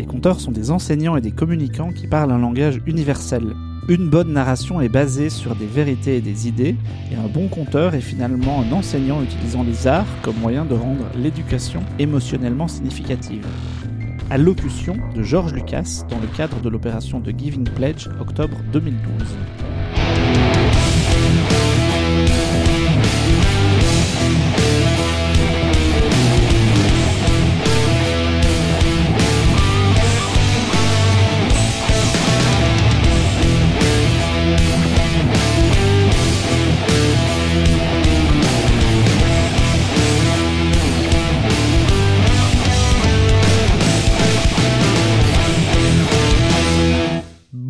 Les conteurs sont des enseignants et des communicants qui parlent un langage universel. Une bonne narration est basée sur des vérités et des idées, et un bon conteur est finalement un enseignant utilisant les arts comme moyen de rendre l'éducation émotionnellement significative. À l'opution de George Lucas dans le cadre de l'opération de Giving Pledge octobre 2012.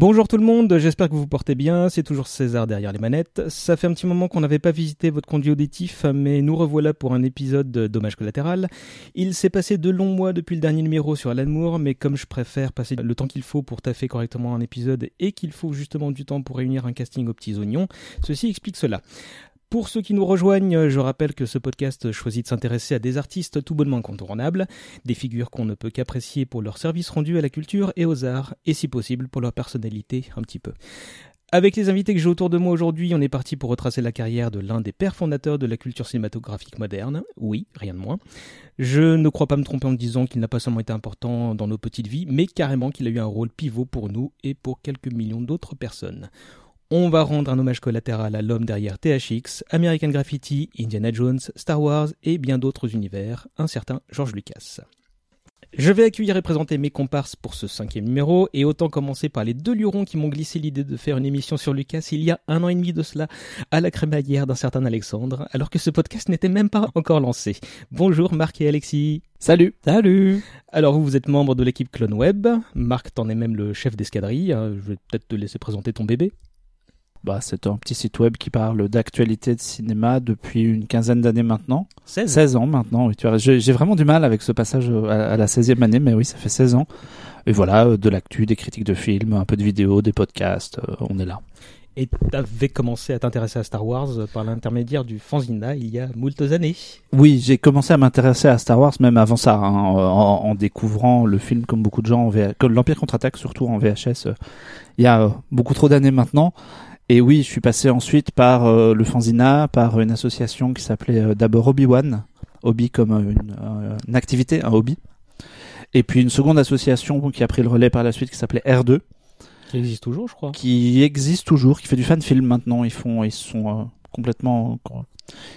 Bonjour tout le monde, j'espère que vous vous portez bien, c'est toujours César derrière les manettes. Ça fait un petit moment qu'on n'avait pas visité votre conduit auditif, mais nous revoilà pour un épisode de Dommage collatéral. Il s'est passé de longs mois depuis le dernier numéro sur Alan Moore, mais comme je préfère passer le temps qu'il faut pour taffer correctement un épisode et qu'il faut justement du temps pour réunir un casting aux petits oignons, ceci explique cela. Pour ceux qui nous rejoignent, je rappelle que ce podcast choisit de s'intéresser à des artistes tout bonnement incontournables, des figures qu'on ne peut qu'apprécier pour leur service rendu à la culture et aux arts, et si possible pour leur personnalité un petit peu. Avec les invités que j'ai autour de moi aujourd'hui, on est parti pour retracer la carrière de l'un des pères fondateurs de la culture cinématographique moderne. Oui, rien de moins. Je ne crois pas me tromper en disant qu'il n'a pas seulement été important dans nos petites vies, mais carrément qu'il a eu un rôle pivot pour nous et pour quelques millions d'autres personnes. On va rendre un hommage collatéral à l'homme derrière THX, American Graffiti, Indiana Jones, Star Wars et bien d'autres univers, un certain George Lucas. Je vais accueillir et présenter mes comparses pour ce cinquième numéro, et autant commencer par les deux lurons qui m'ont glissé l'idée de faire une émission sur Lucas il y a un an et demi de cela, à la crémaillère d'un certain Alexandre, alors que ce podcast n'était même pas encore lancé. Bonjour Marc et Alexis. Salut Salut Alors vous, vous êtes membre de l'équipe Clone Web, Marc t'en es même le chef d'escadrille, hein, je vais peut-être te laisser présenter ton bébé. Bah, c'est un petit site web qui parle d'actualité de cinéma depuis une quinzaine d'années maintenant. 16 16 ans maintenant, oui. Tu vois, j'ai vraiment du mal avec ce passage à, à la 16e année, mais oui, ça fait 16 ans. Et voilà, euh, de l'actu, des critiques de films, un peu de vidéos, des podcasts, euh, on est là. Et t'avais commencé à t'intéresser à Star Wars par l'intermédiaire du fanzina il y a moultes années. Oui, j'ai commencé à m'intéresser à Star Wars même avant ça, hein, en, en découvrant le film comme beaucoup de gens, en VH, comme l'Empire contre-attaque surtout en VHS, euh, il y a euh, beaucoup trop d'années maintenant. Et oui, je suis passé ensuite par euh, le fanzina, par une association qui s'appelait euh, d'abord Obi-Wan, hobby comme euh, une, une activité, un hobby. Et puis une seconde association qui a pris le relais par la suite qui s'appelait R2, Qui existe toujours, je crois. qui existe toujours, qui fait du fan film maintenant. Ils font, ils sont complètement,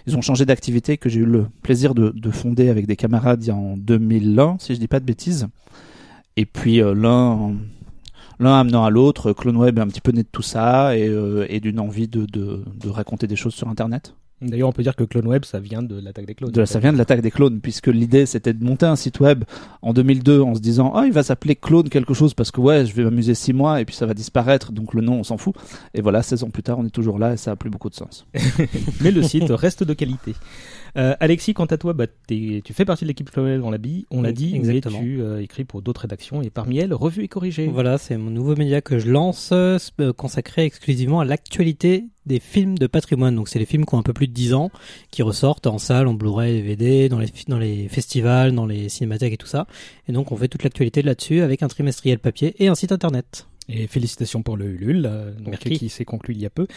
ils ont changé d'activité que j'ai eu le plaisir de, de fonder avec des camarades il y a en 2001, si je dis pas de bêtises. Et puis l'un, l'un amenant à l'autre, Clone Web est un petit peu né de tout ça et, euh, et d'une envie de, de, de raconter des choses sur Internet. D'ailleurs, on peut dire que Clone Web, ça vient de l'attaque des clones. De ça vient de l'attaque des clones, puisque l'idée c'était de monter un site web en 2002 en se disant ah il va s'appeler clone quelque chose parce que ouais je vais m'amuser six mois et puis ça va disparaître donc le nom on s'en fout. Et voilà 16 ans plus tard on est toujours là et ça a plus beaucoup de sens. Mais le site reste de qualité. Euh, Alexis, quant à toi, bah, tu fais partie de l'équipe Web, on l'a dit, on l'a dit, exactement. mais tu euh, écris pour d'autres rédactions et parmi elles, Revue et Corrigé. Voilà, c'est mon nouveau média que je lance, euh, consacré exclusivement à l'actualité des films de patrimoine. Donc c'est les films qui ont un peu plus de 10 ans, qui ressortent en salle, en Blu-ray, DVD, dans les, dans les festivals, dans les cinémathèques et tout ça. Et donc on fait toute l'actualité là-dessus avec un trimestriel papier et un site internet. Et félicitations pour le Ulule, euh, donc, qui s'est conclu il y a peu.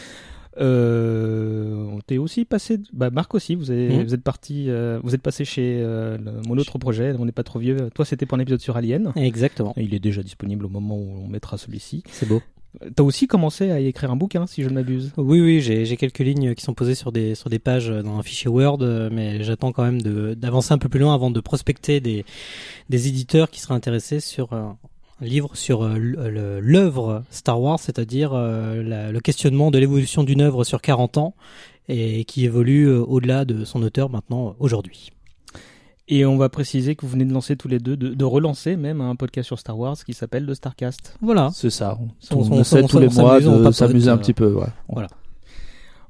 Euh, on t'est aussi passé, bah Marc aussi, vous, avez, Mhm. vous êtes parti, euh, vous êtes passé chez euh, le- mon autre projet, on n'est pas trop vieux. Toi, c'était pour un épisode sur Alien. Exactement. Et Il est déjà disponible au moment où on mettra celui-ci. C'est beau. T'as aussi commencé à y écrire un bouquin, si je ne m'abuse. Oui, oui, j'ai quelques lignes qui sont posées sur des sur des pages dans un fichier Word, mais j'attends quand même d'avancer un peu plus loin avant de prospecter des des éditeurs qui seraient intéressés sur euh, un livre sur euh, le- l'œuvre Star Wars, c'est-à-dire euh, la- le questionnement de l'évolution d'une œuvre sur 40 ans et qui évolue euh, au-delà de son auteur maintenant euh, aujourd'hui. Et on va préciser que vous venez de lancer tous les deux, de, de relancer même un podcast sur Star Wars qui s'appelle le Starcast. Voilà. C'est ça. On, On- on on- essaie on- tous on les mois de s'amuser un euh, petit peu. Ouais. voilà.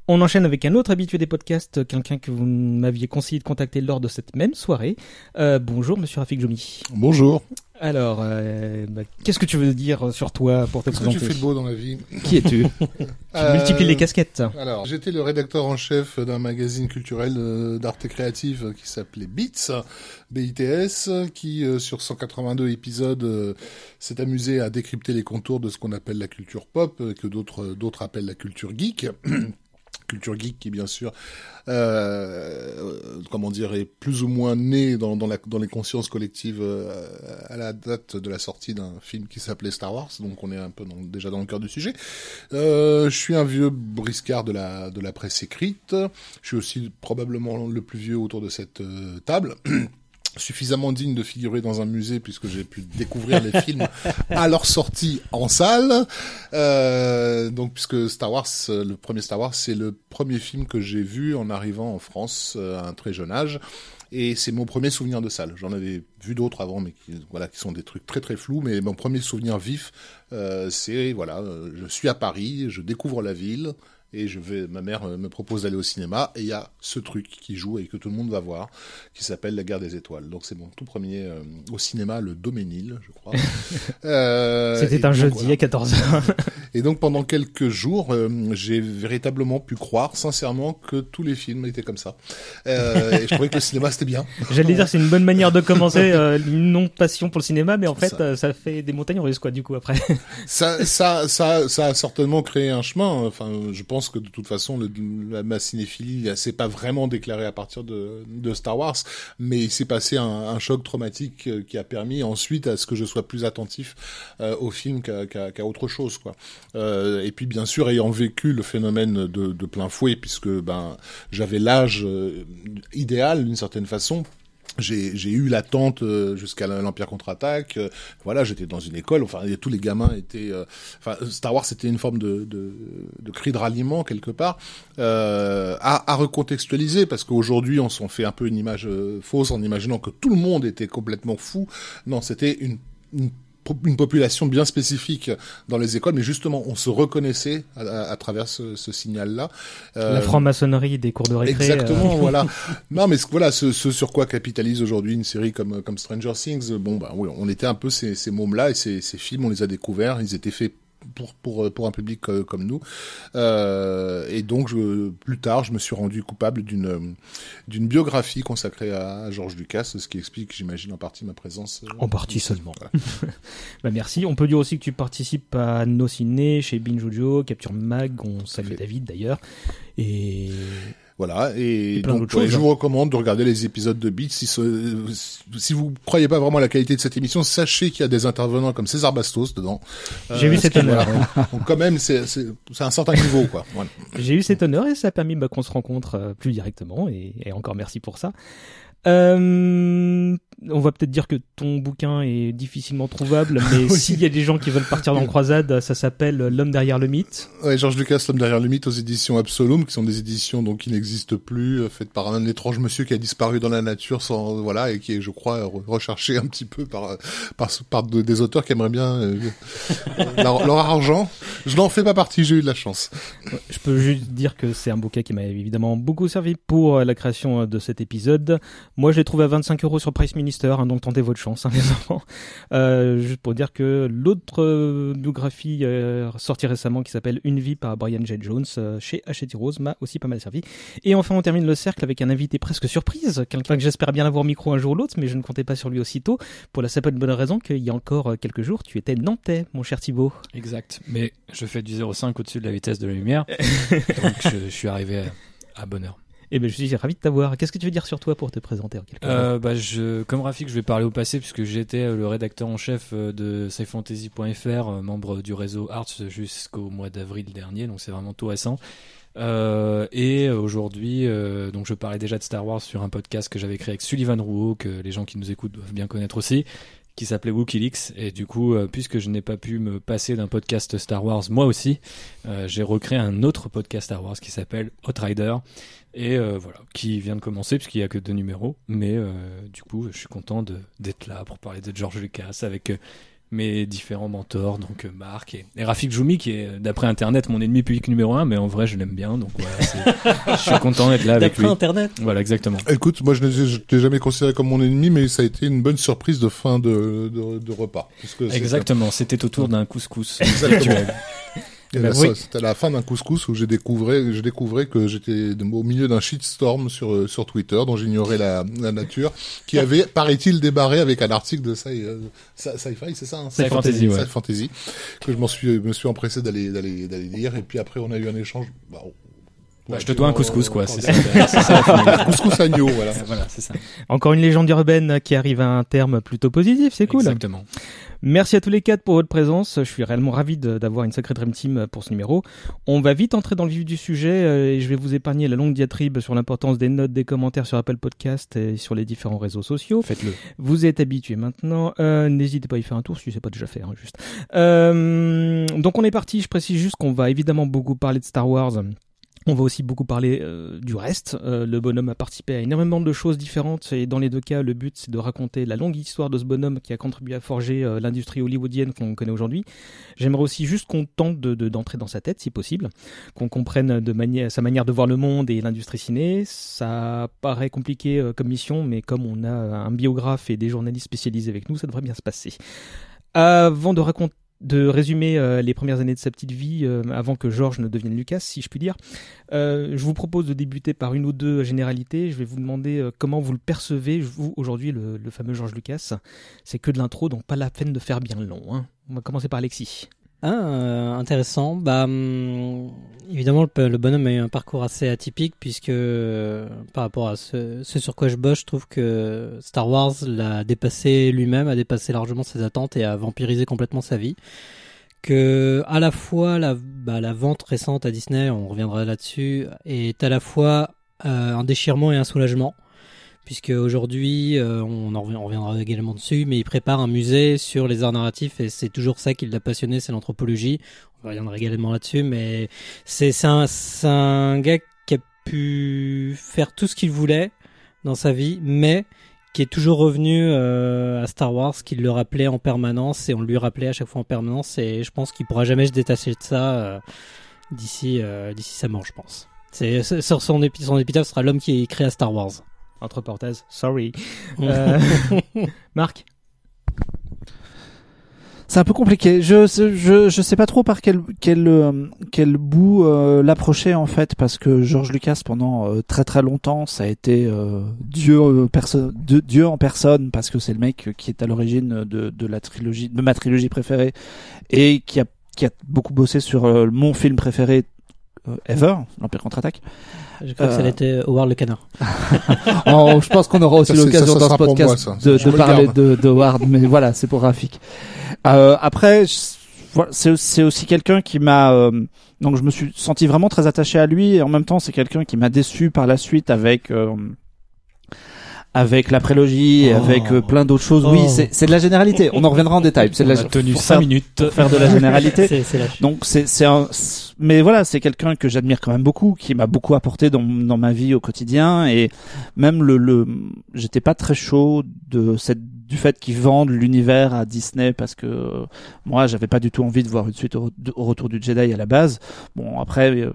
On enchaîne avec un autre habitué des podcasts, quelqu'un que vous m'aviez conseillé de contacter lors de cette même soirée. Euh, bonjour, monsieur Rafik Jomi. Bonjour. Alors, euh, bah, qu'est-ce que tu veux dire sur toi pour te Qu'est-ce que présenter tu fais de beau dans la vie? Qui es-tu? Tu Euh, multiplies les casquettes. Alors, j'étais le rédacteur en chef d'un magazine culturel euh, d'art et créative qui s'appelait Beats, BITS, qui euh, sur 182 épisodes euh, s'est amusé à décrypter les contours de ce qu'on appelle la culture pop, euh, que d'autres d'autres appellent la culture geek. culture geek qui bien sûr euh, comment dire est plus ou moins née dans, dans, la, dans les consciences collectives euh, à la date de la sortie d'un film qui s'appelait Star Wars. Donc on est un peu dans- déjà dans le cœur du sujet. Euh, je suis un vieux briscard de la de la presse écrite. Je suis aussi probablement le plus vieux autour de cette euh, table suffisamment digne de figurer dans un musée puisque j'ai pu découvrir les films à leur sortie en salle. Euh, donc puisque Star Wars, le premier Star Wars, c'est le premier film que j'ai vu en arrivant en France euh, à un très jeune âge. Et c'est mon premier souvenir de salle. J'en avais vu d'autres avant, mais qui, voilà, qui sont des trucs très très flous. Mais mon premier souvenir vif, euh, c'est voilà, je suis à Paris, je découvre la ville et je vais, ma mère euh, me propose d'aller au cinéma et il y a ce truc qui joue et que tout le monde va voir, qui s'appelle La Guerre des Étoiles. Donc c'est mon tout premier euh, au cinéma, le Doménil, je crois. Euh, C'était un donc, jeudi voilà. à 14h. Et donc pendant quelques jours, euh, j'ai véritablement pu croire sincèrement que tous les films étaient comme ça. Et je trouvais que le cinéma c'était bien. J'allais dire c'est une bonne manière de commencer une non passion pour le cinéma, mais en fait Ça. ça fait des montagnes russes quoi du coup après. Ça, ça, ça, ça a certainement créé un chemin. Enfin, je pense que de toute façon, le, la, ma cinéphilie, s'est pas vraiment déclarée à partir de, Star Wars, mais il s'est passé un, choc traumatique euh, qui a permis ensuite à ce que je sois plus attentif euh, au film qu'à autre chose, quoi. Euh, et puis, bien sûr, ayant vécu le phénomène de, de plein fouet, puisque ben j'avais l'âge euh, idéal d'une certaine façon j'ai eu l'attente euh, jusqu'à l'Empire contre-attaque. euh, voilà, j'étais dans une école. Enfin, tous les gamins étaient. euh, Enfin, Star Wars c'était une forme de, de, de cri de ralliement quelque part euh, à, à recontextualiser parce qu'aujourd'hui on s'en fait un peu une image fausse en imaginant que tout le monde était complètement fou. Non, c'était une, une une population bien spécifique dans les écoles, mais justement, on se reconnaissait à, à- à travers ce, ce signal-là. Euh, La franc-maçonnerie des cours de récré. Exactement, euh, voilà. Non, mais ce- voilà, ce, ce sur quoi capitalise aujourd'hui une série comme comme Stranger Things. Bon, bah oui, on était un peu ces, ces mômes-là et ces, ces films, on les a découverts. Ils étaient faits pour pour pour un public euh, comme nous. Euh, et donc, je, plus tard, je me suis rendu coupable d'une d'une biographie consacrée à, à George Lucas, ce qui explique, j'imagine, en partie ma présence. euh, En partie seulement. Voilà. Bah merci. On peut dire aussi que tu participes à nos ciné chez Binge Audio, Capture Mag. On salue. David d'ailleurs. Et Voilà, et, Et donc d'autres ouais, choses. je vous recommande de regarder les épisodes de Beats. Si, ce- si vous croyez pas vraiment à la qualité de cette émission, sachez qu'il y a des intervenants comme César Bastos dedans. J'ai vu ce cet honneur, voilà. Donc quand même, c'est c'est- c'est un certain niveau, quoi. Voilà. j'ai eu cet honneur et ça a permis bah, qu'on se rencontre euh, plus directement. Et, et encore merci pour ça. Euh, on va peut-être dire que ton bouquin est difficilement trouvable, mais Oui. s'il y a des gens qui veulent partir dans croisade, ça s'appelle L'homme derrière le mythe. Ouais, Georges Lucas, l'homme derrière le mythe aux éditions Absolum, qui sont des éditions donc qui n'existent plus, euh, faites par un étrange monsieur qui a disparu dans la nature sans voilà et qui est, je crois, re- recherché un petit peu par euh, par, par de- des auteurs qui aimeraient bien euh, leur, leur argent. Je n'en fais pas partie, j'ai eu de la chance. Je peux juste dire que c'est un bouquin qui m'a évidemment beaucoup servi pour euh, la création euh, de cet épisode. Moi, je l'ai trouvé à 25 euros sur Price Minister, hein, donc tentez votre chance, hein, les enfants. Euh, juste pour dire que l'autre euh, biographie euh, sortie récemment, qui s'appelle Une vie par Brian J. Jones, euh, chez Hachette Rose, m'a aussi pas mal servi. Et enfin, on termine le cercle avec un invité presque surprise, quelqu'un que j'espère bien avoir au micro un jour ou l'autre, mais je ne comptais pas sur lui aussitôt, pour la simple bonne raison qu'il y a encore euh, quelques jours, tu étais nantais, mon cher Thibaut. Exact. Mais je fais du 0,5 au-dessus de la vitesse de la lumière. donc je, suis arrivé à, à bonne heure. Et ben, je suis ravi de t'avoir. Qu'est-ce que tu veux dire sur toi pour te présenter en quelques mots? Euh, bah, je, comme Rafik, je vais parler au passé puisque j'étais euh, le rédacteur en chef euh, de scifantasy.fr, euh, membre du réseau Arts jusqu'au mois d'avril dernier, donc c'est vraiment tout récent. Euh, et aujourd'hui, euh, donc je parlais déjà de Star Wars sur un podcast que j'avais créé avec Sullivan Rouault, que les gens qui nous écoutent doivent bien connaître aussi, qui s'appelait WikiLeaks. Et du coup, euh, puisque je n'ai pas pu me passer d'un podcast Star Wars moi aussi, j'ai recréé un autre podcast Star Wars qui s'appelle Outrider. Et euh, voilà, qui vient de commencer puisqu'il y a que deux numéros. Mais euh, du coup, je suis content d'être là pour parler de George Lucas avec euh, mes différents mentors, donc Marc et, et Rafik Joumi, qui est d'après Internet mon ennemi public numéro un, mais en vrai je l'aime bien, donc voilà, je suis content d'être là avec D'après lui. Internet. Voilà, exactement. Écoute, moi je ne t'ai jamais considéré comme mon ennemi, mais ça a été une bonne surprise de fin de, de, de repas. Parce que c'est- Exactement, c'était autour d'un couscous Exactement. là, oui. C'était à la fin d'un couscous où j'ai découvert, je découvrais que j'étais au milieu d'un shitstorm sur euh, sur Twitter dont j'ignorais la, la nature, qui avait, paraît-il, débarré avec un article de sci, euh, sci- sci-fi, c'est ça, hein Sci Fantasy, ouais. Sci Fantasy, que je m'en suis me suis empressé d'aller d'aller d'aller lire et puis après on a eu un échange. Bah, on- Bah, je te dois un couscous, quoi, c'est ça. couscous agneau, voilà. Voilà, c'est ça. Encore une légende urbaine qui arrive à un terme plutôt positif, c'est cool. Exactement. Merci à tous les quatre pour votre présence. Je suis réellement ravi d'avoir une sacrée Dream Team pour ce numéro. On va vite entrer dans le vif du sujet euh, et je vais vous épargner la longue diatribe sur l'importance des notes, des commentaires sur Apple Podcast et sur les différents réseaux sociaux. Faites-le. Vous êtes habitués maintenant. Euh, N'hésitez pas à y faire un tour si c'est pas déjà fait, hein, juste. Euh, donc on est parti. Je précise juste qu'on va évidemment beaucoup parler de Star Wars. On va aussi beaucoup parler euh, du reste. Euh, le bonhomme a participé à énormément de choses différentes et dans les deux cas, le but c'est de raconter la longue histoire de ce bonhomme qui a contribué à forger euh, l'industrie hollywoodienne qu'on connaît aujourd'hui. J'aimerais aussi juste qu'on tente de- de- d'entrer dans sa tête si possible, qu'on comprenne sa manière de voir le monde et l'industrie ciné. Ça paraît compliqué comme mission, mais comme on a un biographe et des journalistes spécialisés avec nous, ça devrait bien se passer. Avant de raconter de résumer euh, les premières années de sa petite vie euh, avant que George ne devienne Lucas, si je puis dire. Euh, je vous propose de débuter par une ou deux généralités. Je vais vous demander comment vous le percevez, vous, aujourd'hui, le, fameux George Lucas. C'est que de l'intro, donc pas la peine de faire bien long. hein. On va commencer par Alexis. Ah, intéressant. Bah, hum, évidemment, le, bonhomme a eu un parcours assez atypique puisque euh, par rapport à ce, sur quoi je bosse, je trouve que Star Wars l'a dépassé lui-même, a dépassé largement ses attentes et a vampirisé complètement sa vie. Que à la fois la, bah, vente récente à Disney, on reviendra là-dessus, est à la fois euh, un déchirement et un soulagement puisque aujourd'hui, euh, on en reviendra également dessus, mais il prépare un musée sur les arts narratifs et c'est toujours ça qui l'a passionné, c'est l'anthropologie. On reviendra également là-dessus, mais c'est un, un gars qui a pu faire tout ce qu'il voulait dans sa vie, mais qui est toujours revenu euh, à Star Wars, qui le rappelait en permanence et on lui rappelait à chaque fois en permanence et je pense qu'il pourra jamais se détacher de ça euh, d'ici euh, d'ici sa mort, je pense. C'est son, épi- son épitaphe sera l'homme qui créa Star Wars. Entre parenthèses, sorry. Euh, Marc C'est un peu compliqué. Je, je, je sais pas trop par quel, quel, euh, quel bout euh, l'approcher en fait, parce que George Lucas pendant euh, très très longtemps, ça a été euh, Dieu, euh, perso- de- Dieu en personne, parce que c'est le mec qui est à l'origine de, de la trilogie, de ma trilogie préférée, et qui a, qui a beaucoup bossé sur euh, mon film préféré ever, l'Empire contre-attaque. Je crois que ça Euh. l'était Howard le canard. Oh, je pense qu'on aura aussi l'occasion dans ce podcast moi, de, parler de, de Ward, mais voilà, c'est pour Rafik. Euh, après, c'est aussi quelqu'un qui m'a euh, donc je me suis senti vraiment très attaché à lui et en même temps c'est quelqu'un qui m'a déçu par la suite avec euh, avec la prélogie et Oh. avec euh, plein d'autres choses. Oui, Oh. c'est c'est de la généralité. On en reviendra en détail. C'est de la a tenu pour 5 faire- minutes. pour faire de la généralité. La Donc c'est c'est un mais voilà c'est quelqu'un que j'admire quand même beaucoup qui m'a beaucoup apporté dans dans ma vie au quotidien. Et même le le j'étais pas très chaud de cette du fait qu'ils vendent l'univers à Disney parce que euh, moi j'avais pas du tout envie de voir une suite au, au retour du Jedi à la base. Bon après euh,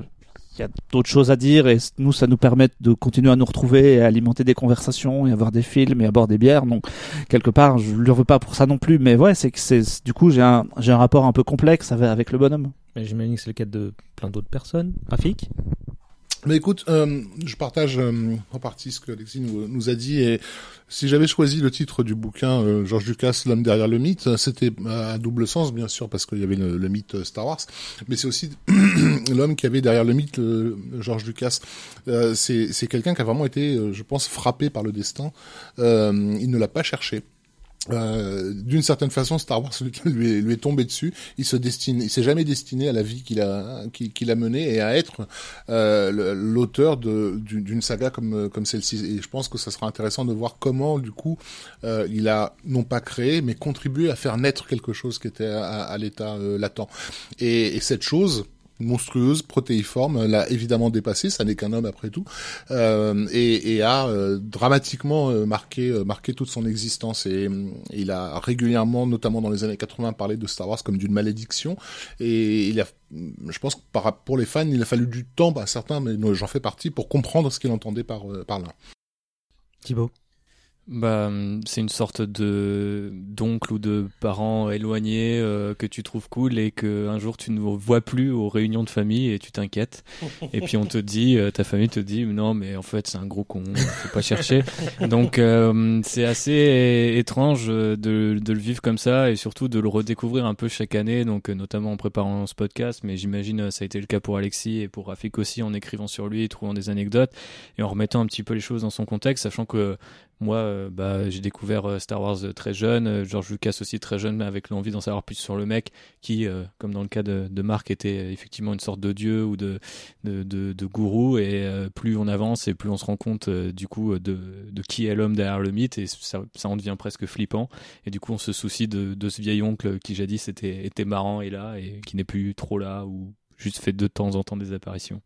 il y a d'autres choses à dire et nous ça nous permet de continuer à nous retrouver et à alimenter des conversations et avoir des films et à boire des bières. Donc quelque part je lui veux pas pour ça non plus. Mais ouais c'est que c'est du coup j'ai un j'ai un rapport un peu complexe avec, le bonhomme J'imagine que c'est le cas de plein d'autres personnes. Rafik Mais écoute, euh, je partage euh, en partie ce que Alexis nous, a dit. Et si j'avais choisi le titre du bouquin euh, George Lucas, l'homme derrière le mythe, c'était à double sens, bien sûr, parce qu'il y avait le, le mythe Star Wars, mais c'est aussi l'homme qui avait derrière le mythe euh, George Lucas. Euh, c'est quelqu'un qui a vraiment été, euh, je pense, frappé par le destin. Euh, il ne l'a pas cherché. Euh, d'une certaine façon, Star Wars lui est, tombé dessus. Il se destine, il s'est jamais destiné à la vie qu'il a, menée et à être euh, l'auteur d'une saga comme celle-ci. Et je pense que ça sera intéressant de voir comment, du coup, euh, il a non pas créé, mais contribué à faire naître quelque chose qui était à, l'état latent. Et cette chose, monstrueuse, protéiforme, l'a évidemment dépassé, ça n'est qu'un homme après tout, euh, et, et, a euh, dramatiquement euh, marqué, marqué toute son existence. Et, il a régulièrement, notamment dans les années 80, parlé de Star Wars comme d'une malédiction. Et il a, je pense que pour les fans, il a fallu du temps, à certains, mais j'en fais partie, pour comprendre ce qu'il entendait par, par là. Thibaut bah, c'est une sorte de d'oncle ou de parent éloigné euh, que tu trouves cool et que un jour tu ne vois plus aux réunions de famille et tu t'inquiètes. et puis on te dit, euh, ta famille te dit, non mais en fait c'est un gros con, faut pas chercher. Donc euh, c'est assez étrange de, de le vivre comme ça et surtout de le redécouvrir un peu chaque année. Donc notamment en préparant ce podcast, mais j'imagine ça a été le cas pour Alexis et pour Rafik aussi en écrivant sur lui, trouvant des anecdotes et en remettant un petit peu les choses dans son contexte, sachant que moi, euh, bah, j'ai découvert euh, Star Wars euh, très jeune, George Lucas aussi très jeune, mais avec l'envie d'en savoir plus sur le mec, qui, comme dans le cas de, Marc, était effectivement une sorte de dieu ou de, gourou. Et plus on avance et plus on se rend compte du coup de, qui est l'homme derrière le mythe, et ça, ça en devient presque flippant. Et du coup, on se soucie de, ce vieil oncle qui jadis était marrant et là, et qui n'est plus trop là, ou juste fait de temps en temps des apparitions.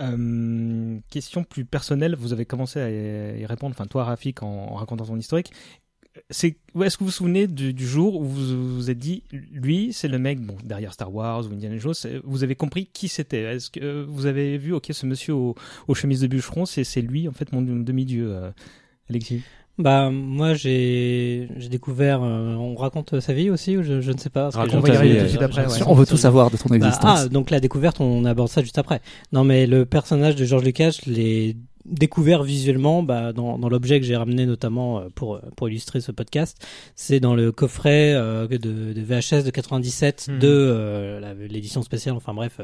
Euh, question plus personnelle, vous avez commencé à y répondre, enfin toi Rafik en, racontant ton historique. C'est, est-ce que vous vous souvenez du, jour où vous vous êtes dit, lui, c'est le mec, bon, derrière Star Wars ou Indiana Jones, vous avez compris qui c'était? Est-ce que vous avez vu, ok, ce monsieur aux, chemises de bûcheron, c'est, c'est lui, en fait, mon demi-dieu, euh, Alexis? Bah moi j'ai j'ai découvert. Euh, on raconte sa vie aussi ou je, je ne sais pas. Raconte on, vie, après, on veut tout savoir de ton bah, existence. ah donc la découverte on aborde ça juste après. Non mais le personnage de George Lucas je l'ai découvert visuellement bah, dans, dans l'objet que j'ai ramené notamment euh, pour pour illustrer ce podcast. C'est dans le coffret euh, de, de, VHS de 97 hmm. de l'édition spéciale. Enfin bref,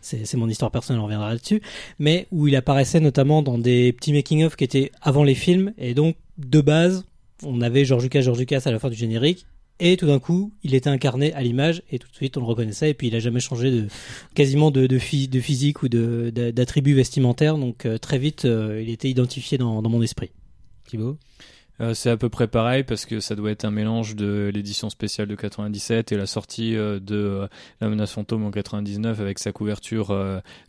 c'est c'est mon histoire personnelle. On reviendra là-dessus. Mais où il apparaissait notamment dans des petits making of qui étaient avant les films et donc de base, on avait George Lucas, George Lucas à la fin du générique, et tout d'un coup, il était incarné à l'image, et tout de suite, on le reconnaissait, et puis il a jamais changé de, quasiment de, de, physique ou d'attributs vestimentaires, donc euh, très vite, euh, il était identifié dans, dans mon esprit. Thibaut? Euh, c'est à peu près pareil parce que ça doit être un mélange de l'édition spéciale de 97 et la sortie euh, de euh, La menace fantôme en 99 avec sa couverture,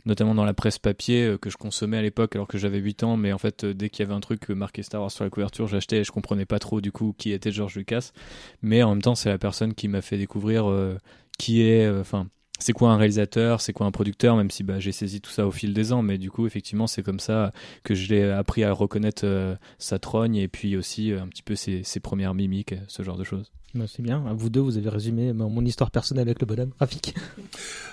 notamment dans la presse papier que je consommais à l'époque alors que j'avais 8 ans. Mais en fait, dès qu'il y avait un truc marqué Star Wars sur la couverture, j'achetais et je comprenais pas trop du coup qui était George Lucas. Mais en même temps, c'est la personne qui m'a fait découvrir qui est, enfin c'est quoi un réalisateur, c'est quoi un producteur, même si bah, j'ai saisi tout ça au fil des ans, mais du coup, effectivement, c'est comme ça que je l'ai appris à reconnaître euh, sa trogne et puis aussi euh, un petit peu ses, ses premières mimiques, ce genre de choses. Bah, c'est bien. Vous deux, vous avez résumé mon histoire personnelle avec le bonhomme. Rafik.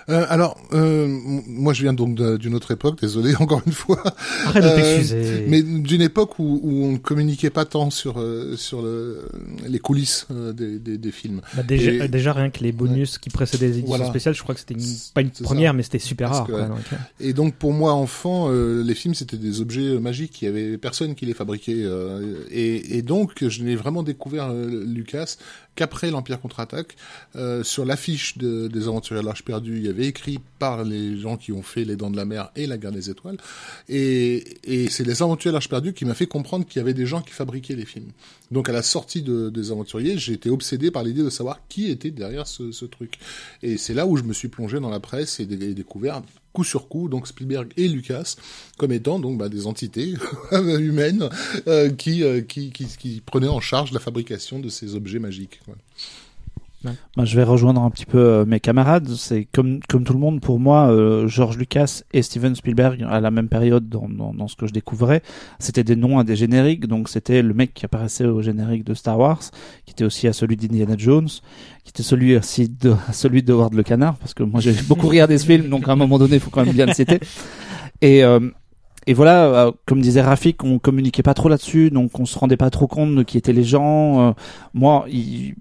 Euh, alors, euh, moi, je viens donc d'une autre époque. Désolé, encore une fois. Arrête de t'excuser. Euh, mais d'une époque où, où, on ne communiquait pas tant sur euh, sur le, les coulisses euh, des, des, des, films. Bah, déjà, déjà, rien que les bonus qui précédaient les éditions spéciales, je crois que c'était pas une première, mais c'était super rare. Quoi, donc. Et donc, pour moi, enfant, les films c'était des objets magiques. Il y avait personne qui les fabriquait. et, et donc, je n'ai vraiment découvert Lucas qu'après l'Empire contre-attaque, euh, sur l'affiche de, des Aventuriers de l'Arche perdue, il y avait écrit par les gens qui ont fait Les Dents de la Mer et La Guerre des Étoiles. Et, et c'est les Aventuriers de l'Arche perdue qui m'a fait comprendre qu'il y avait des gens qui fabriquaient les films. Donc à la sortie de, des Aventuriers, j'ai été obsédé par l'idée de savoir qui était derrière ce, truc. Et c'est là où je me suis plongé dans la presse et, découvert coup sur coup, donc Spielberg et Lucas, comme étant donc bah, des entités humaines euh, euh, qui, qui, qui, prenaient en charge la fabrication de ces objets magiques. Bah, je vais rejoindre un petit peu euh, mes camarades. C'est comme comme tout le monde pour moi, euh, George Lucas et Steven Spielberg à la même période dans, dans, dans ce que je découvrais, c'était des noms à des génériques. Donc c'était le mec qui apparaissait au générique de Star Wars, qui était aussi à celui d'Indiana Jones, qui était celui aussi de à celui de Howard le Canard, parce que moi j'ai beaucoup regardé ce film, donc à un moment donné, il faut quand même bien le citer. Et euh, et voilà, comme disait Rafik, on communiquait pas trop là-dessus, donc on se rendait pas trop compte de qui étaient les gens. moi, il,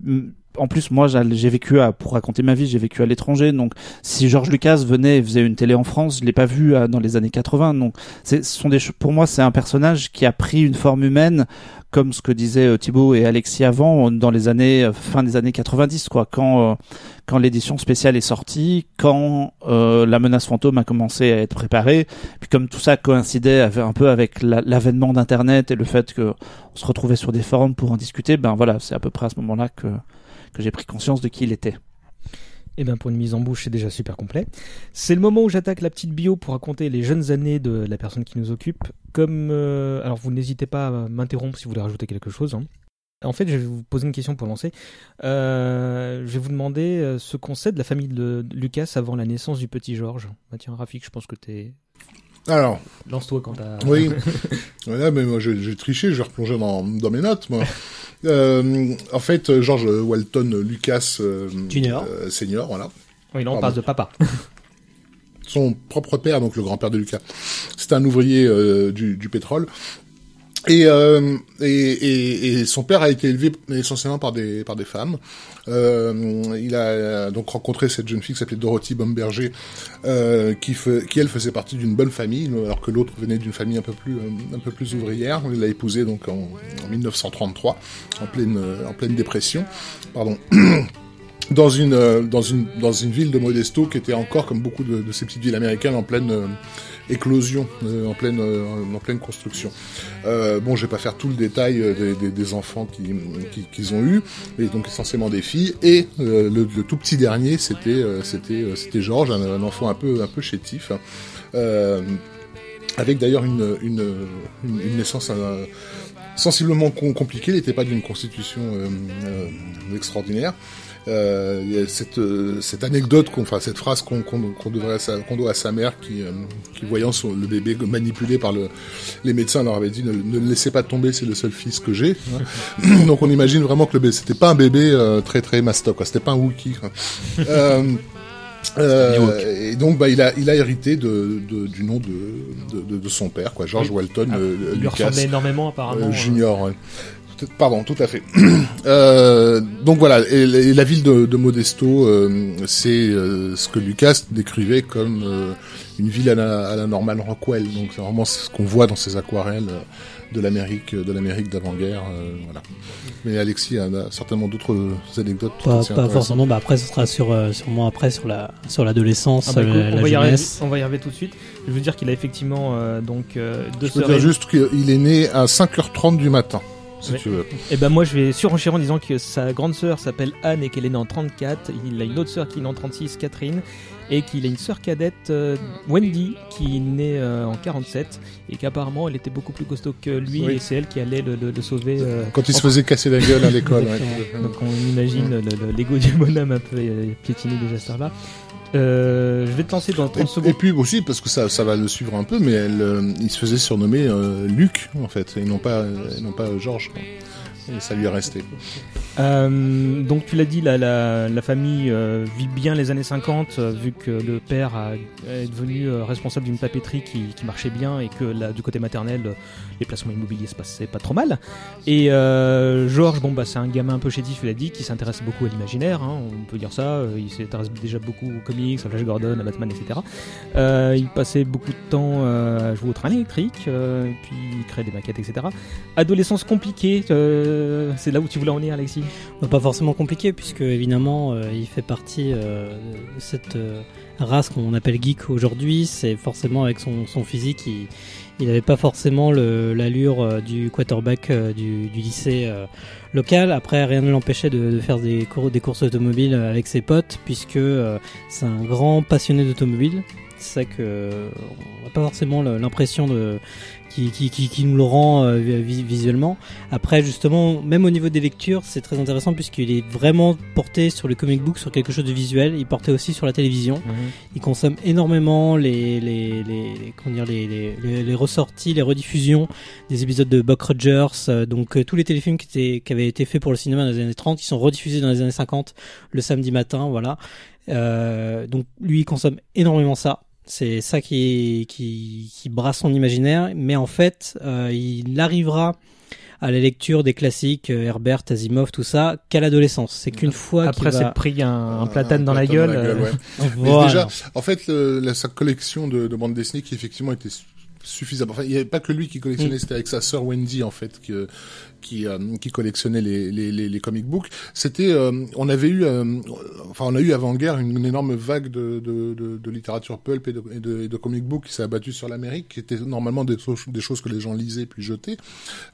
en plus, moi, j'ai vécu à, pour raconter ma vie, j'ai vécu à l'étranger. Donc, si George Lucas venait et faisait une télé en France, je l'ai pas vu dans les années 80. Donc, ce sont des, pour moi, c'est un personnage qui a pris une forme humaine, comme ce que disaient euh, Thibaut et Alexis avant, dans les années, euh, fin des années 90, quoi. Quand, euh, quand l'édition spéciale est sortie, quand la menace fantôme a commencé à être préparée, puis comme tout ça coïncidait un peu avec l'avènement d'Internet et le fait que on se retrouvait sur des forums pour en discuter, ben voilà, c'est à peu près à ce moment-là que que j'ai pris conscience de qui il était. Eh bien, pour une mise en bouche, c'est déjà super complet. C'est le moment où j'attaque la petite bio pour raconter les jeunes années de la personne qui nous occupe. Comme, euh, alors, vous n'hésitez pas à m'interrompre si vous voulez rajouter quelque chose. hein. En fait, je vais vous poser une question pour lancer. Euh, je vais vous demander euh, ce qu'on sait de la famille de Lucas avant la naissance du petit Georges. Bah tiens, Rafik, je pense que t'es. Alors, Lance-toi quand t'as. oui. voilà, mais moi, j'ai j'ai triché, je vais replonger dans, dans mes notes, moi. Euh, en fait, George Walton Lucas euh, Junior. euh, senior, voilà. Oui, là, on Pardon. passe de papa. son propre père, donc le grand-père de Lucas, c'était un ouvrier euh, du, du pétrole. Et, euh, et, et, et son père a été élevé essentiellement par des par des femmes. Euh, il a euh, donc rencontré cette jeune fille qui s'appelait Dorothy Bomberger, euh, qui, qui elle faisait partie d'une bonne famille, alors que l'autre venait d'une famille un peu plus euh, un peu plus ouvrière. Il l'a épousée donc en, en 1933, en pleine euh, en pleine dépression. Pardon. dans une dans une dans une ville de Modesto qui était encore comme beaucoup de, de ces petites villes américaines en pleine éclosion, euh, en pleine euh, en pleine construction. Euh, bon, je vais pas faire tout le détail des, des, des enfants qui qui- qu'ils ont eu, mais donc essentiellement des filles et le, le tout petit dernier, c'était c'était c'était Georges, un, un enfant un peu un peu chétif. Euh, avec d'ailleurs une, une, une, naissance euh, sensiblement com- compliquée, il n'était pas d'une constitution euh, extraordinaire. Euh, il y a cette, euh, cette anecdote, enfin cette phrase qu'on, qu'on, qu'on devrait qu'on doit à sa mère qui, euh, qui voyant son, le bébé manipulé par le, les médecins leur avait dit ne, ne le laissez pas tomber, c'est le seul fils que j'ai. Donc on imagine vraiment que le bébé, c'était pas un bébé euh, très très mastoc, c'était pas un Wookie. quoi. Euh, euh, et donc, bah, il a, il a hérité de, de- du nom de, de, de, son père, quoi, George. Walton Ah, euh, Il lui Lucas. ressemblait énormément, apparemment. Euh, junior, ouais. Pardon, tout à fait. Euh, donc voilà, et, et la ville de, de Modesto, euh, c'est euh, ce que Lucas décrivait comme euh, une ville à la, à la Norman Rockwell. Donc c'est vraiment ce qu'on voit dans ces aquarelles de l'Amérique, de l'Amérique d'avant-guerre. euh, voilà. Mais Alexis a, a certainement d'autres anecdotes. Pas, forcément. Bah après, ce sera sur, euh, sûrement après sur la sur l'adolescence, Ah bah, la, on, la va y arriver, on va y arriver tout de suite. Je veux dire qu'il a effectivement euh, donc euh, deux Je peux dire et- juste qu'il est né à 5h30 du matin, si Ouais. tu veux. Et ben moi je vais surenchérir en disant que sa grande sœur s'appelle Anne et qu'elle est née en 34. Il a une autre sœur qui est née en 36, Catherine. Et qu'il a une sœur cadette, euh, Wendy, qui est née euh, en 47. Et qu'apparemment elle était beaucoup plus costaud que lui. Oui. Et c'est elle qui allait le, le- le sauver. euh, Quand il se faisait casser la gueule à l'école. ouais. Donc on imagine le- le- l'ego du bonhomme un peu euh, piétiné déjà ce là Euh, je vais te lancer dans 30 Et, et secondes. puis aussi parce que ça, ça va le suivre un peu, mais elle, euh, il se faisait surnommer euh, Luc en fait, et non pas, euh, et non pas euh, Georges. Et ça lui est resté. Euh, donc tu l'as dit, la, famille euh, vit bien les années 50 euh, vu que le père a- est devenu responsable d'une papeterie qui, marchait bien et que là, du côté maternel, les placements immobiliers se passaient pas trop mal. Et Georges, bon bah c'est un gamin un peu chétif, il a dit, qui s'intéresse beaucoup à l'imaginaire, hein, on peut dire ça. il s'intéresse déjà beaucoup aux comics, à Flash Gordon, à Batman, etc. Il passait beaucoup de temps à jouer au train électrique, puis il créait des maquettes, etc. Adolescence compliquée, euh, c'est là où tu voulais en venir, Alexis Bah, Pas forcément compliqué puisque évidemment euh, il fait partie euh, de cette race qu'on appelle geek aujourd'hui. C'est forcément avec son, physique, il n'avait pas forcément l'allure du quarterback du, lycée local. Après, rien ne l'empêchait de, faire des, des courses automobiles avec ses potes puisque c'est un grand passionné d'automobile. C'est ça que on n'a pas forcément l'impression de qui, qui, qui, qui nous le rend euh, vi- visuellement. Après, justement, même au niveau des lectures, c'est très intéressant puisqu'il est vraiment porté sur le comic book, sur quelque chose de visuel. Il portait aussi sur la télévision. Il consomme énormément les, les, les, les- comment dire, les, les, les, ressorties, les rediffusions des épisodes de Buck Rogers. euh, donc, euh, tous les téléfilms qui, étaient, qui avaient été faits pour le cinéma dans les années 30, qui sont rediffusés dans les années 50 le samedi matin, voilà. Euh, donc, lui, il consomme énormément ça. C'est ça qui, qui, qui brasse son imaginaire, mais en fait, euh, il arrivera à la lecture des classiques, euh, Herbert, Asimov, tout ça, qu'à l'adolescence. C'est qu'une fois qu'il Après, c'est va... pris un, un platane dans la gueule. euh, ouais. Mais Voilà. déjà, en fait, le- la, sa collection de, de bandes dessinées qui effectivement était su- suffisante. Enfin, il n'y avait pas que lui qui Mm. collectionnait, c'était avec sa sœur Wendy en fait que, qui euh, qui collectionnait les, les, les, comic books. C'était, euh, on avait eu, euh, enfin, on a eu avant-guerre une, énorme vague de, de, littérature pulp et de, et de, de comic books qui s'est abattue sur l'Amérique, qui étaient normalement des, des choses que les gens lisaient puis jetaient.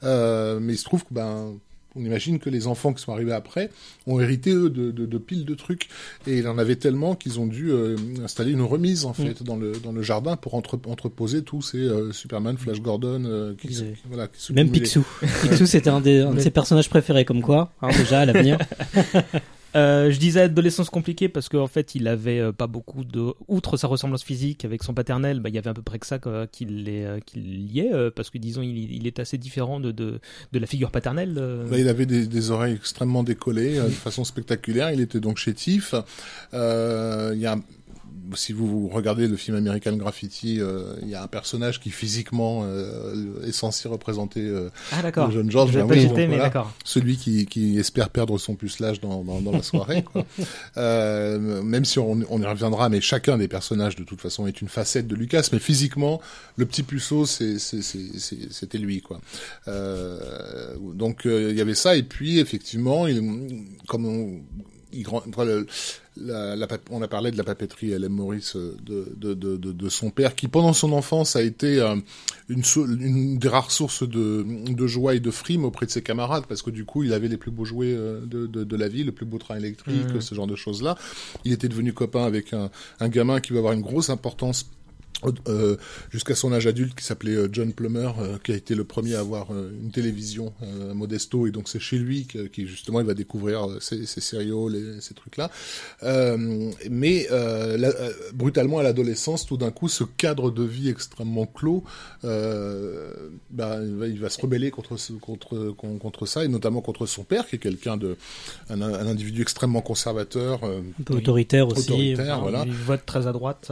Mais il se trouve que ben on imagine que les enfants qui sont arrivés après ont hérité eux de, de, de piles de trucs et il en avait tellement qu'ils ont dû euh, installer une remise en fait dans le dans le jardin pour entre, entreposer tous ces euh, Superman, Flash Gordon, euh, qui, voilà, qui se Même. Picsou. Picsou, c'était un, des, un de ses personnages préférés, comme quoi, hein, déjà à l'avenir. Euh, je disais adolescence compliquée parce qu'en fait il avait euh, pas beaucoup de outre sa ressemblance physique avec son paternel bah, il y avait à peu près que ça quoi, qui les euh, le liait parce que disons il, il est assez différent de, de de la figure paternelle. Bah, il avait des, des oreilles extrêmement décollées de façon spectaculaire. Il était donc chétif. Euh, il y a si vous regardez le film American Graffiti, euh, il y a un personnage qui physiquement euh, est censé représenter euh, ah le jeune George. je Ben oui, donc voilà. celui qui, qui espère perdre son pucelage dans, dans, dans la soirée. Quoi. Même si on, on y reviendra, mais chacun des personnages de toute façon est une facette de Lucas, mais physiquement, le petit puceau, c'était lui. quoi. Donc il y avait ça, et puis effectivement, il, comme on, il grand, enfin, le- la, la pap- on a parlé de la papeterie L.M. Maurice euh, de, de, de, son père, qui pendant son enfance a été euh, une, des rares sources de, de joie et de frime auprès de ses camarades, parce que du coup, il avait les plus beaux jouets euh, de, la ville, le plus beau train électrique, Mhm. ce genre de choses-là. Il était devenu copain avec un, un gamin qui va avoir une grosse importance euh, jusqu'à son âge adulte qui s'appelait euh, John Plummer euh, qui a été le premier à avoir euh, une télévision euh, Modesto. Et donc c'est chez lui que, qui justement il va découvrir ces, ces serials et ces trucs là euh, mais la- brutalement à l'adolescence tout d'un coup ce cadre de vie extrêmement clos bah, il, va, il va se rebeller contre contre con- contre ça et notamment contre son père qui est quelqu'un de un, un individu extrêmement conservateur Un peu autoritaire aussi. autoritaire voilà. il vote très à droite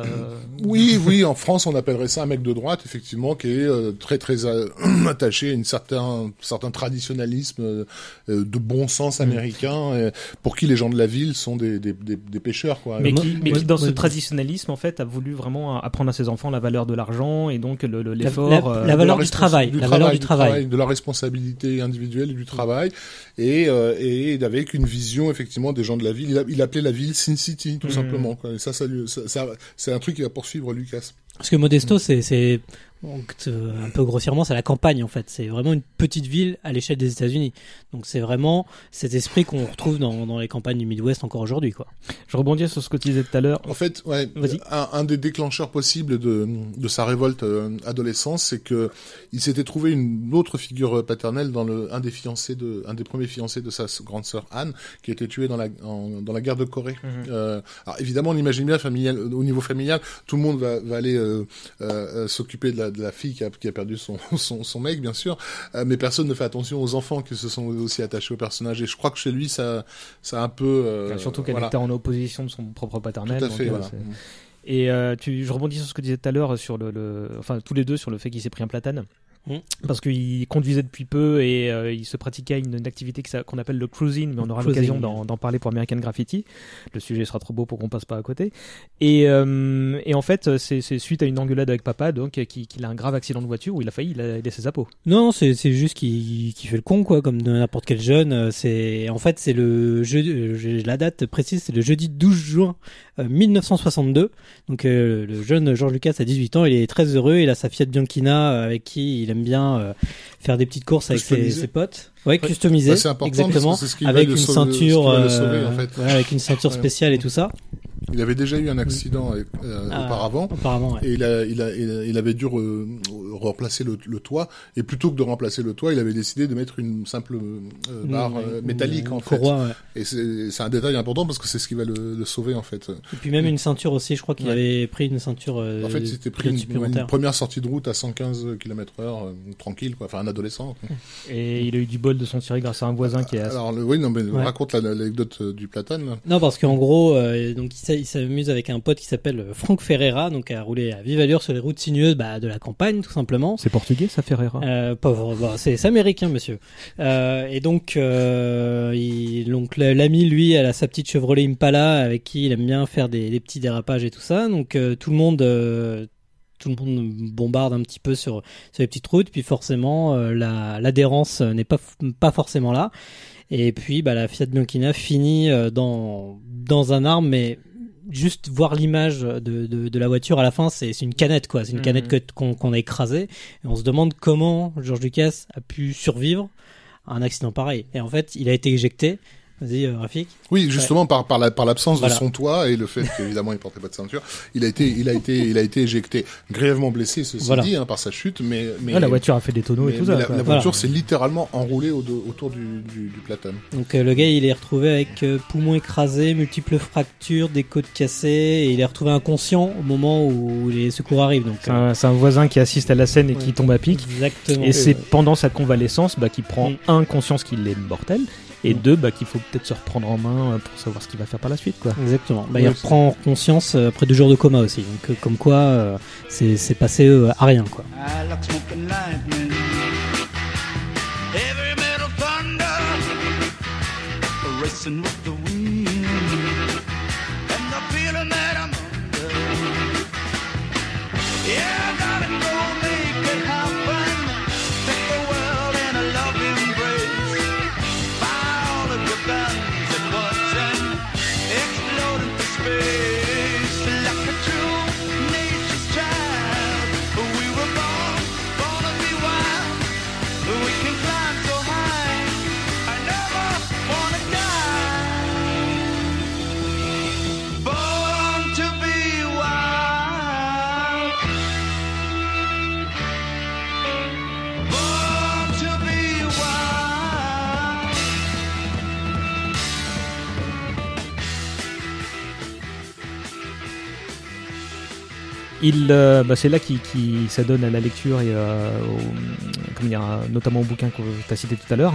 oui, oui, en France, on appellerait ça un mec de droite, effectivement, qui est euh, très, très euh, attaché à une certain, certain traditionnalisme euh, euh, de bon sens américain, euh, pour qui les gens de la ville sont des, des, des, des pêcheurs, quoi. mais qui, mais qui dans ce traditionnalisme en fait a voulu vraiment apprendre à ses enfants la valeur de l'argent et donc le- le- La, l'effort la- euh, la valeur la du travail. La valeur du travail. de la responsabilité individuelle et du travail, et, euh, et avec une vision effectivement des gens de la ville. Il, a- il appelait la ville Sin City, tout Mhm. simplement. Quoi. Et ça, ça, lui- ça, ça- c'est un truc qui va poursuivre Lucas. Parce que Modesto, c'est, donc, euh, un peu grossièrement, c'est la campagne en fait. C'est vraiment une petite ville à l'échelle des États-Unis. Donc c'est vraiment cet esprit qu'on retrouve dans, dans les campagnes du Midwest encore aujourd'hui, quoi. je rebondis sur ce que tu disais tout à l'heure En fait, ouais, Vas-y. un, un des déclencheurs possibles de, de sa révolte euh, adolescence, c'est que il s'était trouvé une autre figure paternelle dans le un des fiancés de un des premiers fiancés de sa grande sœur Anne, qui a été tuée dans la en- dans la guerre de Corée. Mhm. Euh, alors évidemment, on imagine bien familial, au niveau familial, tout le monde va, va aller euh, euh, s'occuper de la, de la fille qui a, qui a perdu son, son, son mec, bien sûr, euh, mais personne ne fait attention aux enfants qui se sont aussi attachés au personnage. Et je crois que chez lui, ça, ça a un peu euh, surtout qu'elle voilà. était en opposition de son propre paternel Tout à fait. euh, voilà. c'est- Et tu, je rebondis sur ce que tu disais tout à l'heure sur le, le- enfin tous les deux sur le fait qu'il s'est pris un platane. Mm. Parce qu'il conduisait depuis peu et euh, il se pratiquait une, une activité qu'on appelle le cruising, mais on aura l'occasion d'en parler pour American Graffiti. Le sujet sera trop beau pour qu'on passe pas à côté. Et, euh, et en fait, c'est suite à une engueulade avec papa, donc qu'il a un grave accident de voiture où il a failli laisser sa peau. Non, c'est, juste qu'il, fait le con, quoi, comme n'importe quel jeune. Euh, C'est, en fait, c'est le la date précise, c'est le jeudi 12 juin 1962. Donc, euh, le jeune George Lucas a 18 ans, il est très heureux, il a sa Fiat Bianchina euh, avec qui il aime bien euh, faire des petites courses avec ses, potes. Ouais, customisé, Ouais, c'est important exactement. parce que c'est ce avec une sauver- ceinture, euh, sauver, en fait. ouais, avec une ceinture spéciale et tout ça. Il avait déjà eu un accident avec- euh, Ah, auparavant. Apparemment, ouais. Et il, a, il, a, il, a- il avait dû re- remplacer le, le toit. Et plutôt que de remplacer le toit, il avait décidé de mettre une simple euh, barre euh, métallique en fait. courroie, ouais. Et c'est un détail important parce que c'est ce qui va le, le sauver en fait. Et puis même une ceinture aussi, je crois qu'il Ouais. avait pris une ceinture euh, En fait, c'était pris une, une première sortie de route à 115 km heure, euh, tranquille quoi. Enfin, un adolescent. quoi. Et il a eu du bol de s'en tirer grâce à un voisin qui est assez... Alors, le, oui, non, mais Ouais. raconte la- l'anecdote du platane. là. Non, parce qu'en gros, euh, donc il s'a- il s'amuse avec un pote qui s'appelle Franck Ferreira, donc à rouler à vive allure sur les routes sinueuses bah, de la campagne, tout simplement. C'est portugais, ça Ferreira? Euh, pauvre, bah, c'est américain, monsieur. Euh, et donc, euh, il, donc la- l'ami, lui, elle a sa petite Chevrolet Impala avec qui il aime bien faire des, des petits dérapages et tout ça. Donc euh, tout le monde, tout le monde bombarde un petit peu sur sur les petites routes. Puis forcément, euh, la l'adhérence n'est pas pas forcément là. Et puis, bah, la Fiat Bianchina finit euh, dans dans un arbre, mais juste voir l'image de, de, de la voiture à la fin, c'est c'est une canette quoi. C'est une Mhm. canette qu'on qu'on a écrasée. Et on se demande comment George Lucas a pu survivre un accident pareil. Et en fait, il a été éjecté. Vas-y, euh, Rafik. Oui, justement par par la par l'absence Voilà. de son toit et le fait qu'évidemment il portait pas de ceinture, il a été il a été il a été éjecté, grièvement blessé ceci Voilà. dit hein, par sa chute, mais mais Ouais, la voiture a fait des tonneaux mais- et tout mais ça. la, quoi. la Voilà. voiture s'est littéralement enroulée au- autour du du, du platane. Donc euh, le gars, il est retrouvé avec euh, poumons écrasés, multiples fractures, des côtes cassées, et il est retrouvé inconscient au moment où les secours arrivent. Donc C'est un, c'est un voisin qui assiste à la scène et qui tombe à pic. exactement. Et c'est pendant sa convalescence bah, qu'il prend Mm. un conscience qu'il est mortel et deux bah, qu'il faut peut-être se reprendre en main euh, pour savoir ce qu'il va faire par la suite quoi. Exactement. Bah, il reprend conscience euh, après deux jours de coma aussi. Donc euh, comme quoi, euh, c'est c'est passé euh, à rien quoi. I Il, euh, bah, c'est là qu'il qu'il s'adonne à la lecture et euh, au- comment dire, notamment au bouquin que tu as cité tout à l'heure.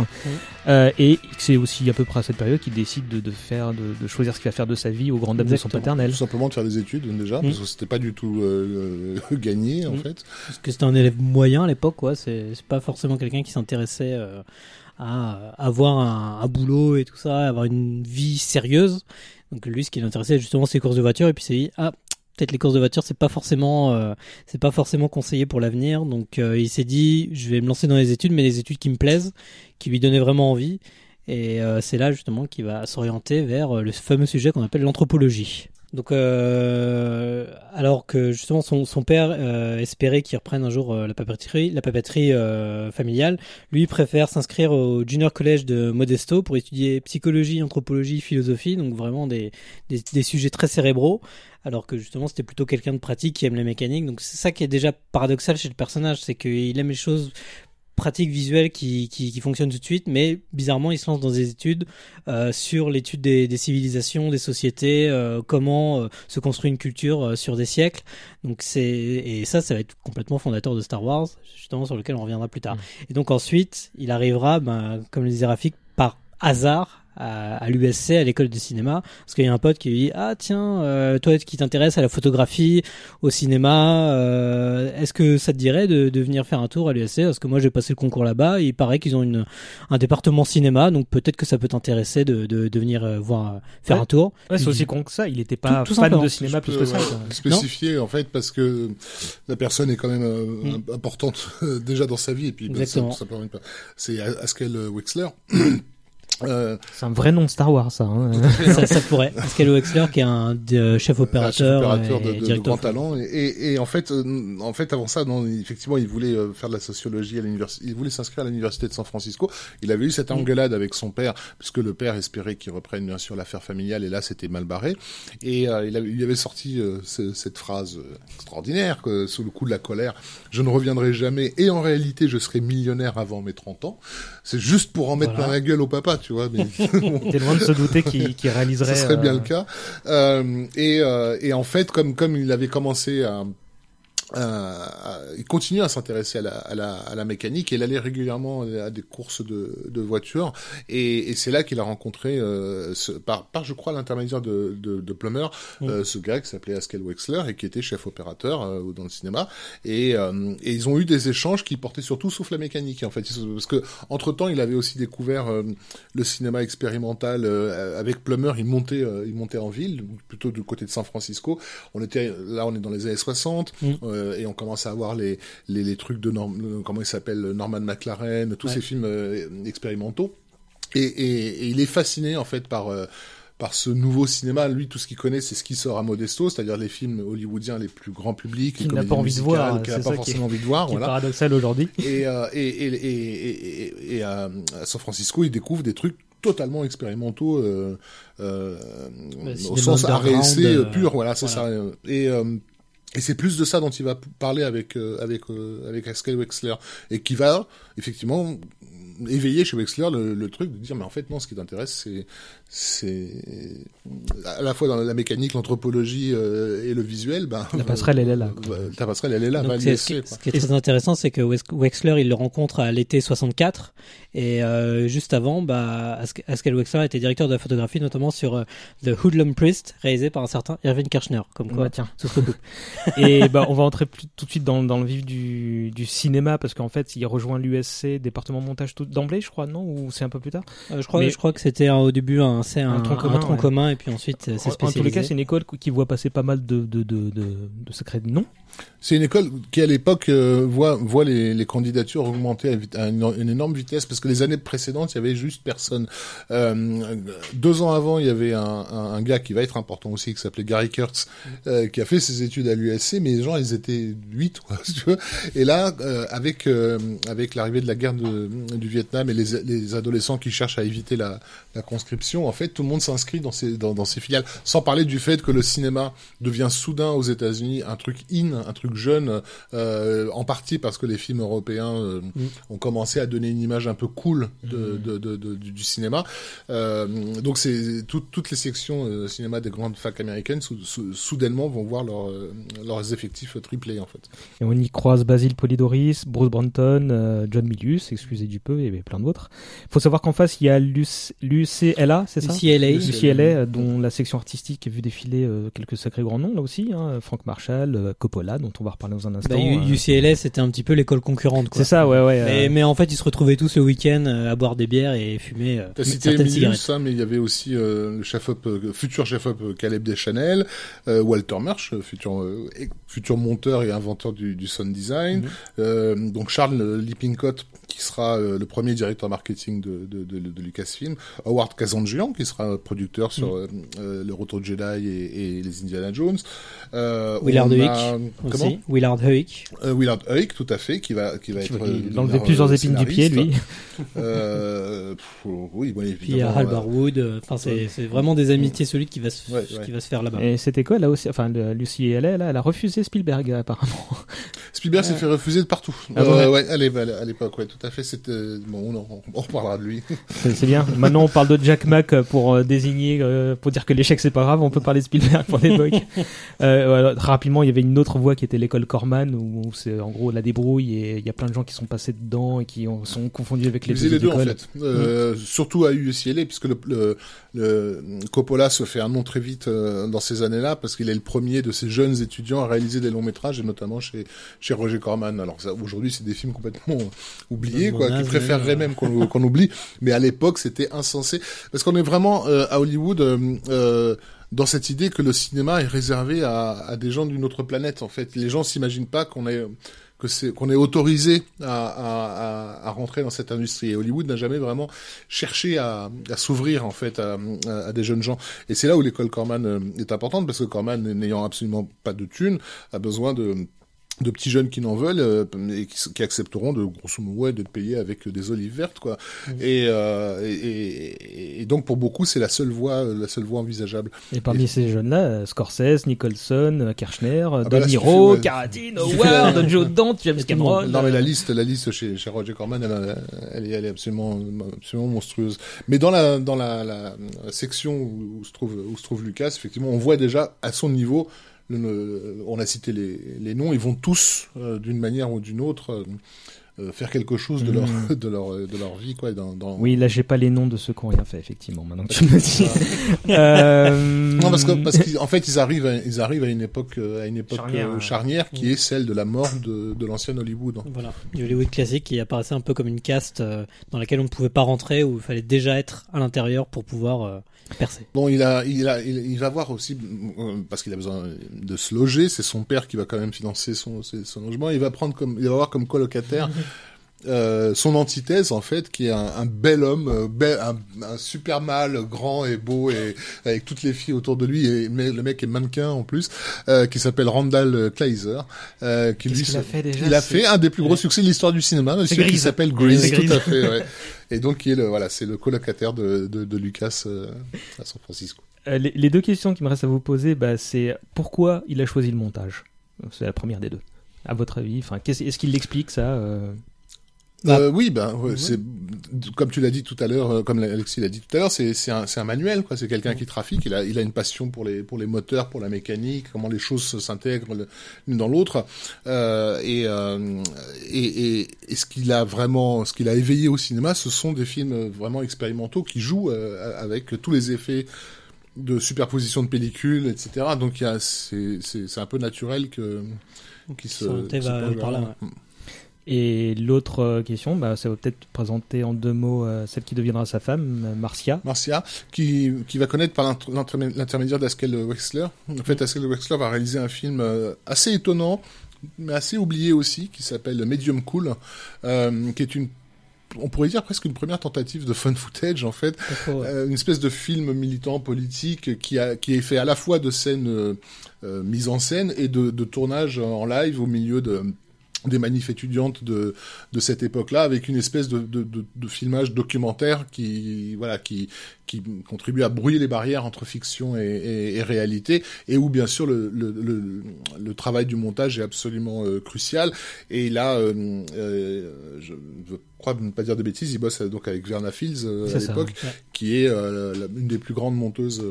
Euh, et c'est aussi à peu près à cette période qu'il décide de, de faire, de, de choisir ce qu'il va faire de sa vie au grand dame de son paternel. Tout simplement de faire des études déjà, parce que c'était pas du tout euh, euh, gagné en Mm. fait. Parce que c'était un élève moyen à l'époque, quoi. C'est c'est pas forcément quelqu'un qui s'intéressait euh, à avoir un, un boulot et tout ça, à avoir une vie sérieuse. Donc lui, ce qui l'intéressait justement, c'est les courses de voiture. Et puis dit, ah, peut-être les courses de voiture, c'est pas forcément, euh, c'est pas forcément conseillé pour l'avenir. Donc euh, il s'est dit, je vais me lancer dans les études, mais les études qui me plaisent, qui lui donnaient vraiment envie. Et euh, c'est là justement qu'il va s'orienter vers euh, le fameux sujet qu'on appelle l'anthropologie. Donc, euh, alors que justement son, son père euh, espérait qu'il reprenne un jour la papeterie, la papeterie familiale, lui préfère s'inscrire au Junior College de Modesto pour étudier psychologie, anthropologie, philosophie, donc vraiment des, des, des sujets très cérébraux. Alors que justement c'était plutôt quelqu'un de pratique qui aime les mécaniques. Donc c'est ça qui est déjà paradoxal chez le personnage, c'est qu'il aime les choses pratiques visuelles qui, qui, qui fonctionnent tout de suite, mais bizarrement il se lance dans des études euh, sur l'étude des, des civilisations, des sociétés, euh, comment euh, se construit une culture sur des siècles. Donc c'est et ça, ça va être complètement fondateur de Star Wars, justement sur lequel on reviendra plus tard. Et donc ensuite, il arrivera, ben, comme le disait Rafik, par hasard à, à l'USC, à l'école de cinéma, parce qu'il y a un pote qui lui dit ah tiens, euh, toi qui t'intéresses à la photographie, au cinéma, euh, est-ce que ça te dirait de, de venir faire un tour à l'USC Parce que moi j'ai passé le concours là-bas, et il paraît qu'ils ont une un département cinéma, donc peut-être que ça peut t'intéresser de, de, de venir euh, voir faire Ouais. un tour. Ouais, c'est aussi con que ça. Il était pas Tout- tout fan simplement. de cinéma plus que ça. spécifier en fait parce que la personne est quand même euh, Mm. importante déjà dans sa vie et puis bah, ça, ça permet pas. C'est Askel Wexler. Euh, C'est un vrai nom de Star Wars, ça. hein. ça, ça pourrait. Pascal Wexler qui est un euh, chef opérateur, chef opérateur et de, de- de grand talent et, et, en fait euh, en fait avant ça non effectivement il voulait faire de la sociologie à l'université il voulait s'inscrire à l'université de San Francisco il avait eu cette Mm. engueulade avec son père puisque le père espérait qu'il reprenne bien sûr l'affaire familiale et là c'était mal barré et euh, il, avait, il avait sorti euh, ce- cette phrase extraordinaire que sous le coup de la colère je ne reviendrai jamais et en réalité je serai millionnaire avant mes 30 ans c'est juste pour en mettre Voilà. plein la gueule au papa tu vois mais T'es loin de se douter qu'il qu'il réaliserait. ce serait bien euh, le cas. Euh, et, euh, et en fait, comme comme il avait commencé à euh, il continue à s'intéresser à la, à, la, à la mécanique et il allait régulièrement à des courses de, de voitures. Et, et c'est là qu'il a rencontré euh, ce, par, par je crois l'intermédiaire de, de, de Plummer Mm. euh, ce gars qui s'appelait Askel Wexler et qui était chef opérateur euh, dans le cinéma. Et, euh, et ils ont eu des échanges qui portaient surtout sauf la mécanique en fait. Parce que entre temps il avait aussi découvert euh, le cinéma expérimental euh, avec Plummer. Il montait il montait en ville plutôt du côté de San Francisco. On était là on est dans les années 60 Mm. Euh, et on commence à avoir les, les, les trucs de Norm, euh, comment il s'appelle Norman McLaren, tous Ouais. ces films euh, expérimentaux. Et, et, et il est fasciné en fait par euh, par ce nouveau cinéma. Lui, tout ce qu'il connaît, c'est ce qui sort à Modesto, c'est-à-dire les films hollywoodiens les plus grand public, Qu'il n'a pas envie de voir, qu'il n'a pas forcément envie de voir. Voilà. paradoxal aujourd'hui. Et, euh, et, et, et, et, et à, San Francisco, il découvre des trucs totalement expérimentaux euh, euh, au sens euh, pur. Voilà, c'est voilà. ça. Et et c'est plus de ça dont il va parler avec euh, avec euh, avec Wexler et qui va effectivement éveiller chez Wexler le, le truc de dire mais en fait non ce qui t'intéresse c'est c'est à la fois dans la mécanique l'anthropologie euh, et le visuel ben La passerelle, elle est là, quoi. bah, ta passerelle elle est là Donc, c'est- ce, qui, quoi. ce qui est très intéressant, c'est que Wexler, il le rencontre à l'été 64, et euh, juste avant, bah, Hask- Haskell Wexler était directeur de la photographie, notamment sur euh, The Hoodlum Priest, réalisé par un certain Irving Kirchner. Comme quoi, Bah, tiens. Et bah, on va entrer plus- tout de suite dans, dans le vif du, du cinéma parce qu'en fait, il rejoint l'USC, département montage tout d'emblée, je crois, non Ou c'est un peu plus tard Euh, je crois, Mais- je crois que c'était au début un, c'est un, Un tronc commun, ouais. commun, et puis ensuite euh, c'est En, en tous les cas, spécialisé. c'est une école qui voit passer pas mal de, de, de, de, de secrets de noms. C'est une école qui à l'époque euh, voit voit les, les candidatures augmenter à, une, une énorme vitesse parce que les années précédentes il y avait juste personne. Euh, deux ans avant il y avait un, un, un gars qui va être important aussi qui s'appelait Gary Kurtz euh, qui a fait ses études à l'USC mais les gens ils étaient huit quoi si tu veux. Et là euh, avec euh, avec l'arrivée de la guerre de, du Vietnam et les, les adolescents qui cherchent à éviter la, la conscription en fait tout le monde s'inscrit dans ces dans, dans ces filiales sans parler du fait que le cinéma devient soudain aux États-Unis un truc in, un truc jeune, euh, en partie parce que les films européens euh, ont commencé à donner une image un peu cool de, de, de- de- du, du cinéma. Euh, donc c'est tout- toutes les sections euh, cinéma des grandes facs américaines sou- sou- soudainement vont voir leur, leurs effectifs triplés en fait. Et on y croise Basil Polidoris, Bruce Branton, euh, John Milius, excusez du peu, et plein d'autres. Il faut savoir qu'en face, il y a l'UC- l'UCLA, c'est ça? UCLA. UCLA, dont la section artistique a vu défiler euh, quelques sacrés grands noms, là aussi. Hein, Frank Marshall, euh, Dont on va reparler dans un instant. Bah, euh. UCLA, c'était un petit peu l'école concurrente. C'est ça, ouais, ouais. Mais, euh, mais en fait, ils se retrouvaient tous le week-end euh, à boire des bières et fumer euh, T'as cité certaines Milius, cigarettes. ça, mais il y avait aussi euh, le chef-op, euh, futur chef-op euh, Caleb Deschanel, euh, Walter Murch, euh, futur, euh, futur monteur et inventeur du, du sound design, Mhm. euh, donc Charles euh, Lippincott, qui sera euh, le premier directeur marketing de, de, de, de Lucasfilm, Howard Kazanjian, qui sera producteur sur Mhm. euh, le Retour de Jedi et, et les Indiana Jones. Euh, Willard Huyck a- Aussi. Willard Huyck. euh, Willard Huyck, tout à fait, qui va, qui va qui être. va- il enlevait leur, plusieurs euh, épines du pied, lui. Euh, pff, oui, bon, Puis évidemment. euh, Hal euh, Barwood. Enfin, c'est c'est vraiment des amitiés solides qui va se, Ouais, qui ouais. va se faire là-bas. Et cette école, là aussi, enfin, le- l'UCLA, là, elle a refusé Spielberg, apparemment. Spielberg s'est fait refuser de partout. Ah Euh, ouais, à l'é- à l'époque, ouais, tout à fait. C'était bon, on, on reparlera de lui. C'est bien. Maintenant, on parle de Jack Mack pour euh, désigner, euh, pour dire que l'échec c'est pas grave. On peut parler de Spielberg pour l'époque. euh, rapidement, il y avait une autre voie qui était l'école Corman, où, où c'est en gros la débrouille et il y a plein de gens qui sont passés dedans et qui ont- sont confondus avec les faisait les deux deux en fait. Euh, Surtout à UCLA, puisque le, le, le- Coppola se fait un nom très vite euh, dans ces années-là, parce qu'il est le premier de ces jeunes étudiants à réaliser des longs métrages, et notamment chez chez Roger Corman. Alors aujourd'hui, c'est des films complètement oubliés, quoi, qui préféreraient mais, même qu'on oublie. Mais à l'époque, c'était insensé, parce qu'on est vraiment euh, à Hollywood. euh, euh, dans cette idée que le cinéma est réservé à, à des gens d'une autre planète, en fait, les gens s'imaginent pas qu'on est qu'on est autorisé à, rentrer dans cette industrie. Et Hollywood n'a jamais vraiment cherché à, à s'ouvrir en fait à des jeunes gens. Et c'est là où l'école Corman euh, est importante parce que Corman, n'ayant absolument pas de thunes, a besoin de de petits jeunes qui n'en veulent euh, et qui, qui accepteront de grosso modo ouais, d'être payés avec des olives vertes quoi et, euh, et, et, donc pour beaucoup c'est la seule voie la seule voie envisageable Et parmi ces jeunes-là, euh, Scorsese, Nicholson, euh, Kirchner, euh, bah De là, Niro, fais Howard, Joe Dante, James Cameron. Non mais la liste, la liste chez, chez Roger Corman, elle, elle, est, elle est absolument, absolument monstrueuse. Mais dans la dans la, la section où, où se trouve où se trouve Lucas, effectivement, on voit déjà à son niveau. Le- le- on a cité les, les noms, ils vont tous euh, d'une manière ou d'une autre euh, euh, faire quelque chose de leur Mm. de leur de leur vie quoi. Dans, dans... Oui, là, j'ai pas les noms de ceux qui ont rien fait, effectivement, maintenant que tu me dis. Euh, Non parce que parce qu'en fait ils arrivent à, ils arrivent à une époque à une époque Charnière, euh, hein. charnière qui est celle de la mort de, de l'ancien Hollywood. Voilà, du Hollywood classique qui apparaissait un peu comme une caste euh, dans laquelle on ne pouvait pas rentrer, où il fallait déjà être à l'intérieur pour pouvoir Bon, il a, il a, il, il va voir aussi euh, parce qu'il a besoin de se loger. C'est son père qui va quand même financer son, logement. Il va prendre comme, il va avoir comme colocataire euh, son antithèse en fait, qui est un, un bel homme, euh, bel- un, un super mâle, grand et beau et avec toutes les filles autour de lui. Et mais le mec est mannequin en plus, euh, qui s'appelle Randall Kleiser, euh, qui a fait déjà? il a fait un des plus gros succès de l'histoire du cinéma, monsieur, qui s'appelle Grease, c'est tout Grease. à fait. Ouais. Et donc, qui est le, voilà, c'est le colocataire de, de, Lucas euh, à San Francisco. Euh, les, deux questions qui me restent à vous poser, bah, c'est pourquoi il a choisi le montage? C'est la première des deux. À votre avis, enfin, est-ce qu'il l'explique ça euh? Bah, Euh, oui, ben, ouais, c'est comme tu l'as dit tout à l'heure, euh, comme Alexis l'a dit tout à l'heure, c'est c'est un, un manuel, quoi. C'est quelqu'un qui trafique. Il a, il a une passion pour les pour les moteurs, pour la mécanique, comment les choses s'intègrent l'une dans l'autre. Euh, et, euh, et, et, et ce qu'il a vraiment, ce qu'il a éveillé au cinéma, ce sont des films vraiment expérimentaux qui jouent euh, avec tous les effets de superposition de pellicules, etc. Donc c'est un peu naturel que qui se, se par là, ouais. Et l'autre euh, question, bah, ça va peut-être présenter en deux mots euh, celle qui deviendra sa femme, euh, Marcia. Marcia, qui, qui va connaître par l'inter- l'intermé- l'intermédiaire d'Askel Wexler. En fait, Askel Wexler va réaliser un film euh, assez étonnant, mais assez oublié aussi, qui s'appelle Medium Cool, euh, qui est une, on pourrait dire presque une première tentative de fun footage, en fait, ouais. euh, une espèce de film militant politique qui a qui est fait à la fois de scènes euh, euh, mises en scène et de, de tournage en live au milieu de des manifs étudiantes de de cette époque-là avec une espèce de, de, de, de filmage documentaire qui voilà qui qui contribue à brouiller les barrières entre fiction et, et, et réalité et où bien sûr le, le, le, le travail du montage est absolument euh, crucial et là euh, euh, je veux crois ne pas dire de bêtises il bosse donc avec Verna Fields à l'époque ouais. qui est une des plus grandes monteuses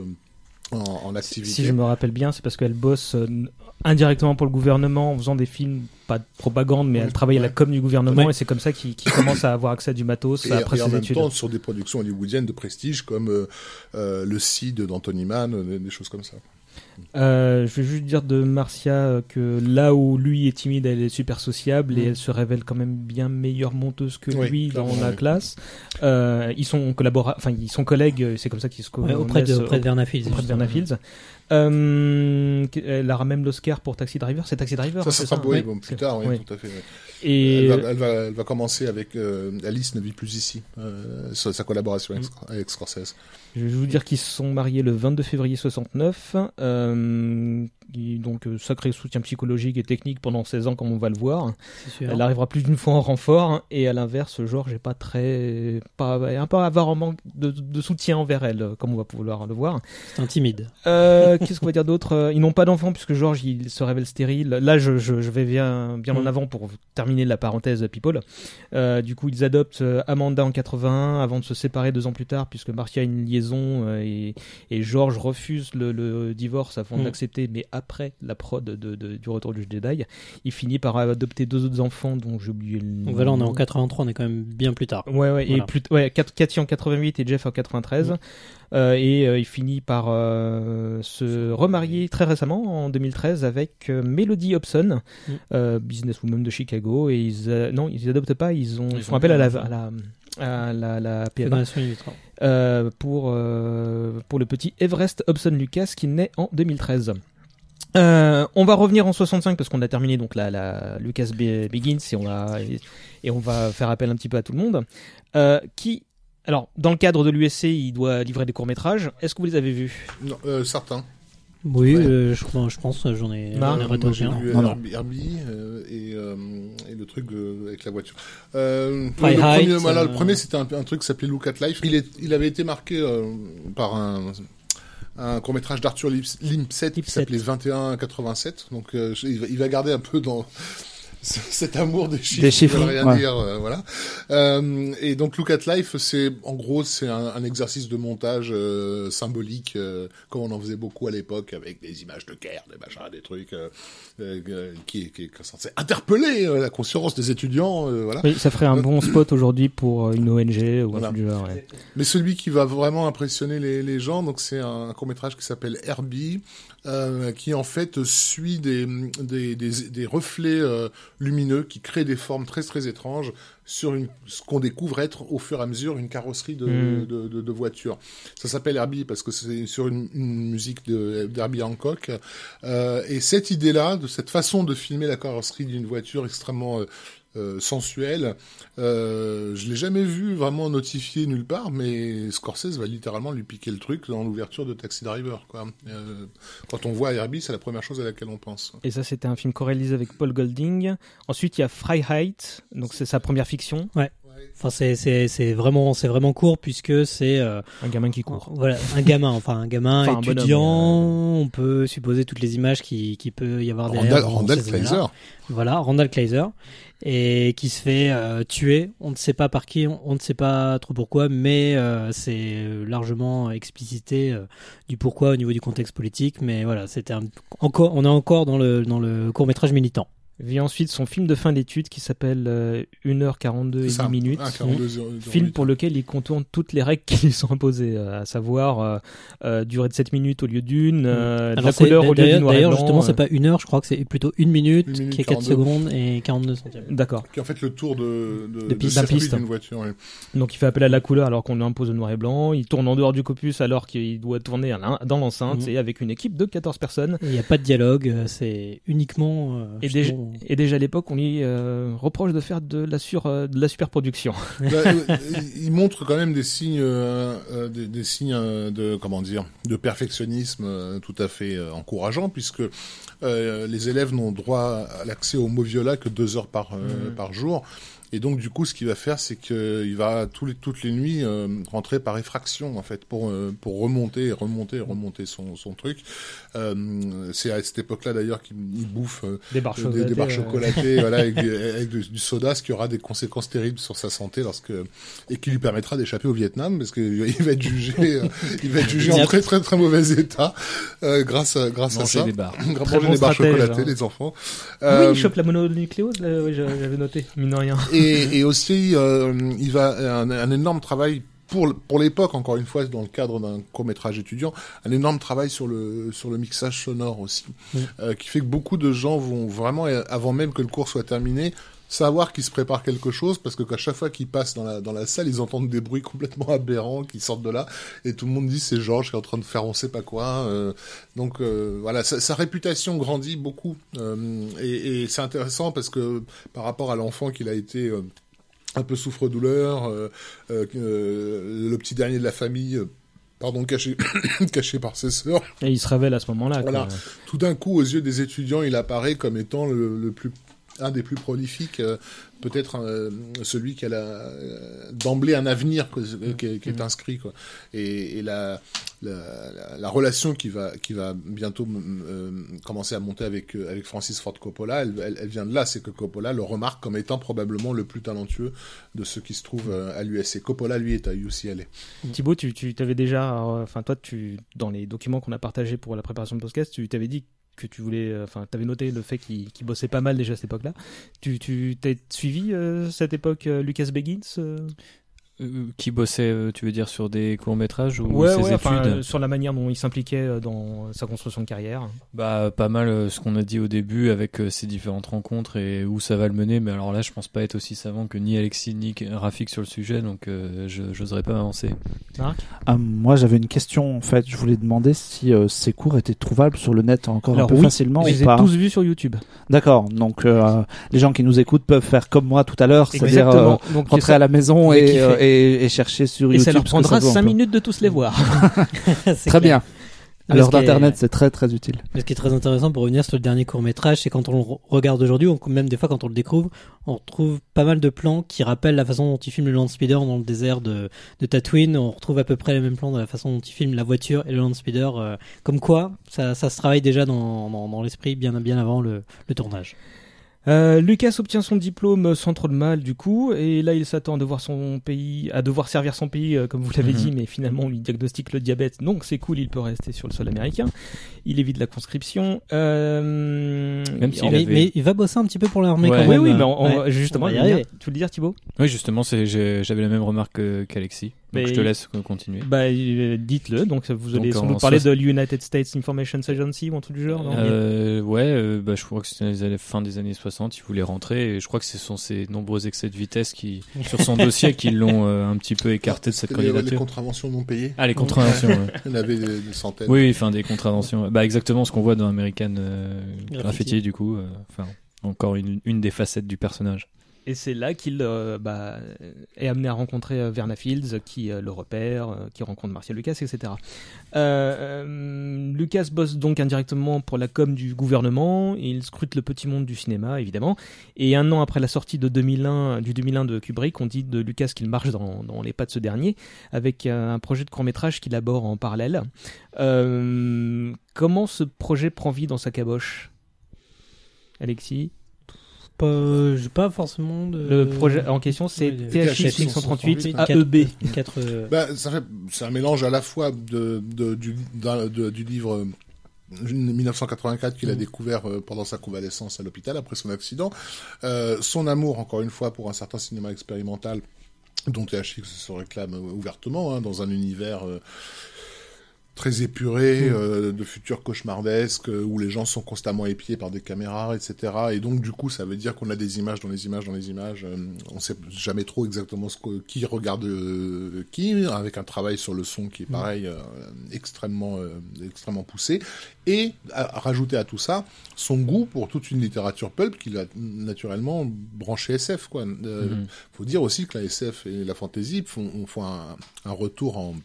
en, en activité Si je me rappelle bien, c'est parce qu'elle bosse indirectement pour le gouvernement en faisant des films, pas de propagande, mais Ouais, elle travaille à la com du gouvernement Ouais. et c'est comme ça qu'il qu'il commence à avoir accès à du matos et, après et en ses même études. temps sur des productions hollywoodiennes de prestige comme euh, euh, le Cid d'Anthony Mann, euh, des choses comme ça. Euh, je vais juste dire de Marcia que là où lui est timide, elle est super sociable et Mm. elle se révèle quand même bien meilleure monteuse que Oui, lui dans la oui. classe. Euh, ils sont collabora enfin ils sont collègues, c'est comme ça qu'ils se Ouais, connaissent auprès de, auprès de Verna Fields. auprès de justement. Verna Fields. Euh, elle aura même l'Oscar pour Taxi Driver. C'est Taxi Driver. Ça, ça sera oui, bon, plus tard, oui, oui. tout à fait. oui. Et Elle, va, elle, va, elle va commencer avec euh, Alice ne vit plus ici, euh, sa collaboration avec, Mm. avec Scorsese. Je vais vous dire qu'ils se sont mariés le 22 février 69. Qui- donc euh, sacré soutien psychologique et technique pendant 16 ans comme on va le voir. Elle arrivera plus d'une fois en renfort hein, et à l'inverse, Georges est pas très, pas un peu avoir un manque de, de soutien envers elle, euh, comme on va pouvoir le voir. C'est un timide. Euh, Qu'est-ce qu'on va dire d'autre Euh, Ils n'ont pas d'enfants puisque Georges il se révèle stérile. Là, je, je, je vais bien, bien en Mm. avant pour terminer la parenthèse People. Euh, du coup, ils adoptent Amanda en 81 avant de se séparer deux ans plus tard puisque Marcia a une liaison et, et Georges refuse le, le divorce avant Mm. de l'accepter, mais après la prod de, de- du retour du Jedi, il finit par adopter deux autres enfants dont j'ai oublié le nom. Voilà, on est en 83, on est quand même bien plus tard. Ouais, ouais, Voilà. et plus, ouais, Cathy en 88 et Jeff en 93. Mm. Euh, et euh, il finit par euh, se remarier très récemment, en 2013, avec euh, Melody Hobson, Mm. businesswoman de Chicago. Et ils, non, ils adoptent pas, ils, ont, ils, Ils font appel à la, à la, à la, pour, pour le petit Everest Hobson Lucas qui naît en 2013. Euh, on va revenir en 65 parce qu'on a terminé donc la, la Lucas Be- Begins et on va et, et on va faire appel un petit peu à tout le monde. Euh, qui alors dans le cadre de l'USC, il doit livrer des courts métrages. Est-ce que vous les avez vus? Non, euh, certains. Oui, Ouais. euh, je, pense, j'en ai, Non, ai Moi, retenu un. vu Non, non. Herbie, euh, et, euh, et le truc avec la voiture. Euh, le, Height, premier, voilà, le premier, c'était un, un truc qui s'appelait Look at Life. Il, est, il avait été marqué euh, par un, un court métrage d'Arthur Lips- Limpset qui Lipset. s'appelait 2187. Donc euh, je- il, va, il va garder un peu dans cet amour des chiffres, Des chiffres, rien ouais. dire, euh, voilà. Euh, et donc Look at Life, c'est en gros c'est un, un exercice de montage euh, symbolique, euh, comme on en faisait beaucoup à l'époque avec des images de guerre, des machins, des trucs euh, euh, qui, qui est censé interpeller euh, la conscience des étudiants, euh, voilà. Oui, ça ferait un bon spot aujourd'hui pour une ONG ou Voilà. un genre. ouais. Mais celui qui va vraiment impressionner les, les gens, donc c'est un, court métrage qui s'appelle Herbie, euh, qui en fait suit des, des, des, des reflets euh, lumineux qui créent des formes très très étranges sur une, ce qu'on découvre être au fur et à mesure une carrosserie de, Mm. de, de, de voitures. Ça s'appelle Herbie parce que c'est sur une, une musique de d'Herbie Hancock. Euh, et cette idée-là, de cette façon de filmer la carrosserie d'une voiture extrêmement euh, euh, sensuel. Euh, je l'ai jamais vu vraiment notifié nulle part, mais Scorsese va littéralement lui piquer le truc dans l'ouverture de Taxi Driver. Quoi. Euh, quand on voit Herbie, c'est la première chose à laquelle on pense. Et ça, c'était un film co-réalisé avec Paul Golding. Ensuite, il y a Freiheit, donc c'est sa première fiction, Enfin, c'est c'est c'est vraiment c'est vraiment court puisque c'est euh, un gamin qui court. voilà un gamin, enfin un gamin Enfin, un bonhomme, étudiant. On peut supposer toutes les images qui qui peut y avoir derrière. Randall. Kleiser. Voilà, Randall Kleiser et qui se fait euh, tuer. On ne sait pas par qui, on, ne sait pas trop pourquoi, mais euh, c'est largement explicité euh, du pourquoi au niveau du contexte politique. Mais voilà, c'était encore, on est encore dans le dans le court métrage militant. Vient ensuite son film de fin d'études qui s'appelle euh, 1h42 et C'est 10 ça, minutes. un 42 heures- Film pour lequel il contourne toutes les règles qui lui sont imposées, euh, à savoir euh, euh, durée de 7 minutes au lieu d'une, euh, de la Alors, c'est- couleur au lieu du d'ailleurs, noir et d'ailleurs, justement, euh. c'est pas une heure, je crois que c'est plutôt une minute, Une minute qui est 4 42. secondes et 42 centièmes. D'accord. Qui est en fait le tour de, de, De piste. circuit La piste. d'une voiture. ouais. Donc il fait appel à la couleur alors qu'on lui impose le noir et blanc. Il tourne en dehors du copus alors qu'il doit tourner dans l'enceinte Mhm. et avec une équipe de 14 personnes. Il n'y a pas de dialogue, euh, c'est uniquement. euh, Et et déjà à l'époque, on lui euh, reproche de faire de la, sur, euh, de la superproduction. Bah, euh, il montre quand même des signes, euh, des, des signes de comment dire, de perfectionnisme tout à fait euh, encourageant, puisque euh, les élèves n'ont droit à l'accès au mot viola que deux heures par euh, Mhm. par jour. Et donc du coup, ce qu'il va faire, c'est qu'il va tous les, toutes les nuits euh, rentrer par effraction en fait pour euh, pour remonter, remonter, remonter son son truc. Euh, c'est à cette époque-là d'ailleurs qu'il il bouffe euh, Des barres chocolatées. des barres euh, chocolatées voilà, avec, du, avec du, du soda, ce qui aura des conséquences terribles sur sa santé lorsque et qui lui permettra d'échapper au Vietnam parce qu'il va être jugé, euh, il va être jugé en très très très mauvais état euh, grâce à grâce à ça. des barres. Manger bon des barres stratège, chocolatées, hein. les enfants. Oui, Euh, il chope la mononucléose, oui, j'a- j'avais noté, mine de rien. et, et aussi, euh, il va un, un énorme travail pour pour l'époque, encore une fois, dans le cadre d'un court métrage étudiant, un énorme travail sur le sur le mixage sonore aussi, euh, qui fait que beaucoup de gens vont vraiment, avant même que le cours soit terminé, savoir qu'il se prépare quelque chose parce que qu'à chaque fois qu'ils passent dans la dans la salle, ils entendent des bruits complètement aberrants qui sortent de là et tout le monde dit c'est Georges qui est en train de faire on sait pas quoi. euh, donc euh, voilà, sa, sa réputation grandit beaucoup euh, et, et c'est intéressant parce que par rapport à l'enfant qu'il a été un peu souffre-douleur, le petit dernier de la famille, pardon, caché, caché par ses sœurs. Et il se révèle à ce moment-là. Voilà. Tout d'un coup, aux yeux des étudiants, il apparaît comme étant le, le plus un des plus prolifiques, euh, peut-être euh, celui qui a euh, d'emblée un avenir qui, est, qui est inscrit quoi. Et, et la, la, la, la relation qui va qui va bientôt commencer à monter avec avec Francis Ford Coppola, elle, elle, elle vient de là, c'est que Coppola le remarque comme étant probablement le plus talentueux de ceux qui se trouvent à l'USC. Coppola lui est à UCLA. Thibaut, tu, t'avais déjà, enfin toi, tu dans les documents qu'on a partagés pour la préparation de podcast, tu t'avais dit que tu voulais, euh, enfin, t'avais noté le fait qu'il bossait pas mal déjà à cette époque-là. Tu, tu t'as suivi euh, cette époque euh, Lucas Beggins qui bossait, euh, tu veux dire, sur des courts métrages ou Ouais, ses ouais, études enfin, euh, sur la manière dont il s'impliquait euh, dans sa construction de carrière. Bah pas mal euh, ce qu'on a dit au début avec euh, ces différentes rencontres et où ça va le mener. Mais alors là, je pense pas être aussi savant que ni Alexis ni Rafik sur le sujet, donc euh, je j'oserais pas avancer. Ah, moi, j'avais une question en fait. Je voulais demander si euh, ces cours étaient trouvables sur le net encore Alors un peu oui, facilement je ou les ai pas. tous vus sur YouTube. D'accord. Donc, euh, les gens qui nous écoutent peuvent faire comme moi tout à l'heure, c'est-à-dire euh, rentrer à la maison et et, et, et chercher sur et YouTube. ça leur prendra vaut un 5 peu. minutes de tous les voir. Très clair. bien. Est- d'internet, c'est très très utile. Mais ce qui est très intéressant pour revenir sur le dernier court métrage, c'est quand on le re- regarde aujourd'hui, ou même des fois quand on le découvre, on retrouve pas mal de plans qui rappellent la façon dont il filme le land speeder dans le désert de, de Tatooine. On retrouve à peu près les mêmes plans de la façon dont il filme la voiture et le land speeder. euh, comme quoi, ça, ça se travaille déjà dans, dans, dans l'esprit bien, bien avant le, le tournage. Euh, Lucas obtient son diplôme sans trop de mal du coup, et là il s'attend à devoir son pays, à devoir servir son pays euh, comme vous l'avez Mhm. dit, mais finalement on lui diagnostique le diabète, donc c'est cool, il peut rester sur le sol américain. Il évite la conscription. Euh... Même s'il en- mais, avait- mais il va bosser un petit peu pour l'armée Ouais. quand Oui, même. oui, mais on- on- Ouais. justement, On va y dire- tu veux le dire Thibaut? Oui, justement, j'avais la même remarque que- qu'Alexis. Donc Mais- je te laisse continuer. Bah euh, dites-le, donc vous allez Donc, sans doute parler de l'United States Information Agency ou un truc du genre, non Euh, ouais, euh, bah, je crois que c'était à la fin des années 60, il voulait rentrer et je crois que ce sont ces nombreux excès de vitesse qui, sur son dossier qui l'ont euh, un petit peu écarté de cette C'était les, les candidature. contraventions non payées. Ah, les contraventions. ouais. Il y en avait des, des centaines. Oui, enfin des contraventions. Bah exactement ce qu'on voit dans American euh, Graffiti. Graffiti du coup. euh, Enfin, encore une, une des facettes du personnage. Et c'est là qu'il euh, bah, est amené à rencontrer euh, Verna Fields, qui euh, le repère, qui rencontre Martial Lucas, etc. Lucas bosse donc indirectement pour la com du gouvernement. Il scrute le petit monde du cinéma, évidemment. Et un an après la sortie de 2001, du 2001 de Kubrick, on dit de Lucas qu'il marche dans, les pas de ce dernier, avec un projet de court métrage qu'il aborde en parallèle. Comment ce projet prend vie dans sa caboche? Alexis? Pas, j'ai pas forcément de. Le projet en question, c'est THX 538 AEB. 4 Bah, ça fait, c'est un mélange à la fois de, de- du, de- du livre euh, 1984 qu'il a découvert euh, pendant sa convalescence à l'hôpital après son accident, euh, son amour encore une fois pour un certain cinéma expérimental dont THX se réclame euh, ouvertement hein, dans un univers euh, très épuré, euh, de futurs cauchemardesques, euh, où les gens sont constamment épiés par des caméras, etc. Et donc, du coup, ça veut dire qu'on a des images dans les images dans les images. euh, on sait jamais trop exactement ce que, qui regarde euh, qui, avec un travail sur le son qui est pareil, euh, extrêmement, extrêmement poussé. Et à, à rajouter à tout ça, son goût pour toute une littérature pulp qu'il a naturellement branché SF. Quoi. Mhm. faut dire aussi que la SF et la fantasy font, font un, un retour en,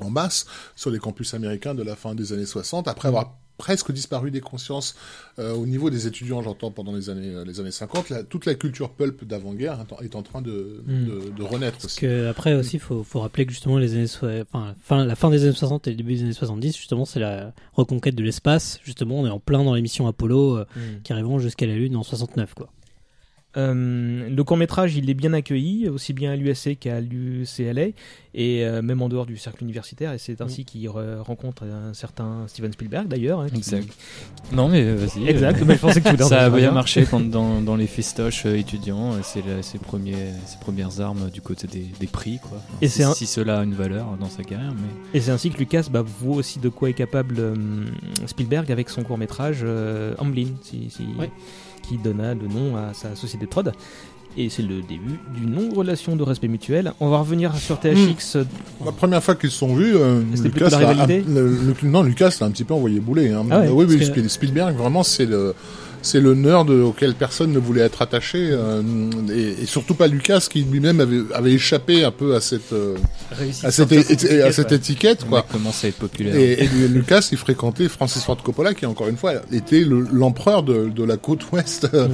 en masse sur les campus américains de la fin des années 60, après avoir presque disparu des consciences euh, au niveau des étudiants, j'entends, pendant les années, euh, les années 50. La- toute la culture pulp d'avant-guerre est en- est en train de, Mm. de, de renaître Parce aussi. que après aussi, faut, faut rappeler que justement les années, enfin, fin, la fin des années 60 et le début des années 70, justement, c'est la reconquête de l'espace. Justement, on est en plein dans l'émission Apollo, euh, qui arriveront jusqu'à la Lune en 69, quoi. Euh, le court métrage, il est bien accueilli, aussi bien à l'USC qu'à l'UCLA, et euh, même en dehors du cercle universitaire. Et c'est ainsi qu'il re- rencontre un certain Steven Spielberg, d'ailleurs. hein, qui- Exact. Non, mais euh, vas-y. Exact. mais je pensais que tu ça a bien marché quand, dans, dans les festoches euh, étudiants. C'est ses, premiers, ses premières armes du côté des, des prix. Quoi. Enfin, Et si, c'est un- si cela a une valeur dans sa carrière. Mais... Et c'est ainsi que Lucas bah, voit aussi de quoi est capable Spielberg avec son court métrage Amblin, si, si- Ouais. qui donna le nom à sa société de prod. Et c'est le début d'une longue relation de respect mutuel. On va revenir sur THX. euh, La première fois qu'ils se sont vus, euh, Lucas, la a- le- le- non, Lucas l'a un petit peu envoyé bouler. Hein. Ah ouais, oui, oui, Spielberg, vraiment, c'est le, c'est le nerd auquel personne ne voulait être attaché, euh, et, et surtout pas Lucas qui lui-même avait, avait échappé un peu à cette, euh, à cette, sortir son é- à cette ouais. étiquette, quoi. commence à être populaire. Et, et Lucas, il fréquentait Francis Ford Coppola, qui encore une fois était le- l'empereur de, de la côte ouest euh,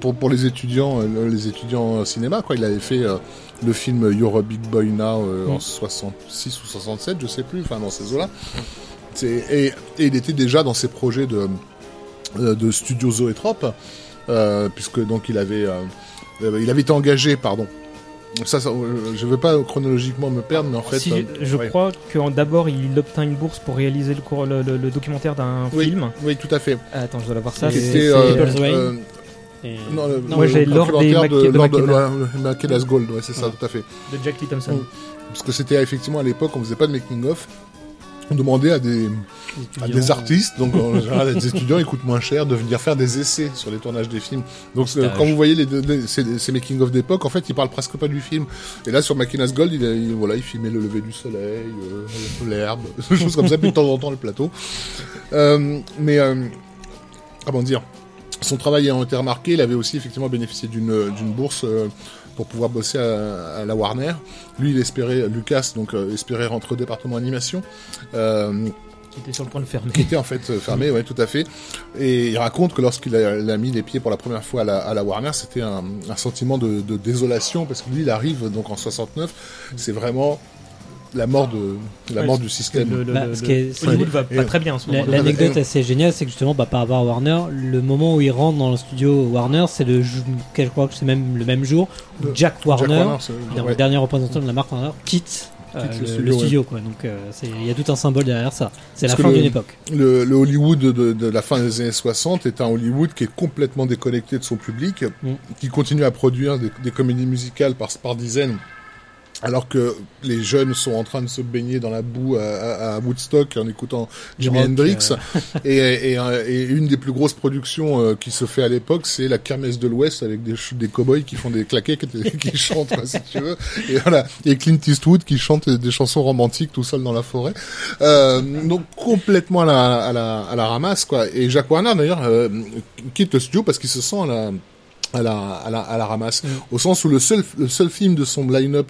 pour, pour les étudiants, les étudiants cinéma. Quoi, il avait fait euh, le film You're a Big Boy Now euh, en 66 ou 67, je sais plus, enfin dans ces eaux-là. C'est- Et, et il était déjà dans ses projets de, de studio Zoétrope, euh, puisque donc il avait, euh, euh, il avait été engagé, pardon. Ça, ça, euh, je veux pas chronologiquement me perdre, mais en fait, Si, euh, je ouais. crois que d'abord il obtint une bourse pour réaliser le, court- le, le- le documentaire d'un Oui. film. oui, tout à fait. Ah, attends, je dois l'avoir ça. Et Qui c'est- était, c'est euh, People's Rain. euh, Et- Non, Moi, j'ai Lord des Gold, ouais, c'est ça, Ouais. tout à fait. de Jack Lee Mm. Parce que c'était effectivement à l'époque, on faisait pas de making demandait à des, à des artistes, donc en général des étudiants, ils coûtent moins cher, de venir faire des essais sur les tournages des films. Donc quand vous voyez les, les- ces, ces making of d'époque, en fait, ils parlent presque pas du film. Et là, sur Mackinac Gold, il, voilà, il filmait le lever du soleil, euh, l'herbe, des choses comme ça, puis de temps en temps le plateau. Euh, mais euh, comment dire son travail ayant été remarqué, il avait aussi effectivement bénéficié d'une d'une bourse euh, pour pouvoir bosser à, à la Warner. Lui, il espérait, Lucas, donc euh, espérait rentrer au département animation, euh, qui était sur le point de fermer. qui était en fait euh, fermé, ouais, tout à fait. Et il raconte que lorsqu'il a, mis les pieds pour la première fois à la, à la Warner, c'était un, un sentiment de, de désolation parce que lui, il arrive donc en 69. C'est vraiment la mort de la Ouais, mort du système. le, Bah, le- ce qui est- le- c'est- Hollywood va pas très bien en ce La- moment. L'anecdote assez géniale, c'est que justement, bah, par rapport à Warner, le moment où il rentre dans le studio Warner, c'est le, je crois que c'est même le même jour où Le- Jack Warner, Jack Warner, c'est- le dernier représentant de la marque Warner, quitte, euh, Quitte le le, studio, ouais. quoi. Donc, euh, il y a tout un symbole derrière ça. C'est la fin d'une époque. Le, le Hollywood de, de la fin des années 60 est un Hollywood qui est complètement déconnecté de son public, Mm. qui continue à produire des, des comédies musicales par, par dizaines, alors que les jeunes sont en train de se baigner dans la boue à, Woodstock en écoutant Jimi Hendrix. euh. et, et, euh, et une des plus grosses productions euh, qui se fait à l'époque, c'est la Kermesse de l'Ouest avec des, des cow-boys qui font des claquettes et qui chantent, si tu veux. Et voilà. Et Clint Eastwood qui chante des chansons romantiques tout seul dans la forêt. Euh, donc complètement à la, à la, à la ramasse, quoi. Et Jacques Warner, d'ailleurs, euh, quitte le studio parce qu'il se sent à la, à la, à la, à la ramasse. Au sens où le seul, le seul film de son line-up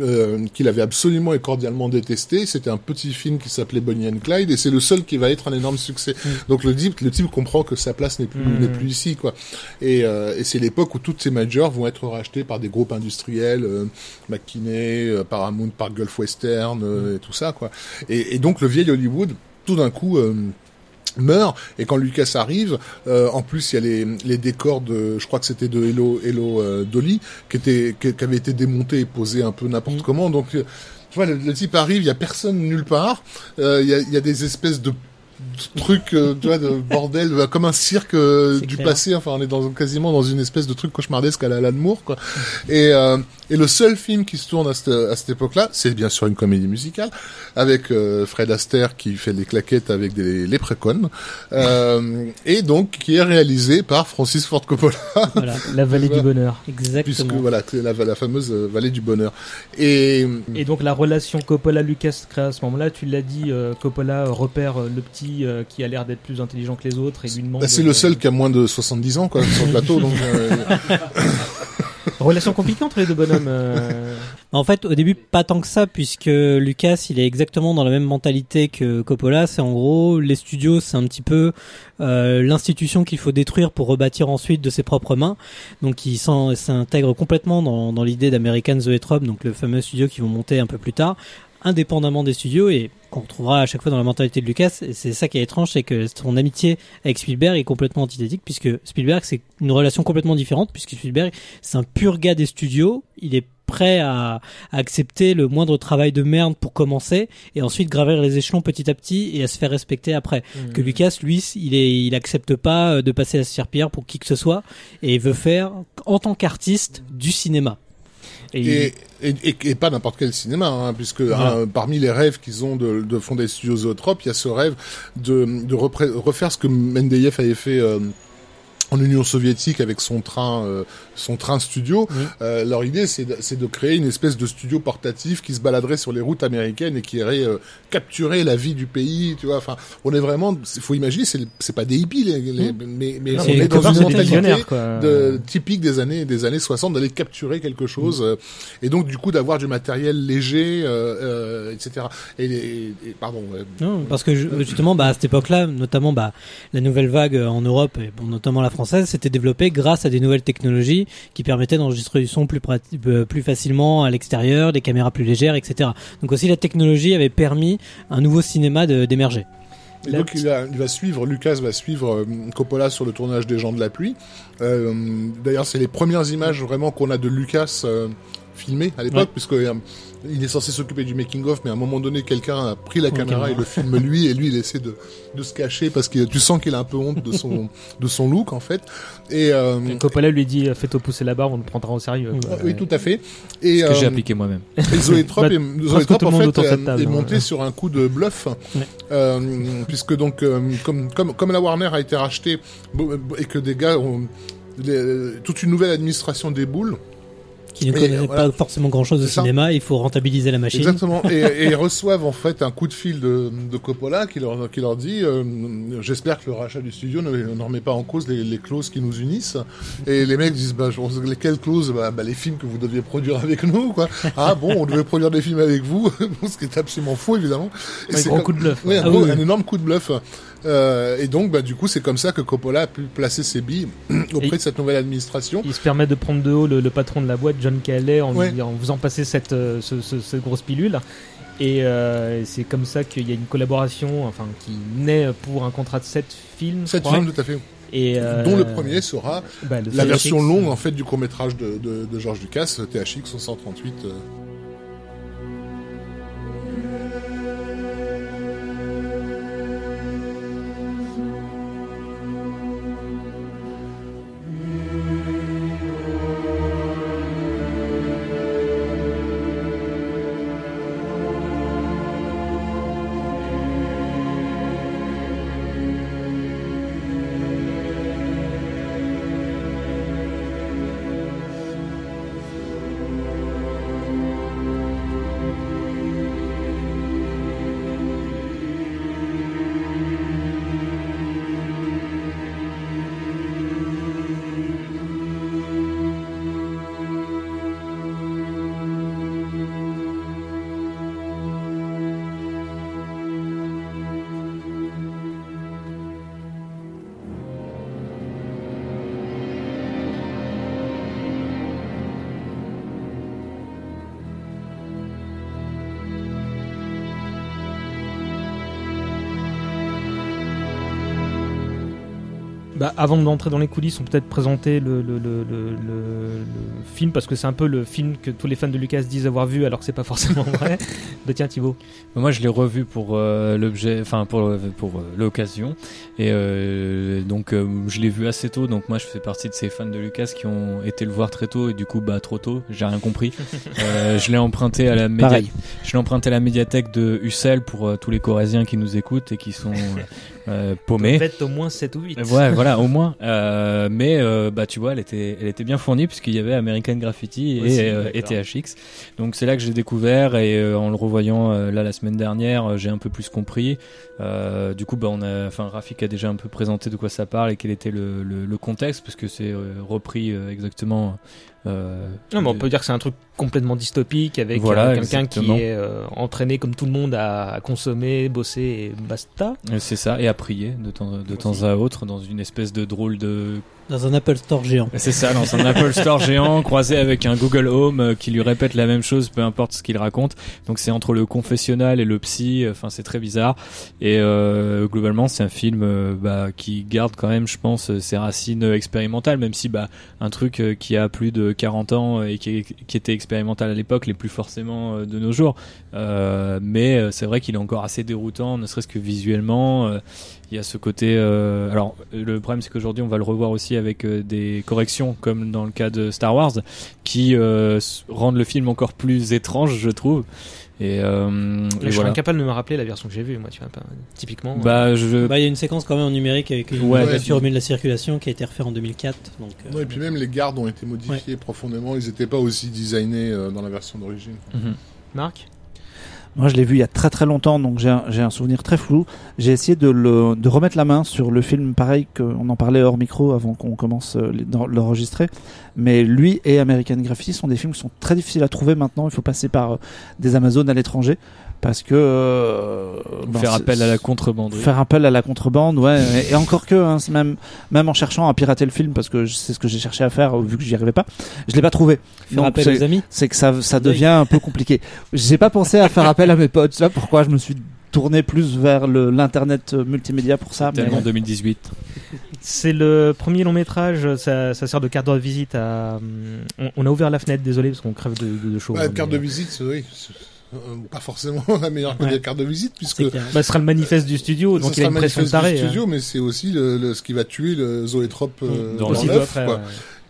euh, qu'il avait absolument et cordialement détesté, c'était un petit film qui s'appelait Bonnie and Clyde, et c'est le seul qui va être un énorme succès. Donc le type, le type comprend que sa place n'est plus, Mm. n'est plus ici, quoi. Et, euh, et c'est l'époque où toutes ces majors vont être rachetées par des groupes industriels, euh, McKinney, euh, Paramount, par Gulf Western, euh, et tout ça, quoi. Et, et donc le vieil Hollywood, tout d'un coup. Meurt et quand Lucas arrive euh, en plus il y a les, les décors de je crois que c'était de Hello Hello euh, Dolly qui était qui, qui avait été démonté et posé un peu n'importe Mm. comment donc euh, tu vois le, le type arrive il y a personne nulle part euh, il y, a, il y a des espèces de trucs euh, tu vois de bordel euh, comme un cirque euh, du clair. passé enfin on est dans quasiment dans une espèce de truc cauchemardesque à la Alan Moore quoi et euh, et le seul film qui se tourne à cette, à cette époque-là c'est bien sûr une comédie musicale avec euh, Fred Astaire qui fait des claquettes avec des léprechauns euh, et donc qui est réalisé par Francis Ford Coppola Voilà, La vallée Voilà. du bonheur. puisque exactement. voilà c'est la, la fameuse vallée du bonheur et Et donc la relation Coppola-Lucas crée à ce moment-là, tu l'as dit, euh, Coppola repère le petit euh, qui a l'air d'être plus intelligent que les autres et lui demande... bah, c'est le seul qui a moins de 70 ans quoi sur le plateau donc euh, Relation compliquée entre les deux bonhommes. euh, En fait, au début, pas tant que ça, puisque Lucas, il est exactement dans la même mentalité que Coppola. C'est en gros, les studios, c'est un petit peu euh, l'institution qu'il faut détruire pour rebâtir ensuite de ses propres mains. Donc, il s'intègre complètement dans, dans l'idée d'American Zoetrope, donc le fameux studio qu'ils vont monter un peu plus tard, indépendamment des studios et qu'on retrouvera à chaque fois dans la mentalité de Lucas. Et c'est ça qui est étrange, c'est que son amitié avec Spielberg est complètement antithétique, puisque Spielberg, c'est une relation complètement différente, puisque Spielberg, c'est un pur gars des studios. Il est prêt à, à accepter le moindre travail de merde pour commencer et ensuite gravir les échelons petit à petit et à se faire respecter après. Que Lucas, lui, il est, il accepte pas euh, de passer à la pierre pour qui que ce soit et veut faire en tant qu'artiste du cinéma. Et et, et, et, et pas n'importe quel cinéma, hein, puisque hein, parmi les rêves qu'ils ont de, de fonder Studios Zoetrope, il y a ce rêve de, refaire ce que Mendeyev avait fait euh, en Union soviétique avec son train, euh, son train studio. Oui. Euh, leur idée, c'est de, c'est de créer une espèce de studio portatif qui se baladerait sur les routes américaines et qui irait euh, capturer la vie du pays. Tu vois, enfin, on est vraiment, il faut imaginer, c'est c'est pas des hippies, les, les- mais, mais non, on est dans une mentalité de, typique des années des années 60 d'aller capturer quelque chose euh, et donc du coup d'avoir du matériel léger euh, euh, etc et, et- et- pardon euh, Non, parce que ju- justement, bah, à cette époque-là, notamment, bah, la nouvelle vague en Europe et bon, notamment la française, s'était développée grâce à des nouvelles technologies qui permettaient d'enregistrer du son plus, euh, plus facilement à l'extérieur, des caméras plus légères, etc. Donc aussi, la technologie avait permis un nouveau cinéma d'émerger. et donc il va, il va suivre Lucas va suivre euh, Coppola sur le tournage des Gens de la pluie euh, d'ailleurs c'est les premières images vraiment qu'on a de Lucas euh, filmées à l'époque Ouais. puisque euh, il est censé s'occuper du making of mais à un moment donné quelqu'un a pris la caméra et le filme lui et lui il essaie de, de se cacher parce que tu sens qu'il a un peu honte de son de son look en fait et euh, Coppola lui dit euh, fais-toi pousser la barre, on te prendra au sérieux. quoi. oui tout à fait et Ce que j'ai euh, appliqué moi-même. Et Zoétrope, Bah, est, en fait, table, est monté ouais. sur un coup de bluff, Ouais. euh, puisque donc euh, comme, comme comme la Warner a été rachetée et que des gars ont les- toute une nouvelle administration déboule, Qui ne voilà. pas forcément grand-chose ça. cinéma, il faut rentabiliser la machine. exactement, et, et ils reçoivent en fait un coup de fil de, de Coppola qui leur qui leur dit euh, j'espère que le rachat du studio ne, ne remet pas en cause les, les clauses qui nous unissent et les mecs disent bah je pense que lesquelles clauses? Bah, bah, les films que vous deviez produire avec nous quoi ah bon on devait produire des films avec vous? Ce qui est absolument faux évidemment Et Un c'est gros comme- coup de bluff. Un, Ah gros- oui. un énorme coup de bluff. Euh, et donc, bah, du coup, c'est comme ça que Coppola a pu placer ses billes auprès Et- de cette nouvelle administration. Il se permet de prendre de haut le, le patron de la boîte, John Calais, en, Ouais. en faisant passer cette, euh, ce- ce- cette grosse pilule. Et euh, c'est comme ça qu'il y a une collaboration, enfin, qui naît pour un contrat de 7 films. je Cette crois. film, tout à fait. Et, Dont le premier sera bah, le la THX, version longue, en fait, du court-métrage de, de, de George Lucas, THX 138. Avant d'entrer dans les coulisses, on peut peut-être présenter le, le, le, le, le- le film parce que c'est un peu le film que tous les fans de Lucas disent avoir vu alors que c'est pas forcément vrai. bah tiens Thibaut. Moi, je l'ai revu pour euh, l'objet, enfin pour euh, pour euh, l'occasion, et euh, donc euh, je l'ai vu assez tôt. Donc moi, je fais partie de ces fans de Lucas qui ont été le voir très tôt et du coup, bah trop tôt, j'ai rien compris. Euh, je l'ai emprunté à la média- Pareil. je l'ai emprunté à la médiathèque de Ussel pour euh, tous les Corésiens qui nous écoutent et qui sont euh, euh, paumés. Faites au moins 7 ou 8. Ouais, voilà, au moins. Euh, mais euh, bah tu vois, elle était, elle était bien fournie puisqu'il y avait American Graffiti et, Aussi, euh, et d'accord. THX. Donc c'est là que j'ai découvert et euh, en le revoyant euh, là la semaine dernière, euh, j'ai un peu plus compris. Euh, du coup, bah on a, enfin Rafik a déjà un peu présenté de quoi ça parle et quel était le, le, le contexte parce que c'est euh, repris euh, exactement. Euh, Non, mais on de- peut dire que c'est un truc complètement dystopique avec Voilà, euh, quelqu'un qui est euh, entraîné comme tout le monde à, à consommer, bosser et basta. Euh, C'est ça, et à prier de temps, de temps à autre dans une espèce de drôle de Dans un Apple Store géant. C'est ça, dans un Apple Store géant croisé avec un Google Home euh, qui lui répète la même chose, peu importe ce qu'il raconte. Donc c'est entre le confessionnal et le psy. Enfin, c'est très bizarre. Et euh, globalement, c'est un film euh, bah, qui garde quand même, je pense, euh, ses racines euh, expérimentales, même si bah un truc euh, qui a plus de 40 ans et qui, était expérimental à l'époque, l'est plus forcément euh, de nos jours. Euh, mais euh, c'est vrai qu'il est encore assez déroutant, ne serait-ce que visuellement. Il y a ce côté. euh, alors, le problème, c'est qu'aujourd'hui, on va le revoir aussi avec euh, des corrections, comme dans le cas de Star Wars, qui euh, rendent le film encore plus étrange, je trouve. Et, euh, Là, et je suis voilà. incapable de me rappeler la version que j'ai vue, moi, tu vois, pas, typiquement. Bah, je. Bah, il y a une séquence quand même en numérique avec une Ouais. voiture au milieu de la circulation qui a été refaite en 2004. Donc, euh, Non, et puis même les gardes ont été modifiés profondément. Ils n'étaient pas aussi designés euh, dans la version d'origine. Mhm. Marc? Moi, je l'ai vu il y a très très longtemps, donc j'ai un, souvenir très flou. J'ai essayé de, le, de remettre la main sur le film, pareil qu'on en parlait hors micro avant qu'on commence euh, l'enregistrer. Mais lui et American Graffiti sont des films qui sont très difficiles à trouver maintenant. Il faut passer par euh, des Amazones à l'étranger parce que euh, ben, faire c'est- appel à la contrebanderie. Faire appel à la contrebande, ouais. et, et encore que, hein, même, même en cherchant à pirater le film, parce que c'est ce que j'ai cherché à faire, vu que j'y arrivais pas, je l'ai pas trouvé. faire Donc, appel c'est- aux amis. c'est que ça, ça devient un peu compliqué. J'ai pas pensé à faire appel à mes potes. C'est pourquoi je me suis tourné plus vers l'internet euh, multimédia pour ça. mais Tellement bon. 2018. C'est le premier long métrage, ça, ça sert de carte de visite à. On, on a ouvert la fenêtre, désolé, parce qu'on crève de, de, de chaud. Ouais, hein, carte mais- de visite, c'est- oui. Euh, pas forcément la meilleure Ouais. carte de visite, puisque. Bah, ce sera le manifeste du studio, ce donc il a une le pression de manifeste du taré. hein. studio, mais c'est aussi le, le- ce qui va tuer le zoétrope euh, Dans dans Aussitôt l'œuf.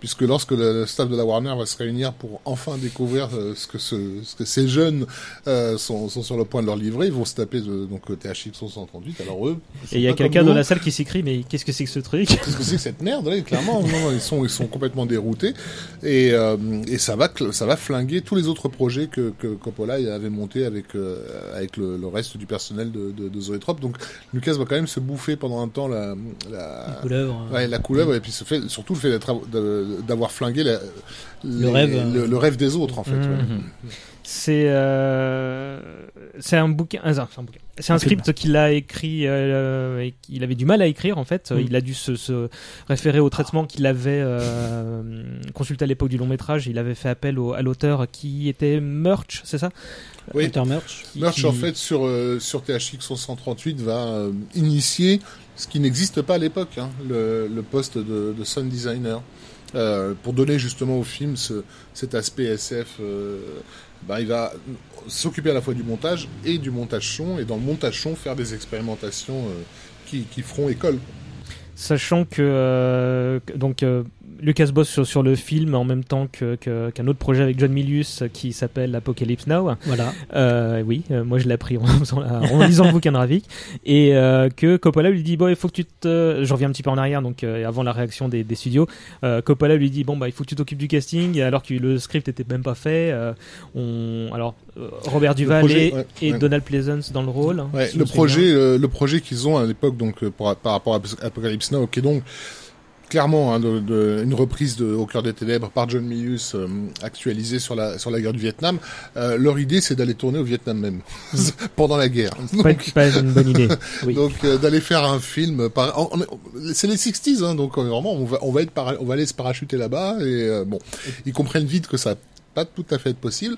Puisque lorsque le, le staff de la Warner va se réunir pour enfin découvrir euh, ce que ce, ce que ces jeunes euh, sont, sont sur le point de leur livrer, ils vont se taper de, donc euh, THX 138. Alors eux, Et il y a quelqu'un dans la salle qui s'écrie, mais qu'est-ce que c'est que ce truc? Qu'est-ce que c'est que cette merde là Clairement, non, non, ils sont ils sont complètement déroutés et euh, et ça va ça va flinguer tous les autres projets que, que Coppola avait monté avec euh, avec le, le reste du personnel de, de, de Zoetrope. Donc Lucas va quand même se bouffer pendant un temps la la, Couleuvre. ouais, la couleuvre et puis se fait surtout le fait d'être de- d'avoir flingué la- les- rêve, euh. le, le rêve des autres en fait. Mhm. ouais. Mhm. C'est euh, c'est un bouquin, ah, c'est un bouquin. C'est un script qu'il a écrit, euh, et qu'il avait du mal à écrire en fait. Mm. Il a dû se, se référer au traitement qu'il avait euh, consulté à l'époque du long métrage. Il avait fait appel au, à l'auteur qui était Murch, c'est ça? Oui. Hunter Murch. Qui- Murch qui- en fait sur euh, sur THX 138 va euh, initier ce qui n'existe pas à l'époque, hein, le, le poste de, de sound designer, Euh, pour donner justement au film ce, cet aspect SF. euh, bah, il va s'occuper à la fois du montage et du montage son, et dans le montage son faire des expérimentations euh, qui, qui feront école. Sachant que euh, donc Lucas bosse sur, sur le film en même temps que- que- qu'un autre projet avec John Milius qui s'appelle Apocalypse Now. Voilà. Euh, oui, euh, moi je l'ai appris en, en lisant le bouquin de Ravik. Et euh, que Coppola lui dit bon, il faut que tu te. Je reviens un petit peu en arrière, donc euh, avant la réaction des, des studios. Euh, Coppola lui dit bon bah il faut que tu t'occupes du casting, alors que le script était même pas fait. Euh, on alors euh, Robert Duval projet, et, ouais, et ouais. Donald Pleasance dans le rôle. hein, Ouais, si le projet, euh, le projet qu'ils ont à l'époque, donc euh, pour- par rapport à Apocalypse Now, qui est donc clairement hein, de, de- une reprise de Au cœur des ténèbres par John Milius, euh, actualisée sur la sur la guerre du Vietnam. Euh, leur idée, c'est d'aller tourner au Vietnam même pendant la guerre. Donc, pas une bonne idée. Oui. donc euh, d'aller faire un film par c'est les 60s hein, donc euh, vraiment on va on va être para- on va aller se parachuter là-bas et euh, bon ils comprennent vite que ça pas tout à fait être possible,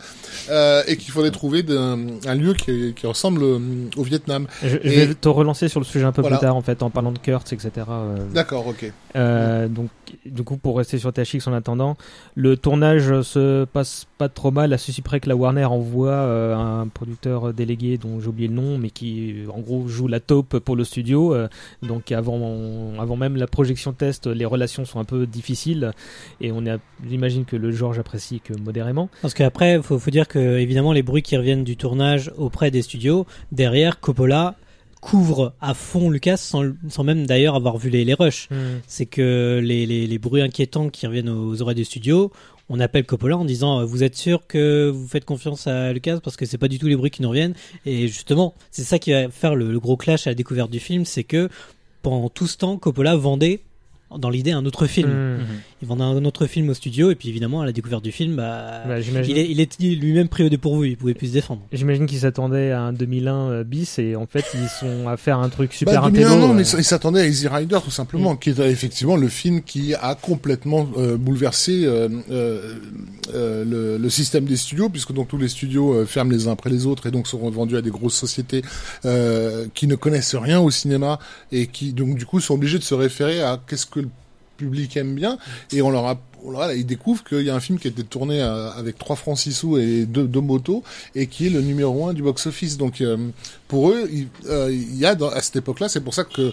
euh, et qu'il faudrait trouver d'un- un lieu qui, qui ressemble euh, au Vietnam. Je, je Et- vais te relancer sur le sujet un peu Voilà. plus tard en fait en parlant de Kurtz etc. euh, D'accord, ok. Euh, donc, du coup, pour rester sur THX en attendant, le tournage se passe pas trop mal, à ceci près que la Warner envoie euh, un producteur délégué dont j'ai oublié le nom, mais qui en gros joue la taupe pour le studio. euh, donc, avant, avant même la projection test, les relations sont un peu difficiles et on a, j'imagine que le George apprécie que modérément. Parce qu'après, faut, faut dire que évidemment les bruits qui reviennent du tournage auprès des studios, derrière Coppola couvre à fond Lucas sans, sans même d'ailleurs avoir vu les, les rushs. C'est que les, les, les bruits inquiétants qui reviennent aux oreilles des studios, on appelle Coppola en disant euh, vous êtes sûr que vous faites confiance à Lucas parce que c'est pas du tout les bruits qui nous reviennent. Et justement c'est ça qui va faire le, le gros clash à la découverte du film c'est que pendant tout ce temps Coppola vendait dans l'idée un autre film Hmm. il vendait un autre film au studio et puis évidemment à la découverte du film bah, Bah, il est, il est lui-même pris au dépourvu il pouvait plus se défendre J'imagine qu'ils s'attendaient à un 2001 euh, bis et en fait ils sont à faire un truc super bah, intello. 2001, non, euh. mais ils s'attendaient à Easy Rider tout simplement, qui est euh, effectivement le film qui a complètement euh, bouleversé euh, euh, euh, le, le système des studios, puisque donc tous les studios euh, ferment les uns après les autres et donc sont revendus à des grosses sociétés euh, qui ne connaissent rien au cinéma et qui donc du coup sont obligés de se référer à qu'est-ce que public aime bien et on leur a voilà, ils découvrent qu'il y a un film qui a été tourné euh, avec 3 francs 6 sous et deux, deux motos et qui est le numéro 1 du box-office. Donc euh, pour eux, il, euh, y a à cette époque-là, c'est pour ça que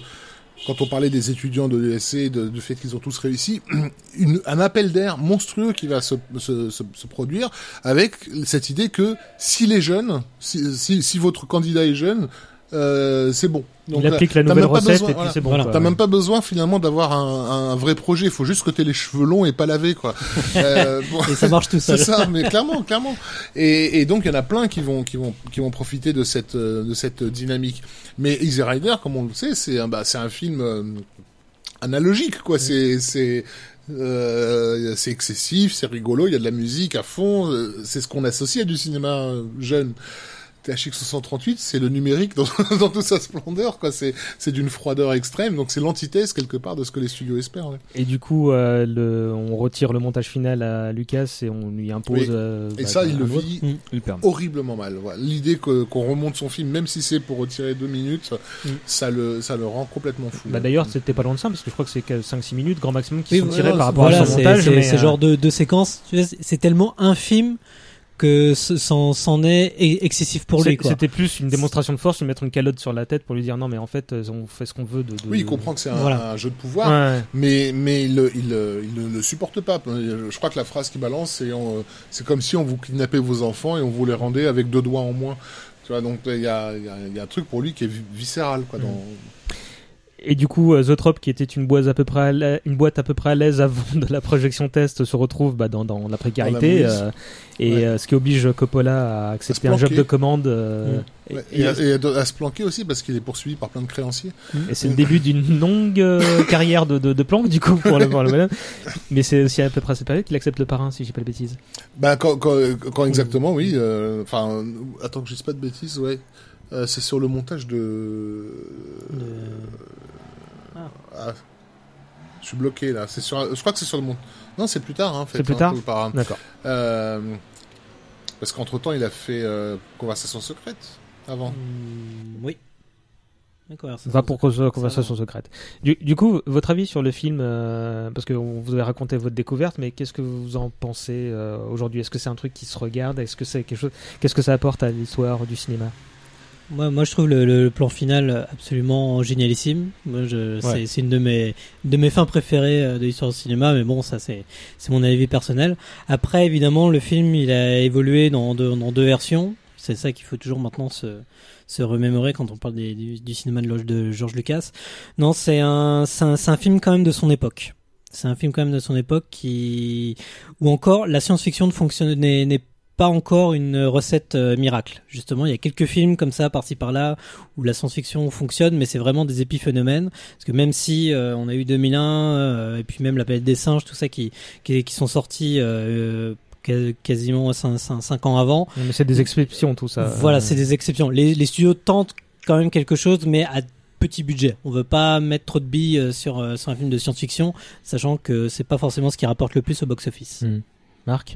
quand on parlait des étudiants de l'ESC, du fait qu'ils ont tous réussi, une, un appel d'air monstrueux qui va se, se, se, produire avec cette idée que si les jeunes, si, si votre candidat est jeune, euh, c'est bon. il applique la nouvelle recette besoin- et puis c'est bon. Voilà. T'as même pas besoin finalement d'avoir un, un vrai projet. Il faut juste que t'aies les cheveux longs et pas lavés, quoi. Euh, bon. et ça marche tout C'est seul ça, mais clairement, clairement. Et, et donc il y en a plein qui vont, qui vont, qui vont profiter de cette, euh, de cette dynamique. Mais Easy Rider, comme on le sait, c'est un, bah, c'est un film euh, analogique, quoi. C'est, c'est, euh, c'est excessif, c'est rigolo. Il y a de la musique à fond. euh, C'est ce qu'on associe à du cinéma euh, jeune. THX 638, c'est le numérique dans, dans toute sa splendeur, quoi. C'est, c'est d'une froideur extrême, donc c'est l'antithèse quelque part de ce que les studios espèrent. ouais. Et du coup, euh, le, on retire le montage final à Lucas et on lui impose. Oui. euh, Et bah, ça, il le vit horriblement mal. Voilà. L'idée que qu'on remonte son film, même si c'est pour retirer deux minutes, Mm. ça le ça le rend complètement fou. Bah d'ailleurs, c'était pas loin de ça parce que je crois que c'est que 5-6 minutes, grand maximum, qui sont voilà, tirés par rapport voilà à son c'est montage. c'est- mais, c'est euh, genre de, de séquence c'est tellement infime que ce- c'en c'en est e- excessif pour lui C'était plus une démonstration de force, lui mettre une calotte sur la tête pour lui dire non, mais en fait, euh, on fait ce qu'on veut de. de- oui, il comprend que c'est un, Voilà. un jeu de pouvoir, Ouais. mais mais il ne le supporte pas. Je crois que la phrase qu'il balance, c'est on- c'est comme si on vous kidnappait vos enfants et on vous les rendait avec deux doigts en moins. Tu vois, donc il y a, il y, a, y a un truc pour lui qui est vi- viscéral, quoi. Dans... Et du coup, euh, Zoetrope, qui était une boîte à peu près à une boîte à peu près à l'aise avant de la projection test, se retrouve bah, dans, dans la précarité, Dans la mouise. euh, et Ouais. euh, ce qui oblige Coppola à accepter un job de commande. euh, Mm. Et, et, à, et à- à se planquer aussi parce qu'il est poursuivi par plein de créanciers. et c'est le début d'une longue euh, carrière de, de, de planque du coup pour le, pour le. Mais c'est aussi à peu près à cette période qu'il accepte le parrain, si j'ai pas de bêtises. Bah quand, quand, quand exactement, oui. euh, Enfin, attends que je dise pas de bêtises, ouais. Euh, c'est sur le montage de. Ah. Je suis bloqué là. C'est sur. Je crois que c'est sur le montage. Non, c'est plus tard. Hein, en fait, C'est plus hein, tard par- D'accord. Euh, Parce qu'entre temps, il a fait euh, Conversation secrète avant. Hmm, oui Va pour cause- conversation secrète. Du, du coup, votre avis sur le film, euh, parce que vous avez raconté votre découverte, mais qu'est-ce que vous en pensez euh, aujourd'hui? Est-ce que c'est un truc qui se regarde? Est-ce que c'est quelque chose Qu'est-ce que ça apporte à l'histoire du cinéma? Moi, moi, je trouve le, le- plan final absolument génialissime. Moi, je, Ouais. c'est, c'est une de mes, de mes fins préférées euh, de l'histoire du cinéma, mais bon, ça, c'est, c'est mon avis personnel. Après, évidemment, le film, il a évolué dans deux, dans deux versions. C'est ça qu'il faut toujours maintenant se, se remémorer quand on parle des- du, du cinéma de, Lo- de George Lucas. Non, c'est un, c'est un, c'est un film quand même de son époque. C'est un film quand même de son époque qui, où encore la science-fiction ne fonctionne, n'est, n'est pas encore une recette euh, miracle. Justement, il y a quelques films comme ça, par-ci par-là, où la science-fiction fonctionne, mais c'est vraiment des épiphénomènes. Parce que même si euh, on a eu 2001 euh, et puis même la planète des singes, tout ça qui qui, qui sont sortis quas- quasiment 5 ans avant, Mais c'est des exceptions tout ça. voilà, c'est des exceptions. Les, les studios tentent quand même quelque chose, mais à petit budget. On veut pas mettre trop de billes sur, sur un film de science-fiction, sachant que c'est pas forcément ce qui rapporte le plus au box-office. Mm. Marc?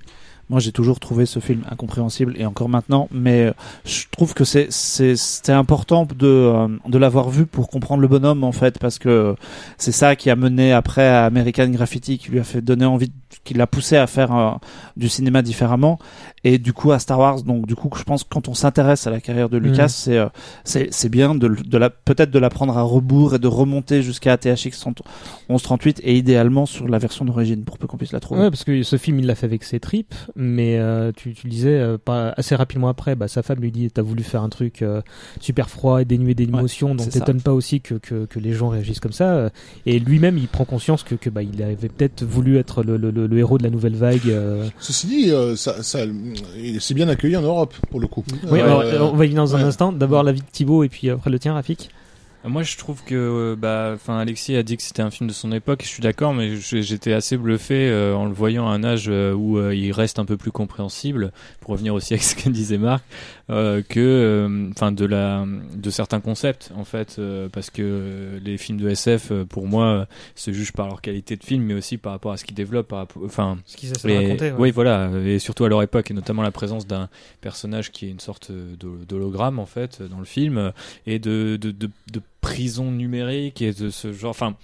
Moi, j'ai toujours trouvé ce film incompréhensible et encore maintenant, mais euh, je trouve que c'est c'était important de euh, de l'avoir vu pour comprendre le bonhomme en fait, parce que c'est ça qui a mené après à American Graffiti, qui lui a fait donner envie, qui l'a poussé à faire euh, du cinéma différemment, et du coup à Star Wars. Donc du coup, je pense que quand on s'intéresse à la carrière de Lucas, Mhm. c'est euh, c'est c'est bien de de la peut-être de la prendre à rebours et de remonter jusqu'à THX 1138 et idéalement sur la version d'origine pour peu qu'on puisse la trouver. Ouais, parce que ce film, il l'a fait avec ses tripes, mais euh, tu, tu le disais euh, pas assez rapidement après, bah, sa femme lui dit T'as voulu faire un truc euh, super froid et dénué d'émotions, donc c'est ça. t'étonnes pas aussi que, que, que les gens réagissent comme ça. Et lui-même, il prend conscience que, que bah, il avait peut-être voulu être le, le, le, le héros de la nouvelle vague. euh. Ceci dit, euh, ça, ça, il s'est bien accueilli en Europe, pour le coup. Oui, Euh, alors, euh, on va y venir dans un ouais. instant. D'abord la vie de Thibaut et puis après le tien, Rafik. Moi, je trouve que, euh, bah, enfin, Alexis a dit que c'était un film de son époque. Je suis d'accord, mais j'étais assez bluffé euh, en le voyant à un âge euh, où euh, il reste un peu plus compréhensible. Pour revenir aussi avec ce que disait Marc, euh, que, euh, enfin, de la, de certains concepts, en fait, euh, parce que les films de SF, pour moi, se jugent par leur qualité de film, mais aussi par rapport à ce qu'ils développent, enfin, Ce qu'ils essaient de raconter. ouais. Oui, voilà, et surtout à leur époque, et notamment la présence d'un personnage qui est une sorte d'hologramme en fait dans le film, et de, de, de, de prison numérique et de ce genre, enfin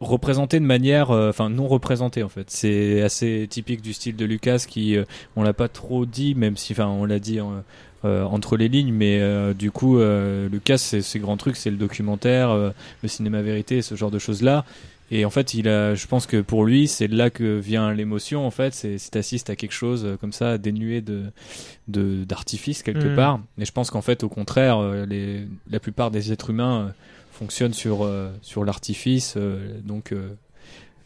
représenté de manière, euh, enfin non représenté en fait. C'est assez typique du style de Lucas qui, euh, on l'a pas trop dit, même si, enfin on l'a dit. en- euh, entre les lignes, mais euh, du coup, euh, Lucas, c'est ses grands trucs, c'est le documentaire, euh, le cinéma vérité, ce genre de choses-là. Et en fait, il a, je pense que pour lui, c'est là que vient l'émotion. En fait, c'est si t'assistes à quelque chose euh, comme ça, dénué de d'artifice quelque Mhm. part. Et je pense qu'en fait, au contraire, euh, les, la plupart des êtres humains euh, fonctionnent sur euh, sur l'artifice, euh, donc euh,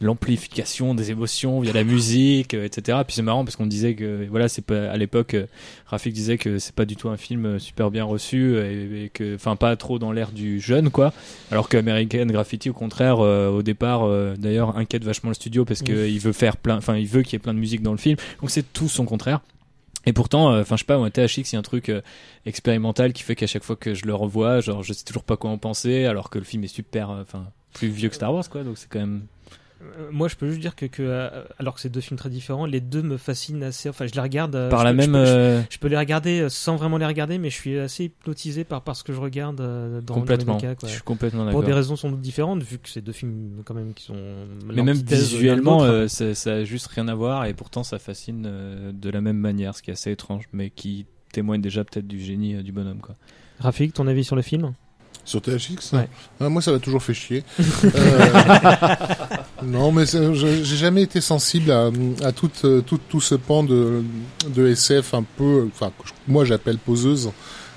l'amplification des émotions via la musique, euh, etc. Puis c'est marrant parce qu'on disait que voilà, c'est pas à l'époque, euh, Rafik disait que c'est pas du tout un film euh, super bien reçu et, et que, enfin, pas trop dans l'air du jeune, quoi. Alors que American Graffiti, au contraire, euh, au départ, euh, d'ailleurs, inquiète vachement le studio parce que il veut faire plein, enfin, il veut qu'il y ait plein de musique dans le film. Donc c'est tout son contraire. Et pourtant, euh, enfin, je sais pas, moi, THX, il y a un truc euh, expérimental qui fait qu'à chaque fois que je le revois, genre, je sais toujours pas quoi en penser, alors que le film est super, euh, enfin, plus vieux que Star Wars, quoi. Donc c'est quand même. Euh, Moi, je peux juste dire que, que euh, alors que c'est deux films très différents, les deux me fascinent assez. Enfin, je les regarde. euh, Par je la je même. je- Je peux les regarder sans vraiment les regarder, mais je suis assez hypnotisé par, par ce que je regarde dans, dans complètement. les cas. quoi. Je suis complètement Pour d'accord. des raisons sans doute différentes, vu que c'est deux films quand même qui sont. Mais même visuellement, euh, ça, ça a juste rien à voir et pourtant ça fascine euh, de la même manière, ce qui est assez étrange, mais qui témoigne déjà peut-être du génie euh, du bonhomme, quoi. Rafik, ton avis sur le film? Sur THX Ouais. Ah, Moi, ça m'a toujours fait chier. Euh, non, mais j'ai jamais été sensible à, à tout, euh, tout, tout ce pan de, de SF un peu, enfin, moi j'appelle poseuse.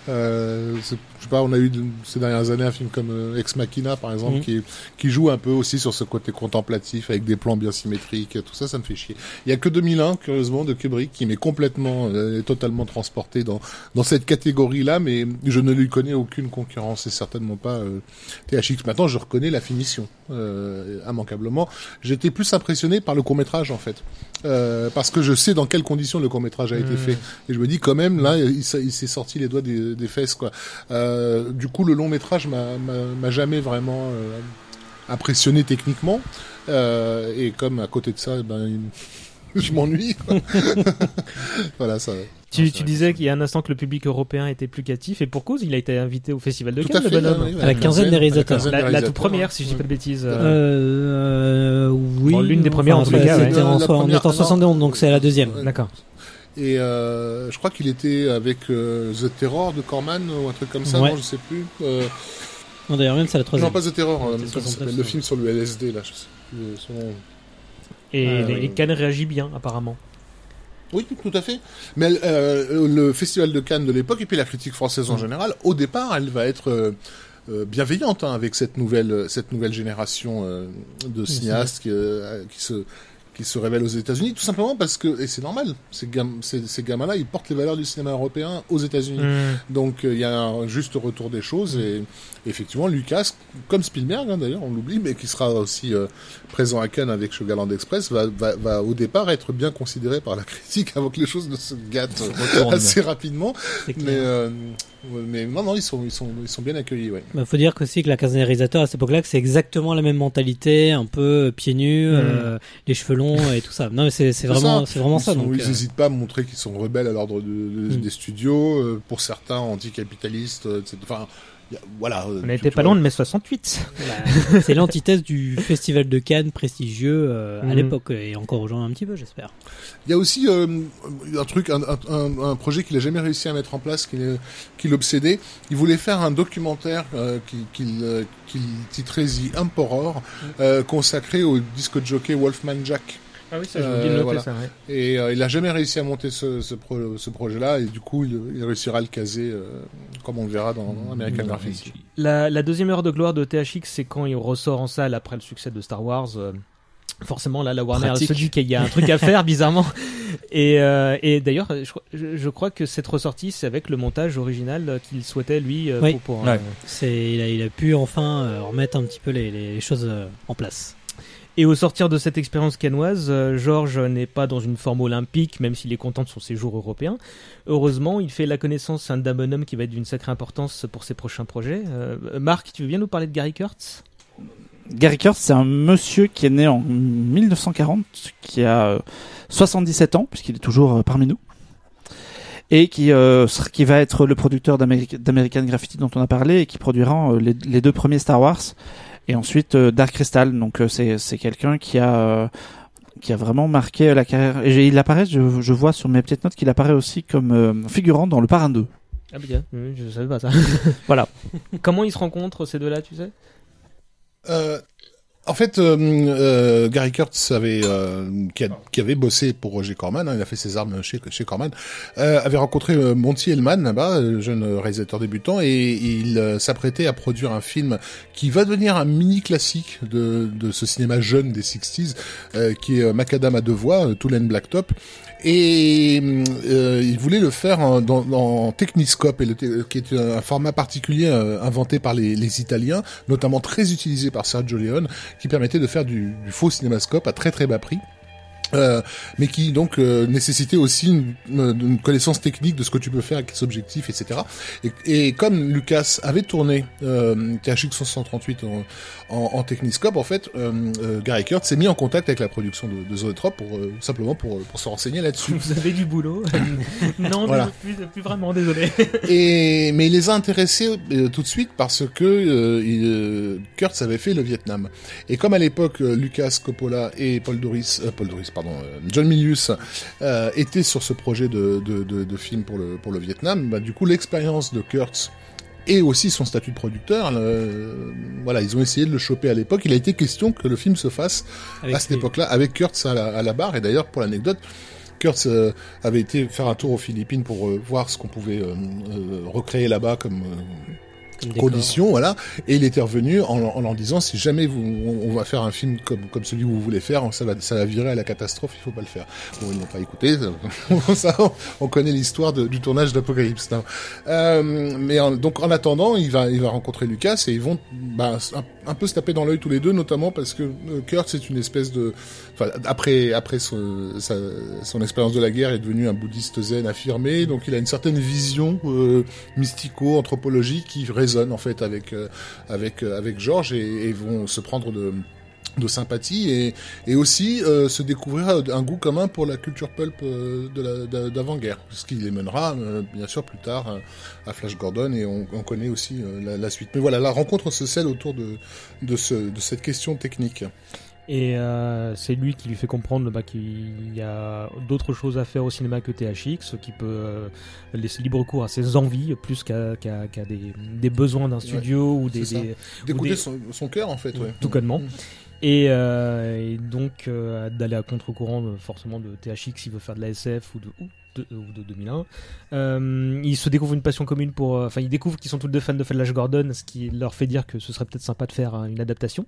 Euh, je sais pas, on a eu ces dernières années un film comme euh, Ex Machina, par exemple, Mhm. qui, qui joue un peu aussi sur ce côté contemplatif avec des plans bien symétriques. Tout ça, ça me fait chier. Il y a que 2001, curieusement, de Kubrick, qui m'est complètement, euh, totalement transporté dans dans cette catégorie-là, mais je ne lui connais aucune concurrence et certainement pas euh, THX. Maintenant, je reconnais la finition, euh, immanquablement. J'étais plus impressionné par le court métrage en fait, euh, parce que je sais dans quelles conditions le court métrage a été Mm. fait, et je me dis quand même là, il, s'est- il s'est sorti les doigts des, des fesses quoi. Euh, du coup, le long métrage m'a- m'a m'a jamais vraiment euh, impressionné techniquement, euh, et comme à côté de ça, eh ben, il- je m'ennuie. voilà ça. Tu, disais qu'il y a un instant que le public européen était plus captif, et pour cause, il a été invité au Festival de Tout à Cannes, fait. le bonhomme. oui, oui, À la quinzaine des réalisateurs. La, toute première, si je dis pas de bêtises. Euh, euh, euh, oui. Bon, l'une des premières, en enfin, cas, c'était en, soi- on première, est en non. 71, donc c'est la deuxième. D'accord. Et euh, je crois qu'il était avec euh, The Terror de Corman ou un truc comme ça, Ouais. non, je sais plus. Euh, Non, d'ailleurs, même c'est la troisième. non, pas The Terror, C'est comment ça 69, s'appelle, le film sur le LSD, là, je sais plus euh, son nom. Et, Euh, les- Cannes réagit bien, apparemment. Oui, tout à fait. Mais euh, le festival de Cannes de l'époque et puis la critique française Mm. en général, au départ, elle va être euh, bienveillante hein, avec cette nouvelle cette nouvelle génération euh, de cinéastes qui, euh, qui se qui se révèlent aux États-Unis, tout simplement parce que et c'est normal, ces, gam ces, ces gamins-là, ils portent les valeurs du cinéma européen aux États-Unis. Mm. Donc euh, il y a un juste retour des choses et effectivement Lucas, comme Spielberg hein, d'ailleurs, on l'oublie, mais qui sera aussi euh, présent à Cannes avec Sugarland Express, va, va, va au départ être bien considéré par la critique avant que les choses ne se gâtent euh, assez rapidement. Mais euh, Mais non, non, ils sont, ils sont, ils sont bien accueillis, ouais. Bah, faut dire aussi que la quinzaine des réalisateurs à cette époque-là, que c'est exactement la même mentalité, un peu pieds nus, euh, les cheveux longs et tout ça. Non, mais c'est vraiment, ça. c'est vraiment Ils ça. sont- Donc, ils euh, n'hésitent pas à montrer qu'ils sont rebelles à l'ordre de- de- Mm. des studios, euh, pour certains anticapitalistes, euh, etc. Enfin, voilà. euh, On n'était pas loin de mai 68. bah, c'est l'antithèse du festival de Cannes prestigieux euh, à Mhm. l'époque et encore aujourd'hui un petit peu, j'espère. Il y a aussi euh, un truc, un, un- un- un projet qu'il a jamais réussi à mettre en place, qui, l'obsédait. Il voulait faire un documentaire euh, qui- qu'il euh, qu'il titrait The Emperor, euh, consacré au disque jockey Wolfman Jack. Ah oui, ça, j'ai oublié de noter voilà. ça. Et euh, il a jamais réussi à monter ce, ce, pro- ce projet-là, et du coup, il, il réussira à le caser, euh, comme on le verra dans American Graffiti. La, la deuxième heure de gloire de THX, c'est quand il ressort en salle après le succès de Star Wars. euh, forcément, là, la Warner Pratique. se dit qu'il y a un truc à faire, bizarrement. Et, euh, et d'ailleurs, je, crois- je, je crois que cette ressortie, c'est avec le montage original euh, qu'il souhaitait, lui, euh, Oui. pour... pour, Ouais. euh, C'est, il a, il a pu enfin euh, remettre un petit peu les, les choses euh, en place. Et au sortir de cette expérience canoise, euh, Georges n'est pas dans une forme olympique, même s'il est content de son séjour européen. Heureusement, il fait la connaissance d'un bonhomme qui va être d'une sacrée importance pour ses prochains projets. Euh, Marc, tu veux bien nous parler de Gary Kurtz? Gary Kurtz, c'est un monsieur qui est né en 1940, qui a euh, 77 ans, puisqu'il est toujours euh, parmi nous, et qui, euh, qui va être le producteur d'Ameri- d'American Graffiti dont on a parlé, et qui produira euh, les deux premiers Star Wars, et ensuite euh, Dark Crystal. Donc euh, c'est c'est quelqu'un qui a euh, qui a vraiment marqué la carrière. Et il apparaît, je, je vois sur mes petites notes qu'il apparaît aussi comme euh, figurant dans Le Parrain 2. Ah bien, oui, je savais pas ça. Voilà. Comment ils se rencontrent ces deux-là, tu sais? Euh, en fait, euh, euh, Gary Kurtz euh, qui, avait bossé pour Roger Corman, hein, il a fait ses armes chez, Corman, euh, avait rencontré Monty Hellman là-bas, jeune réalisateur débutant, et il s'apprêtait à produire un film qui va devenir un mini classique de, de ce cinéma jeune des 60s, euh, qui est Macadam à deux voix, Tulane Blacktop. Et euh, il voulait le faire en, dans, Techniscope, qui est un format particulier euh, inventé par les, les Italiens, notamment très utilisé par Sergio Leone, qui permettait de faire du, du faux cinémascope à très très bas prix. Euh, mais qui donc euh, nécessitait aussi une, une- une connaissance technique de ce que tu peux faire avec les objectifs, etc. Et, et comme Lucas avait tourné euh, THX 138 en, en, en Techniscope, en fait, euh, euh, Gary Kurtz s'est mis en contact avec la production de, de Zoetrope pour euh, simplement pour, pour se renseigner là-dessus. Vous avez du boulot Non, Voilà. plus, plus vraiment, désolé. Et mais il les a intéressés euh, tout de suite parce que euh, il, euh, Kurtz avait fait le Vietnam. Et comme à l'époque euh, Lucas Coppola et Paul Doris, euh, Paul Doris pardon, euh, John Milius euh, étaient sur ce projet de, de, de, de film pour le pour le Vietnam, bah, du coup l'expérience de Kurtz et aussi son statut de producteur, euh, voilà, ils ont essayé de le choper à l'époque. Il a été question que le film se fasse Avec à cette époque-là avec Kurtz à la, à la barre. Et d'ailleurs, pour l'anecdote, Kurtz euh, avait été faire un tour aux Philippines pour euh, voir ce qu'on pouvait euh, recréer là-bas comme, euh. Conditions, voilà. Et il était revenu en, en leur disant si jamais vous, on, on va faire un film comme comme celui que vous voulez faire, ça va ça va virer à la catastrophe, il faut pas le faire. Bon, ils n'ont pas écouté. on, on connaît l'histoire du tournage d'Apocalypse. Euh, mais en- donc en attendant, il va il va rencontrer Lucas et ils vont bah, un, un peu se taper dans l'œil tous les deux, notamment parce que euh, Kurt c'est une espèce de Enfin, après après son, sa- son expérience de la guerre, est devenu un bouddhiste zen affirmé, donc il a une certaine vision euh, mystico-anthropologique qui résonne en fait avec euh, avec euh, avec Georges et, et vont se prendre de de sympathie et, et aussi euh, se découvrir un goût commun pour la culture pulp euh, d'avant-guerre, ce qui les mènera euh, bien sûr plus tard euh, à Flash Gordon et on, on connaît aussi euh, la, la suite. Mais voilà, la rencontre se scelle autour de de, ce, de cette question technique. Et euh, c'est lui qui lui fait comprendre bah, qu'il y a d'autres choses à faire au cinéma que THX, qui peut euh, laisser libre cours à ses envies plus qu'à des, des besoins d'un studio ou des, des- D'écouter des- son, son cœur en fait, ouais. tout connement. Mm. Et, euh, et donc d'aller à contre-courant forcément de THX s'il veut faire de la SF ou de, ou de, ou de 2001. Euh, ils se découvrent une passion commune pour... Enfin, ils découvrent qu'ils sont tous deux fans de Flash Gordon, ce qui leur fait dire que ce serait peut-être sympa de faire une adaptation.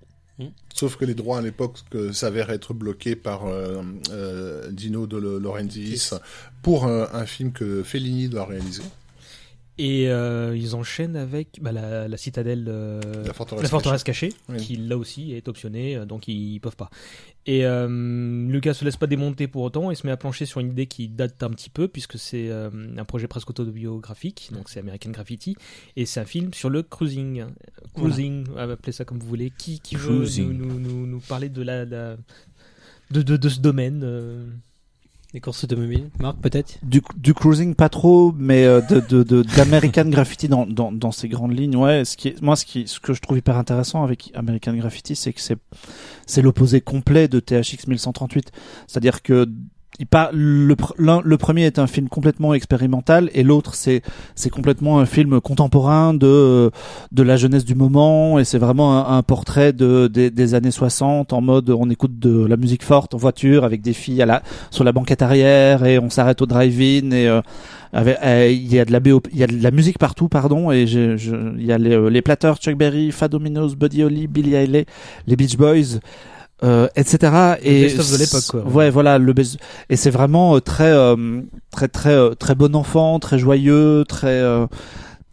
Sauf que les droits à l'époque que s'avèrent être bloqués par euh, euh, Dino de Laurentiis pour euh, un film que Fellini doit réaliser. Et euh, ils enchaînent avec bah, la, la citadelle, euh, La forteresse la forteresse cachée, Oui. qui là aussi est optionnée, euh, donc ils, ils peuvent pas. Et euh, Lucas se laisse pas démonter pour autant et se met à plancher sur une idée qui date un petit peu, puisque c'est euh, un projet presque autobiographique, donc c'est American Graffiti, et c'est un film sur le cruising. Cruising, appelez ça comme vous voulez. Qui, qui veut nous, Cruising. nous, nous, nous parler de, la, la- de, de, de ce domaine Les courses automobiles. Marc, peut-être Du, du cruising pas trop, mais euh, de de de- d'American Graffiti dans dans dans ces grandes lignes. Ouais, ce qui moi ce qui ce que je trouve hyper intéressant avec American Graffiti, c'est que c'est c'est l'opposé complet de THX 1138. C'est-à-dire que il le, le premier est un film complètement expérimental et l'autre c'est c'est complètement un film contemporain de de la jeunesse du moment et c'est vraiment un, un portrait de des, années 60 en mode on écoute de la musique forte en voiture avec des filles à la sur la banquette arrière et on s'arrête au drive-in et euh, euh, il y a de la BO, il y a de la musique partout pardon et je, je- il y a les, euh, les Platters, Chuck Berry, Fado Minos, Buddy Holly, Billy Eilish, les Beach Boys euh, etc et best-of de l'époque, quoi. ouais voilà le best- et c'est vraiment euh, très euh, très très euh, très bon enfant très joyeux très euh,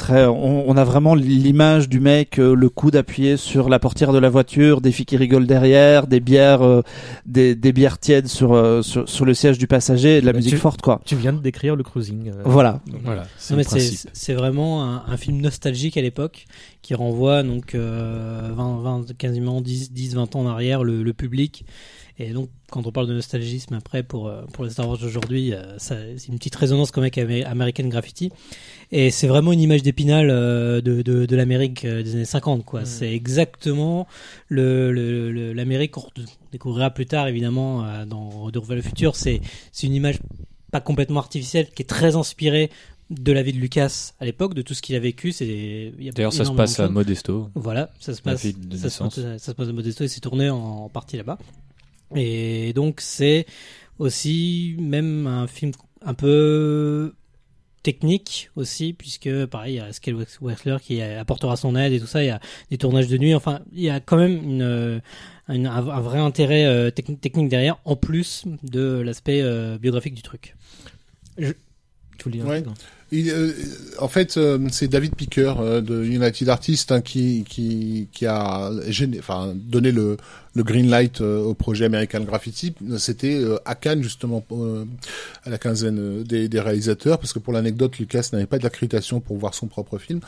très on, on a vraiment l'image du mec euh, le coude appuyé sur la portière de la voiture des filles qui rigolent derrière des bières euh, des, des bières tièdes sur, euh, sur sur le siège du passager et de la Bah, musique tu- forte quoi Tu viens de décrire le cruising. euh, voilà Voilà, c'est Non, le mais c'est principe. c'est vraiment un, un film nostalgique à l'époque qui renvoie donc euh, 20, 20, quasiment 10, 10, 20 ans en arrière le, le public. Et donc, quand on parle de nostalgisme après pour, pour les Star Wars d'aujourd'hui, c'est une petite résonance comme avec American Graffiti. Et c'est vraiment une image d'épinal euh, de, de, de l'Amérique euh, des années 50, quoi. C'est exactement le, le, le- l'Amérique qu'on découvrira plus tard, évidemment, euh, dans De vers le futur. C'est, une image pas complètement artificielle, qui est très inspirée de la vie de Lucas à l'époque, de tout ce qu'il a vécu. D'ailleurs, ça se passe à. Modesto. Voilà, ça se passe, ça, se ça se passe à Modesto et c'est tourné en, en partie là-bas. Et donc c'est aussi même un film un peu technique aussi, puisque pareil, il y a Scale Wexler qui apportera son aide et tout ça, il y a des tournages de nuit, enfin, il y a quand même une, une- un, vrai intérêt euh, techni- technique derrière, en plus de l'aspect euh, biographique du truc. Tu voulais dire Ouais. Il, euh, en fait, euh, c'est David Picker euh, de United Artists hein, qui, qui, qui a enfin, donné le, le green light euh, au projet American Graffiti. C'était euh, à Cannes, justement, euh, à la quinzaine des, des réalisateurs, parce que pour l'anecdote, Lucas n'avait pas d'accréditation pour voir son propre film.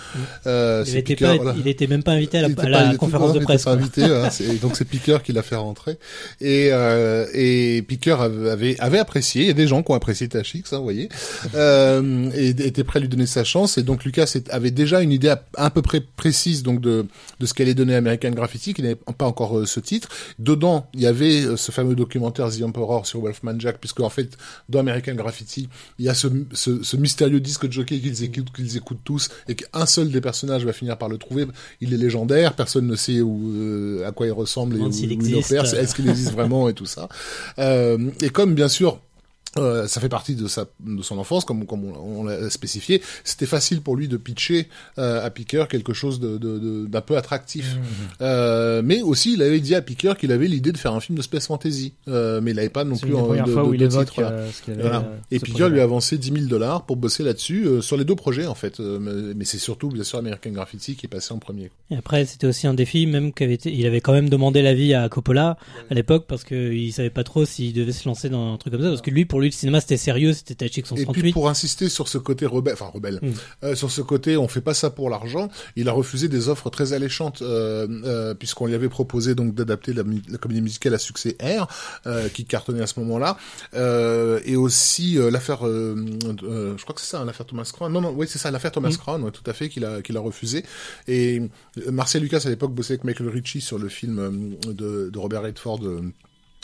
Euh, Il c'est était, Picker, pas, voilà. il était même pas invité à la, à conférence de presse. pas invité, hein, c'est- donc c'est Picker qui l'a fait rentrer. Et, euh, et Picker avait, avait apprécié, il y a des gens qui ont apprécié Tachix, hein, vous voyez, euh, et était prêt à lui donner sa chance. Et donc Lucas avait déjà une idée à, à peu près précise donc de, de ce qu'allait donner American Graffiti, qui n'avait pas encore ce titre. Dedans, il y avait euh, ce fameux documentaire The Emperor sur Wolfman Jack, puisque en fait, dans American Graffiti, il y a ce, ce, ce mystérieux disque de jockey qu'ils écoutent, qu'ils écoutent tous, et qu'un seul des personnages va finir par le trouver. Il est légendaire, personne ne sait où, euh, à quoi il ressemble et où, s'il où il opère, est-ce qu'il existe vraiment et tout ça. Euh, et comme bien sûr. Euh, ça fait partie de sa de son enfance, comme comme on, on l'a spécifié. C'était facile pour lui de pitcher euh, à Picker quelque chose de de- de- d'un peu attractif. Euh, mais aussi, il avait dit à Picker qu'il avait l'idée de faire un film de space fantasy, euh, mais il n'avait pas non C'est plus une de, fois de- où il évoque titre, voilà. euh, ce qu'il avait, Voilà. euh, Et Picker lui a avancé 10 000 dollars pour bosser là-dessus, euh, sur les deux projets en fait. Euh, mais mais c'est surtout bien sûr American Graffiti qui est passé en premier. Et après, c'était aussi un défi, même qu'il avait été, il avait quand même demandé l'avis à Coppola à l'époque parce qu'il savait pas trop s'il devait se lancer dans un truc comme ça. Parce que lui, pour lui, le cinéma c'était sérieux, c'était Tachik Et puis 138. pour insister sur ce côté rebelle, enfin rebelle, Mm. euh, sur ce côté on fait pas ça pour l'argent, il a refusé des offres très alléchantes euh, euh, puisqu'on lui avait proposé donc d'adapter la, comédie musicale à succès R qui cartonnait à ce moment-là et aussi l'affaire, je crois que c'est ça, hein, l'affaire Thomas Crown. Non non, oui c'est ça, l'affaire Thomas Mm. Crown, ouais, tout à fait qu'il a qu'il a refusé. Et Marcel Lucas à l'époque bossait avec Michael Ritchie sur le film de, de Robert Redford.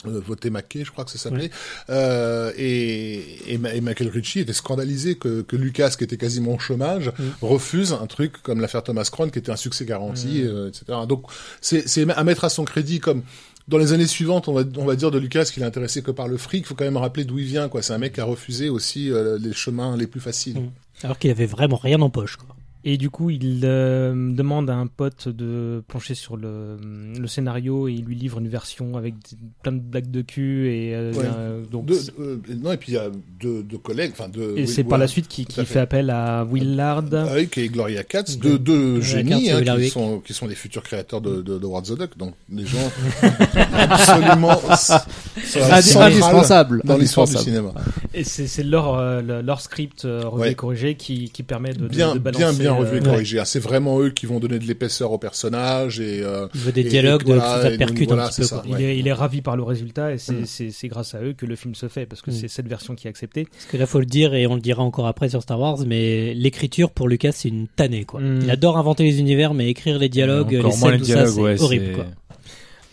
Euh, Voté Mackay, je crois que ça s'appelait. Euh, et, et, et Michael Ritchie était scandalisé que, que Lucas, qui était quasiment au chômage, refuse un truc comme l'affaire Thomas Crown, qui était un succès garanti, euh, etc. Donc c'est c'est à mettre à son crédit comme dans les années suivantes, on va, on va dire de Lucas qu'il est intéressé que par le fric. Il faut quand même rappeler d'où il vient. quoi. C'est un mec qui a refusé aussi euh, les chemins les plus faciles. Alors qu'il avait vraiment rien en poche. Quoi. Et du coup, il euh, demande à un pote de plancher sur le, le scénario et il lui livre une version avec des- plein de blagues de cul et euh, Ouais. euh, donc euh, non, et puis il y a deux, deux collègues, enfin deux. et oui, c'est par la suite qui, qui fait fait. appel à Willard. Ah oui, qui est Gloria Katz, deux, génies Katz et hein, qui, sont, qui sont les futurs créateurs de, de, de Howard the Duck, donc des gens absolument s- Indi- centrales indispensable. dans l'histoire du cinéma. Et c'est c'est leur, euh, le- leur script euh, Ouais. et corrigé qui, qui permet de, de- Bien, de bien, balancer. Bien revu et euh, hein. C'est vraiment eux qui vont donner de l'épaisseur aux personnages et. euh, Il veut des Et- dialogues et voilà, ça percute voilà, un petit peu. ça. Il, est, il est ravi par le résultat et c'est Mm. c'est- c'est grâce à eux que le film se fait parce que Mm. c'est cette version qui est acceptée. Parce que là, faut le dire, et on le dira encore après sur Star Wars, mais l'écriture pour Lucas, c'est une tannée, quoi. Mm. Il adore inventer les univers, mais écrire les dialogues, les scènes, les tout dialogues, ça, c'est ouais, horrible, quoi.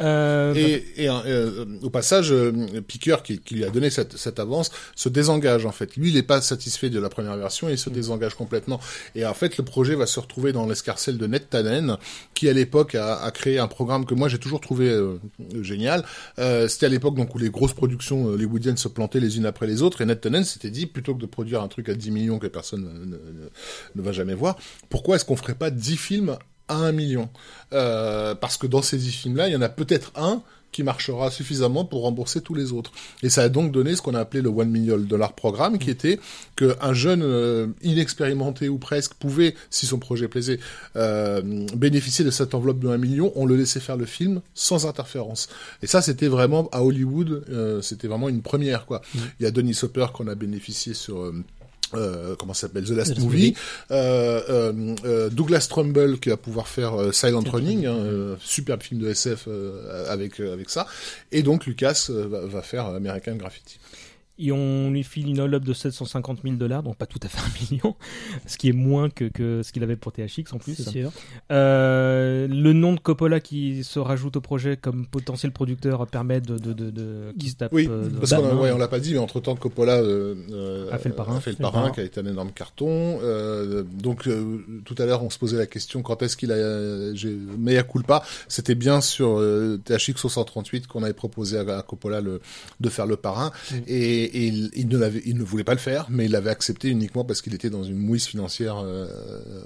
Euh, Et, et euh, au passage, euh, Piqueur, qui, qui lui a donné cette, cette avance, se désengage en fait. Lui, il n'est pas satisfait de la première version et il se désengage complètement. Et en fait, le projet va se retrouver dans l'escarcelle de Ned Tannen, qui à l'époque a, a créé un programme que moi j'ai toujours trouvé euh, génial. Euh, C'était à l'époque donc où les grosses productions euh, hollywoodiennes se plantaient les unes après les autres. Et Ned Tannen s'était dit, plutôt que de produire un truc à 10 millions que personne ne, ne- ne- ne va jamais voir, pourquoi est-ce qu'on ferait pas 10 films à 1 million euh, parce que dans ces 10 films-là, il y en a peut-être un qui marchera suffisamment pour rembourser tous les autres. Et ça a donc donné ce qu'on a appelé le one million dollar programme, qui était qu'un jeune euh, inexpérimenté ou presque pouvait, si son projet plaisait, euh, bénéficier de cette enveloppe de 1 million, on le laissait faire le film sans interférence. Et ça, c'était vraiment à Hollywood, euh, c'était vraiment une première quoi. Il y a Denis Hopper qu'on a bénéficié sur euh, comment s'appelle? The Last, The Movie, Movie. Euh, euh, euh, Douglas Trumbull qui va pouvoir faire euh, Silent Running, hein, euh, superbe film de SF euh, avec avec ça, et donc Lucas va, va faire American Graffiti. Et on lui file une enveloppe de 750 000 dollars, donc pas tout à fait un million, ce qui est moins que, que ce qu'il avait pour THX en plus. C'est sûr. Euh, le nom de Coppola qui se rajoute au projet comme potentiel producteur permet de, de, de, de qui se tape. Oui, euh, parce qu'on a- ouais, on l'a pas dit, mais entre temps Coppola euh, euh, A fait le parrain. fait le parrain, parrain. qui a été un énorme carton. Euh, donc euh, tout à l'heure, on se posait la question quand est-ce qu'il a, mea culpa. C'était bien sur euh, THX 538 qu'on avait proposé à, à Coppola le, de faire le parrain, Mm. et, et il, il ne l'avait, il ne voulait pas le faire, mais il l'avait accepté uniquement parce qu'il était dans une mouise financière euh,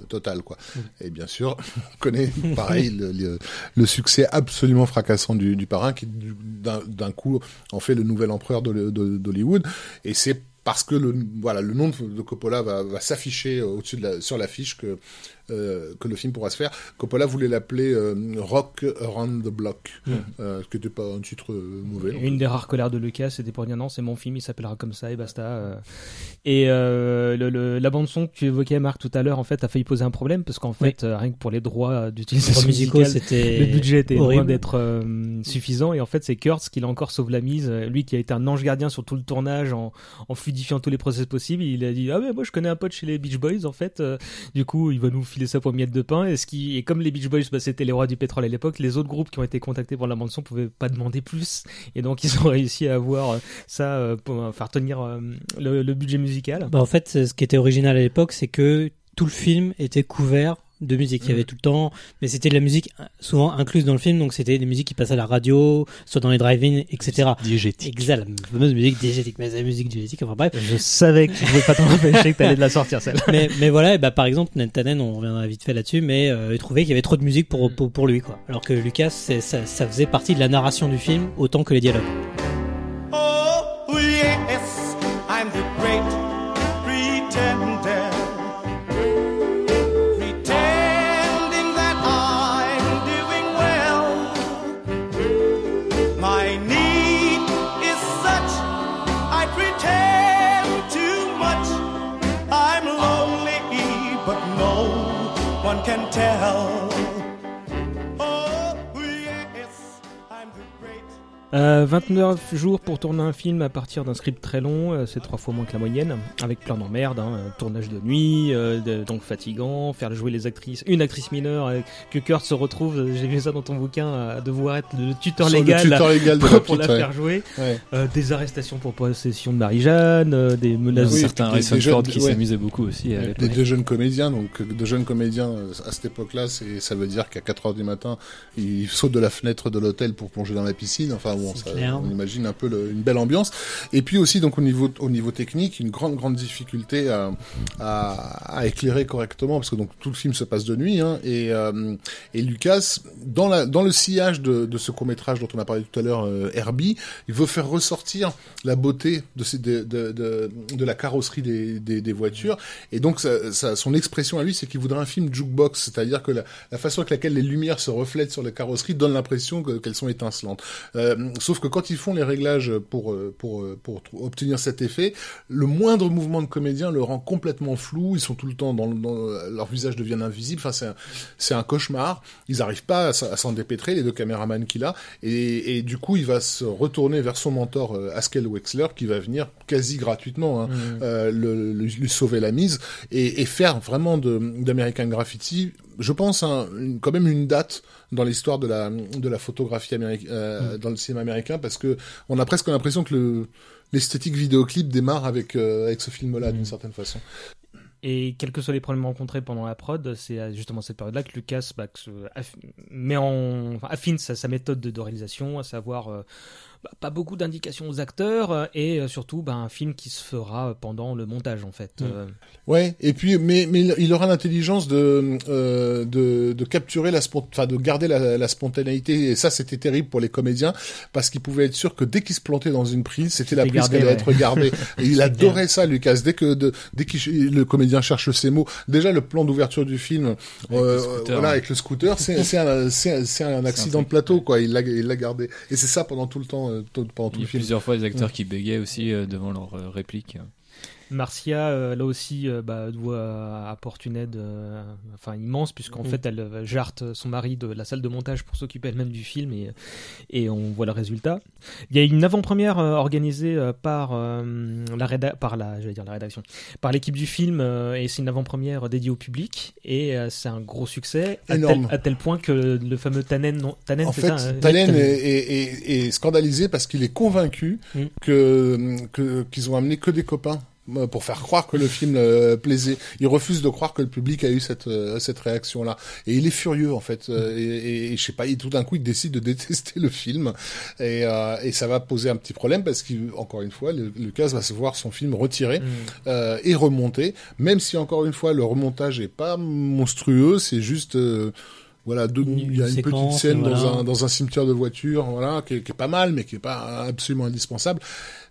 totale, quoi. Mm. Et bien sûr, on connaît pareil le, le, le succès absolument fracassant du, du parrain qui du- d'un d'un coup en fait le nouvel empereur de- de- d'Hollywood et c'est parce que le voilà le nom de, de Coppola va, va s'afficher au-dessus de la, sur l'affiche que euh, que le film pourra se faire. Coppola voulait l'appeler euh, Rock Around the Block, euh, ce qui n'était pas un titre euh, mauvais. Une des rares colères de Lucas, c'était pour dire non, c'est mon film, il s'appellera comme ça et basta. euh. Et euh, le, le- la bande son que tu évoquais, Marc, tout à l'heure, en fait, a failli poser un problème parce qu'en fait, euh, rien que pour les droits d'utilisation musicale, c'était le budget était loin horrible. d'être euh, suffisant et en fait c'est Kurtz qui l'a encore sauve la mise lui qui a été un ange gardien sur tout le tournage en, en fluidifiant tous les process possibles il a dit ah mais moi je connais un pote chez les Beach Boys en fait Euh, du coup il va nous filer ça pour miette de pain. Et ce qui et comme les Beach Boys bah, c'était les rois du pétrole à l'époque les autres groupes qui ont été contactés pour la bande son pouvaient pas demander plus. Et donc ils ont réussi à avoir euh, ça euh, pour euh, faire tenir le, budget musical. Bah, en fait, ce qui était original à l'époque, c'est que tout le film était couvert de musique. Il y avait tout le temps, mais c'était de la musique euh, souvent incluse dans le film, donc c'était des musiques qui passaient à la radio, soit dans les drive-in, etc. Diégétique. Exact, la fameuse musique diégétique, mais c'est la musique diégétique, enfin bref. je savais que tu pouvais pas t'en empêcher que t'allais de la sortir celle mais, mais voilà, et bah, par exemple, Ned Tannen, on reviendra vite fait là-dessus, mais euh, il trouvait qu'il y avait trop de musique pour, pour, pour lui, quoi. Alors que Lucas, ça faisait partie de la narration du film autant que les dialogues. Euh, 29 jours pour tourner un film à partir d'un script très long, euh, c'est trois fois moins que la moyenne, avec plein d'emmerdes, hein, euh, tournage de nuit, euh, de- donc fatigant, faire jouer les actrices, une actrice mineure, euh, que Kurt se retrouve, j'ai vu ça dans ton bouquin, à devoir être le tuteur légal, le tuteur légal de la pour faire jouer, Ouais. Des arrestations pour possession de Marie-Jeanne, des menaces Oui, certains Harrison Ford qui ouais. s'amusaient beaucoup aussi Des deux jeunes comédiens, donc de jeunes comédiens à cette époque-là, ça veut dire qu'à 4 heures du matin, ils sautent de la fenêtre de l'hôtel pour plonger dans la piscine, enfin bon, ça, on imagine un peu le- une belle ambiance. Et puis aussi, donc au niveau au niveau technique, une grande grande difficulté à, à, à éclairer correctement parce que donc tout le film se passe de nuit. Hein, et euh, et Lucas, dans la dans le sillage de, de ce court métrage dont on a parlé tout à l'heure, euh, Herbie, il veut faire ressortir la beauté de ces, de, de, de, de la carrosserie des, des, des voitures. Et donc, ça, ça, son expression à lui, c'est qu'il voudrait un film jukebox, c'est-à-dire que la, la façon avec laquelle les lumières se reflètent sur les carrosseries donne l'impression que- qu'elles sont étincelantes. Euh, sauf que quand ils font les réglages pour, euh, pour, euh, pour, obtenir cet effet, le moindre mouvement de comédien le rend complètement flou. Ils sont tout le temps dans, le- dans le- leur visage devient invisible. Enfin, c'est un, c'est un cauchemar. Ils n'arrivent pas à, s'en dépêtrer, les deux caméramans qu'il a. Et, et du coup, il va se retourner vers son mentor euh, Haskell Wexler, qui va venir quasi gratuitement hein, euh, le, le- lui sauver la mise et, et faire vraiment de- d'American Graffiti, je pense, une- quand même une date dans l'histoire de la, de la photographie américaine, euh, dans le cinéma américain, parce que on a presque l'impression que le l'esthétique vidéoclip démarre avec euh, avec ce film-là d'une certaine façon. Et quels que soient les problèmes rencontrés pendant la prod, c'est justement cette période-là que Lucas bah, que aff- met en, enfin, affine sa, sa méthode de, de réalisation, à savoir euh, bah, pas beaucoup d'indications aux acteurs euh, et euh, surtout bah, un film qui se fera pendant le montage en fait. Mm. Euh, Ouais, et puis mais mais il- aura l'intelligence de euh, de de capturer la enfin de garder la, la spontanéité et ça c'était terrible pour les comédiens parce qu'ils pouvaient être sûrs que dès qu'ils se plantaient dans une prise, c'était la prise qui allait ouais. être gardée. Et il adorait ça Lucas dès que de, dès que le comédien cherche ses mots. Déjà le plan d'ouverture du film euh, le scooter, voilà ouais. avec le scooter, c'est un un- accident de plateau quoi, il l'a gardé. Et c'est ça pendant tout le temps euh, pendant tout Il y le a film. plusieurs fois des acteurs qui bégaient aussi euh, devant leurs euh, répliques. Marcia, euh, là aussi, euh, bah, doit apporter une aide euh, enfin, immense, puisqu'en Mm. fait, elle euh, jarte son mari de la salle de montage pour s'occuper elle-même du film, et, et on voit le résultat. Il y a une avant-première euh, organisée euh, par, euh, la réda- par la, j'allais dire la rédaction, par l'équipe du film, euh, et c'est une avant-première dédiée au public, et euh, c'est un gros succès, à tel, Énorme. à tel point que le fameux Tannen, non, Tannen En c'est fait, ça, Talen est, est, est- est scandalisé parce qu'il est convaincu Mm. que que- qu'ils ont amené que des copains euh, pour faire croire que le film euh, plaisait. Il refuse de croire que le public a eu cette euh, cette réaction là et il est furieux en fait euh, et, et, et je sais pas, il, tout d'un coup il décide de détester le film et euh, et ça va poser un petit problème parce qu'encore une fois le- Lucas va se voir son film retiré Mm. euh, et remonté, même si encore une fois le remontage est pas monstrueux, c'est juste euh, voilà, deux, il y a une petite scène voilà. dans un dans un cimetière de voitures, voilà, qui qui est pas mal, mais qui est pas absolument indispensable.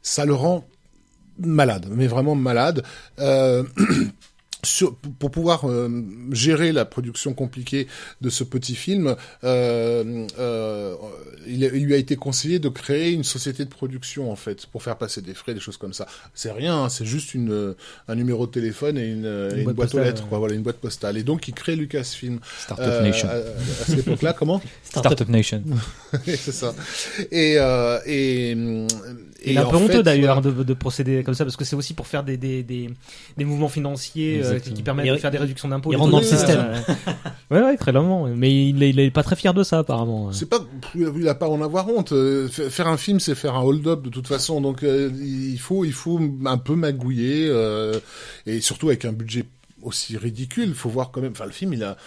Ça le rend malade, mais vraiment malade. Euh, sur- pour pouvoir euh, gérer la production compliquée de ce petit film, euh, euh, il, il lui a été conseillé de créer une société de production en fait pour faire passer des frais, des choses comme ça. C'est rien, hein, c'est juste une un numéro de téléphone et une, et une boîte boîte aux lettres, quoi, voilà, une boîte postale. Et donc il crée Lucasfilm. Startup Euh, Nation. À, à cette époque-là, comment Startup Nation. C'est ça. Et et et, Il est un peu honteux d'ailleurs voilà. de, de procéder comme ça parce que c'est aussi pour faire des, des, des, des mouvements financiers euh, qui permettent Il- de faire des réductions d'impôts. il et rentre dans le système. Ouais, ouais, très clairement. Mais il est, il est pas très fier de ça apparemment. C'est pas, il a pas à en avoir honte. Euh, fa- Faire un film, c'est faire un hold-up de toute façon. Donc euh, il faut, il faut un peu magouiller euh, et surtout avec un budget aussi ridicule. Il faut voir quand même. Enfin, le film, il a.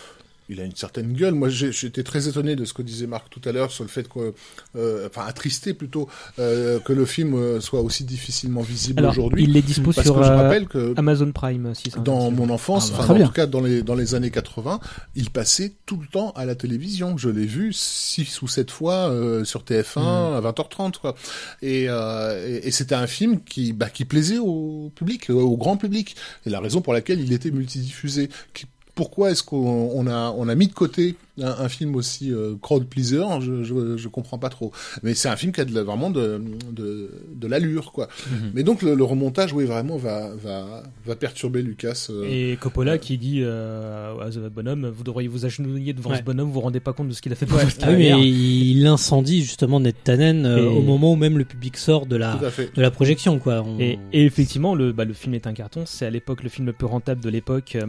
Il a une certaine gueule. Moi, j'ai- j'étais très étonné de ce que disait Marc tout à l'heure sur le fait que, euh, enfin, attristé plutôt, euh, que le film euh, soit aussi difficilement visible aujourd'hui. il dispose Parce sur que je euh, rappelle que Amazon Prime si ça dans mon enfance, Ah bah, enfin, en bien. tout cas dans les dans les années 80, il passait tout le temps à la télévision. Je l'ai vu six ou sept fois euh, sur TF1 Mm. à 20h30 quoi. Et, euh, et, et c'était un film qui bah, qui plaisait au public, au grand public. Et la raison pour laquelle il était multidiffusé. Qui- Pourquoi est-ce qu'on on a on a mis de côté un, un film aussi euh, crowd pleaser je, je je comprends pas trop. Mais c'est un film qui a de vraiment de de, de l'allure quoi. Mhm. Mais donc le, le remontage, oui, vraiment va va va perturber Lucas. euh, Et Coppola qui dit euh, à ce bonhomme, vous devriez vous agenouiller devant Ouais. ce bonhomme, vous vous rendez pas compte de ce qu'il a fait pour Ah votre oui, carrière. mais il incendie justement Ned Tannen euh, Et- au moment où même le public sort de la de la projection quoi. On- Et, et effectivement, le, bah, le film est un carton. C'est à l'époque le film le plus rentable de l'époque. euh,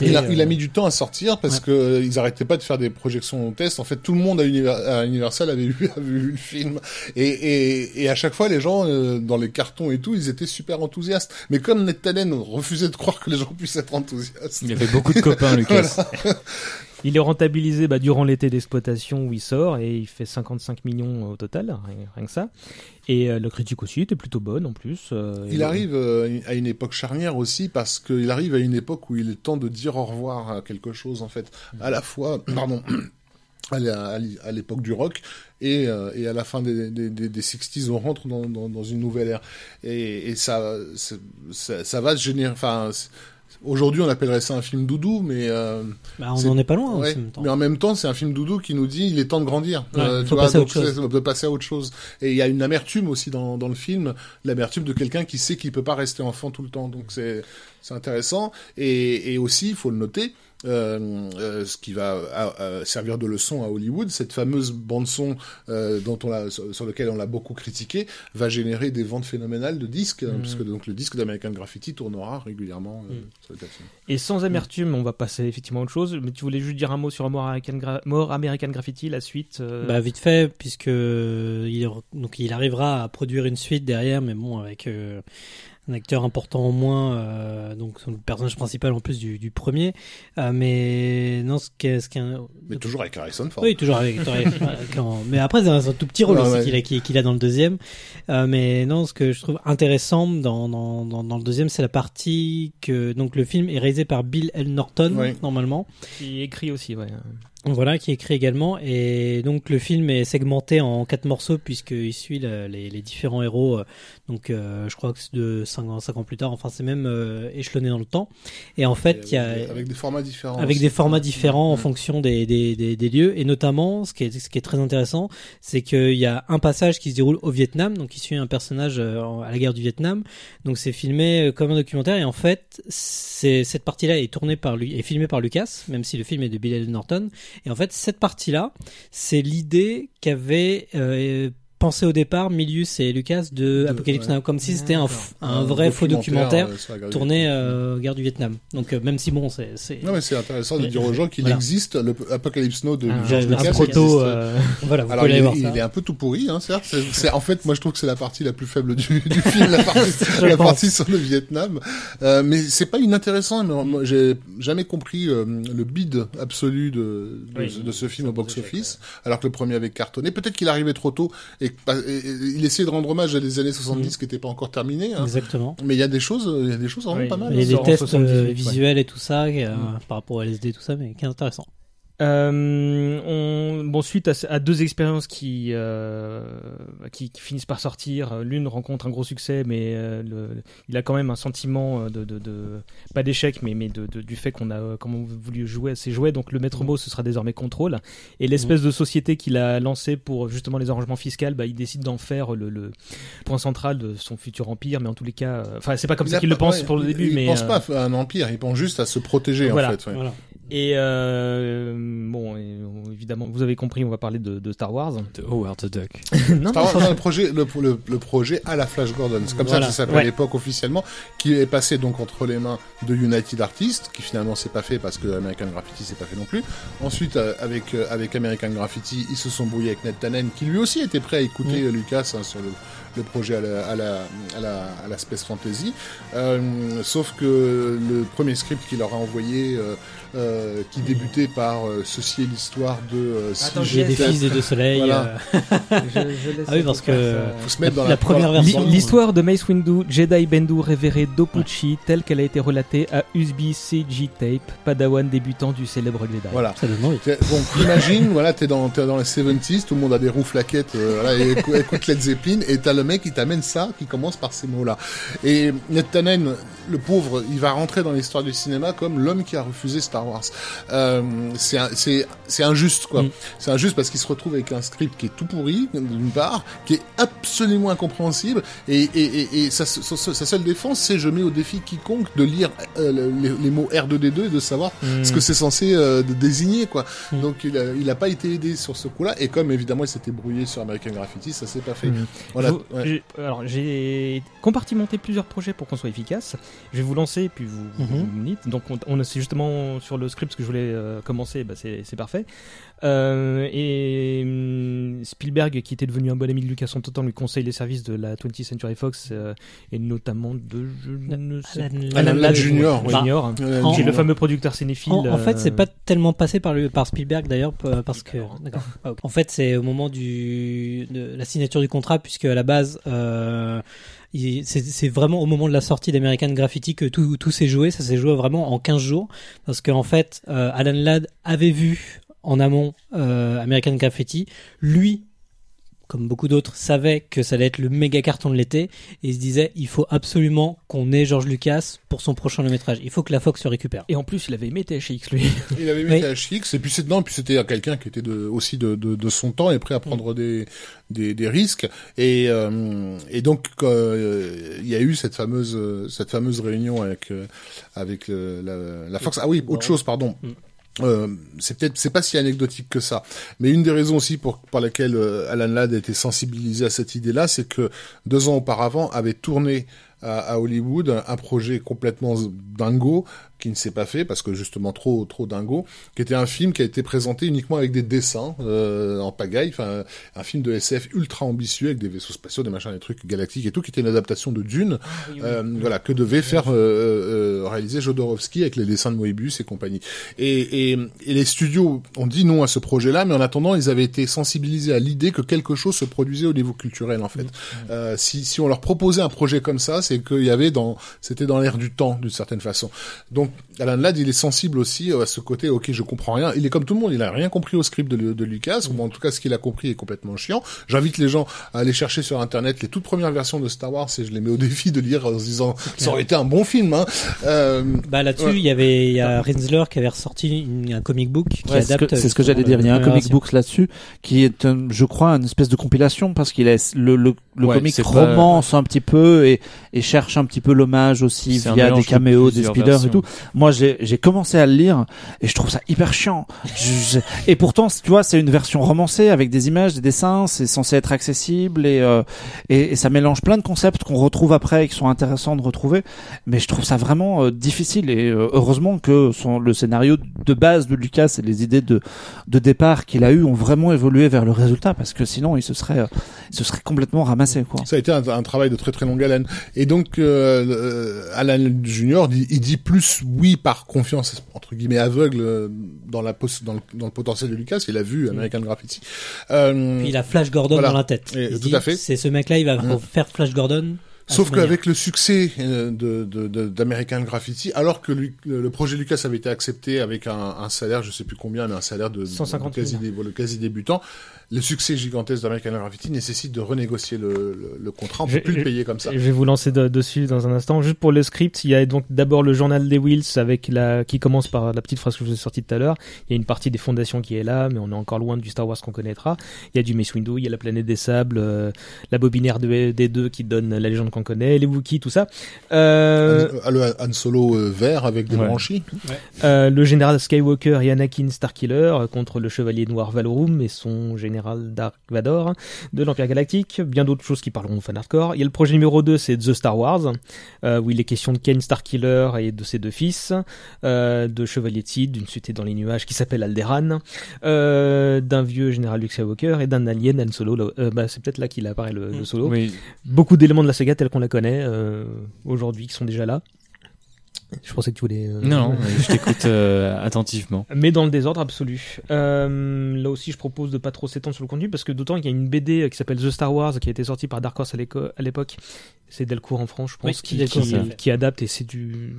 Il a, Et, il a mis du temps à sortir parce ouais. que euh, ils arrêtaient pas de faire des projections tests. En fait, tout le monde à, Univer- à Universal avait vu, avait vu le film. Et, et, et à chaque fois, les gens, euh, dans les cartons et tout, ils étaient super enthousiastes. Mais comme Ned Talen refusait de croire que les gens puissent être enthousiastes. Il avait beaucoup de copains, Lucas. Il est rentabilisé bah, durant l'été d'exploitation où il sort et il fait 55 millions au total, rien, que ça. Et euh, la critique aussi était plutôt bonne en plus. euh, Il arrive euh, à une époque charnière aussi parce qu'il arrive à une époque où il est temps de dire au revoir à quelque chose en fait, à la fois, pardon, à l'époque du rock et, euh, et à la fin des, des, des, des 60s, on rentre dans, dans, dans une nouvelle ère et, et ça, ça, ça va se générer. Enfin, aujourd'hui on appellerait ça un film doudou, mais euh, Bah, on C'est- en est pas loin Ouais, en même temps. mais en même temps, c'est un film doudou qui nous dit il est temps de grandir. Ouais, tu vois, donc c'est- de passer à autre chose. Et il y a une amertume aussi dans, dans le film, l'amertume de quelqu'un qui sait qu'il peut pas rester enfant tout le temps. Donc c'est c'est intéressant. Et, et aussi, il faut le noter. Euh, euh, ce qui va euh, servir de leçon à Hollywood, cette fameuse bande son euh, dont on sur, sur lequel on l'a beaucoup critiqué, va générer des ventes phénoménales de disques, hein, Mhm. puisque donc le disque d'American Graffiti tournera régulièrement euh, Mhm. sur les plateformes. Et sans amertume, on va passer effectivement à autre chose. Mais tu voulais juste dire un mot sur More American, Gra- More American Graffiti, la suite. euh, Bah vite fait, puisque euh, il, donc il arrivera à produire une suite derrière, mais bon avec euh, un acteur important en moins, euh, donc le personnage principal en plus du, du premier. Euh, mais non, ce qui est, un- Mais toujours avec Harrison Ford. oui, toujours avec. quand- Mais après, c'est un, tout petit rôle Ouais, aussi ouais. qu'il a, qu'il qu'il a dans le deuxième. Euh, mais non, ce que je trouve intéressant dans, dans, dans, dans le deuxième, c'est la partie que donc le film est réalisé par Bill L. Norton Ouais. normalement. Qui écrit aussi, ouais. Voilà, qui est écrit également. Et donc le film est segmenté en quatre morceaux puisqu'il suit la- les, les différents héros. euh, Donc euh, je crois que c'est de 5 ans, cinq ans plus tard. Enfin, c'est même euh, échelonné dans le temps. Et en fait, il y a avec, des formats différents. avec aussi. des formats différents en Mm. fonction des, des, des, des lieux et notamment ce qui est, ce qui est très intéressant c'est qu'il y a un passage qui se déroule au Vietnam donc qui suit un personnage à la guerre du Vietnam donc c'est filmé comme un documentaire et en fait cette partie là est tournée par lui est filmée par Lucas même si le film est de Bill. Norton et en fait cette partie là c'est l'idée qu'avait euh, pensé au départ Milius et Lucas de De- Apocalypse ouais. Now comme si c'était un, f- un Un vrai faux documentaire euh, tourné Vietnam. euh, guerre du Vietnam donc euh, même si bon c'est Non, mais c'est intéressant de Mais- dire aux gens qu'il Voilà. existe le Apocalypse Now de George Lucas un proto. euh, Voilà, vous Alors, pouvez il, aller est- voir il ça. est un peu tout pourri, hein, certes. C'est, en fait, moi, je trouve que c'est la partie la plus faible du, du film, la partie, la sur le Vietnam. Euh, mais c'est pas inintéressant. J'ai jamais compris euh, le bid absolu de, de, Oui, de ce film au box-office, alors que le premier avait cartonné. Peut-être qu'il arrivait trop tôt et, et- et- il essayait de rendre hommage à des années 70 qui n'étaient pas encore terminées. hein. Exactement. Mais il y a des choses, il y a des choses vraiment Oui. pas mal. Il y a ça des tests 78, euh, ouais. visuels et tout ça euh, Mm. par rapport à LSD tout ça, mais qui est intéressant. Euh, on, bon, suite à, deux expériences qui, euh, qui, qui finissent par sortir, euh, l'une rencontre un gros succès, mais euh, le, il a quand même un sentiment euh, de, de, de pas d'échec, mais, mais de, de- du fait qu'on a comment voulu jouer à ses jouets. Donc le maître mot, ce sera désormais contrôle. Et l'espèce de société qu'il a lancée pour justement les arrangements fiscaux, bah, il décide d'en faire le, le point central de son futur empire. Mais en tous les cas, euh, enfin, c'est pas comme Il ça qu'il le pense ouais, pour le il- début, il mais pense euh, pas à un empire, il pense juste à se protéger Voilà. en fait. ouais. Voilà. Et euh, bon, euh, évidemment, vous avez compris, on va parler de, de Star Wars. De Howard the Duck. non, Star Wars, non, le projet, le, le, le projet à la Flash Gordon, c'est comme Voilà. ça que ça s'appelle Ouais. à l'époque officiellement, qui est passé donc entre les mains de United Artists, qui finalement s'est pas fait parce que American Graffiti s'est pas fait non plus. Ensuite, euh, avec euh, avec American Graffiti, ils se sont brouillés avec Ned Tannen, qui lui aussi était prêt à écouter Mm. Lucas hein, sur le, le projet à la, à la, à la, à la Space Fantasy. Euh, sauf que le premier script qu'il leur a envoyé, euh, euh, qui débutait par euh, ceci est l'histoire de euh, si Attends, J'ai des fils des deux soleils. Voilà. euh, Ah oui, parce que- faut se mettre dans La la, première version. L'histoire de Mace Windu, Jedi Bendu révéré Dopuchi, telle qu'elle a été relatée à USB CG Tape, padawan débutant du célèbre Jedi. Voilà. Donc imagine, voilà, t'es dans, t'es dans les 70s, tout le monde a des roues flaquettes, euh, voilà, et écou- écoute Led Zeppelin, et t'as le mec qui t'amène ça, qui commence par ces mots-là. Et Ned le pauvre, il va rentrer dans l'histoire du cinéma comme l'homme qui a refusé Star Wars. Euh, c'est injuste, quoi. Mm. C'est injuste parce qu'il se retrouve avec un script qui est tout pourri, d'une part, qui est absolument incompréhensible, et, et, et, et sa, sa- sa- seule défense, c'est je mets au défi quiconque de lire euh, le- les, les mots R2D2 et de savoir Hmm. ce que c'est censé euh, de désigner quoi. Mm. Donc il a, il a pas été aidé sur ce coup-là et comme évidemment il s'était brouillé sur American Graffiti, ça s'est pas fait. Mhm. Voilà. Ouais. Alors j'ai compartimenté plusieurs projets pour qu'on soit efficace. Je vais vous lancer et puis vous, Mhm. vous me dites. Donc on, on c'est justement sur le script que je voulais euh, commencer. Bah, c'est c'est parfait. Euh, et hum, Spielberg, qui était devenu un bon ami de Lucas en tout temps, lui conseille les services de la 20th Century Fox euh, et notamment de je ne sais Alan- Alan Ladd Jr., oui. Junior, en- qui est le fameux producteur cinéphile. En, en fait, c'est euh, pas tellement passé par, le, par Spielberg d'ailleurs, p- parce que. D'accord. Ah. En fait, c'est au moment du, de la signature du contrat, puisque à la base, euh, c'est vraiment au moment de la sortie d'American Graffiti que tout, tout s'est joué. Ça s'est joué vraiment en 15 jours, parce qu'en fait, euh, Alan Ladd avait vu en amont euh, American Graffiti. Lui, comme beaucoup d'autres, savait que ça allait être le méga carton de l'été et il se disait il faut absolument qu'on ait George Lucas pour son prochain long métrage. Il faut que la Fox se récupère. Et en plus, il avait aimé THX, lui. Il avait Oui. THX et puis c'est non, puis c'était quelqu'un qui était de, aussi de, de, de son temps et prêt à prendre des, des, des risques et euh, et donc euh, il y a eu cette fameuse cette fameuse réunion avec euh, avec le- la, la Fox. Ah oui, autre chose, pardon. Mm. Euh, c'est peut-être c'est pas si anecdotique que ça, mais une des raisons aussi pour par laquelle euh, Alan Ladd a été sensibilisé à cette idée-là, c'est que deux ans auparavant avait tourné à, Hollywood un projet complètement dingo qui ne s'est pas fait parce que justement trop trop dingo, qui était un film qui a été présenté uniquement avec des dessins euh, en pagaille, enfin un film de SF ultra ambitieux avec des vaisseaux spatiaux, des machins, des trucs galactiques et tout, qui était une adaptation de Dune, euh, voilà que devait faire euh, euh, réaliser Jodorowsky avec les dessins de Moebius et compagnie. Et, et, et les studios ont dit non à ce projet-là, mais en attendant ils avaient été sensibilisés à l'idée que quelque chose se produisait au niveau culturel en fait. Euh, si si on leur proposait un projet comme ça, c'est qu'il y avait dans c'était dans l'air du temps d'une certaine façon. Donc Alan Ladd, il est sensible aussi euh, à ce côté. Ok, je comprends rien. Il est comme tout le monde. Il a rien compris au script de, de Lucas. Ou en tout cas, ce qu'il a compris est complètement chiant. J'invite les gens à aller chercher sur internet les toutes premières versions de Star Wars et je les mets au défi de lire en se disant ça aurait été un bon film. Hein. Euh, Bah là-dessus, Ouais. il y avait il y a Rinsler qui avait ressorti une- un comic book qui Ouais, c'est ce adapte. que- c'est ce que j'allais justement dire. Il y a un comic book là-dessus qui est, un- je crois, une espèce de compilation parce qu'il est le le, le Ouais, comic pas- romance un petit peu et, et cherche un petit peu l'hommage aussi via des de caméos, des speeders et tout. Moi, j'ai commencé à le lire et je trouve ça hyper chiant. Je- je- et pourtant, tu vois, c'est une version romancée avec des images, des dessins. C'est censé être accessible et, euh, et et ça mélange plein de concepts qu'on retrouve après et qui sont intéressants de retrouver. Mais je trouve ça vraiment euh, difficile et euh, heureusement que son, le scénario de base de Lucas et les idées de de départ qu'il a eu ont vraiment évolué vers le résultat parce que sinon il se serait euh, il se serait complètement ramassé quoi. Ça a été un, un travail de très très longue haleine. Et donc euh, euh, Alan Junior, il dit plus oui par confiance entre guillemets aveugle euh, dans la dans le, dans le potentiel de Lucas. Il a vu American Graffiti. Euh, Puis il a Flash Gordon Voilà. dans la tête. Et- Il se tout dit, à fait. C'est ce mec-là, il va Mm. faire Flash Gordon. Sauf qu'avec le succès euh, de de- de- d'American Graffiti, alors que lui- le, projet Lucas avait été accepté avec un, un salaire, je sais plus combien, mais un salaire de, de- 150 de 000. quasi, dé- le quasi débutant, le succès gigantesque d'American Graffiti nécessite de renégocier le, le, le contrat. On peut J'ai- plus le payer comme ça. Je vais vous lancer de- dessus dans un instant. Juste pour le script, il y a donc d'abord le journal des Wills avec la qui commence par la petite phrase que je vous ai sortie tout à l'heure. Il y a une partie des fondations qui est là, mais on est encore loin du Star Wars qu'on connaîtra. Il y a du Mace Windu, il y a la planète des sables, euh, la bobinaire de, des deux qui donne la légende qu'on connaît, les Wookiees, tout ça. Euh, Han- le Han Solo euh, vert avec des Ouais. branchies. euh, le général Skywalker et Anakin Starkiller euh, contre le chevalier noir Valorum et son général Dark Vador de l'Empire Galactique. Bien d'autres choses qui parleront au fan hardcore. Il y a le projet numéro 2, c'est The Star Wars, euh, où il est question de Ken Starkiller et de ses deux fils, euh, de Chevalier de Sith, d'une cité dans les nuages qui s'appelle Alderaan, euh, d'un vieux général Luke Skywalker et d'un alien Han Solo. bah, c'est peut-être là qu'il apparaît le, le solo. Oui, Beaucoup d'éléments de la saga tels qu'on la connaît aujourd'hui qui sont déjà là. Je pensais que tu voulais. euh, non, non, je t'écoute euh, attentivement. mais dans le désordre absolu. Euh, là aussi, je propose de pas trop s'étendre sur le contenu parce que d'autant qu'il y a une BD qui s'appelle The Star Wars qui a été sortie par Dark Horse à l'époque. C'est Delcourt en France, je pense, Oui, qui, qui, adapte et c'est du.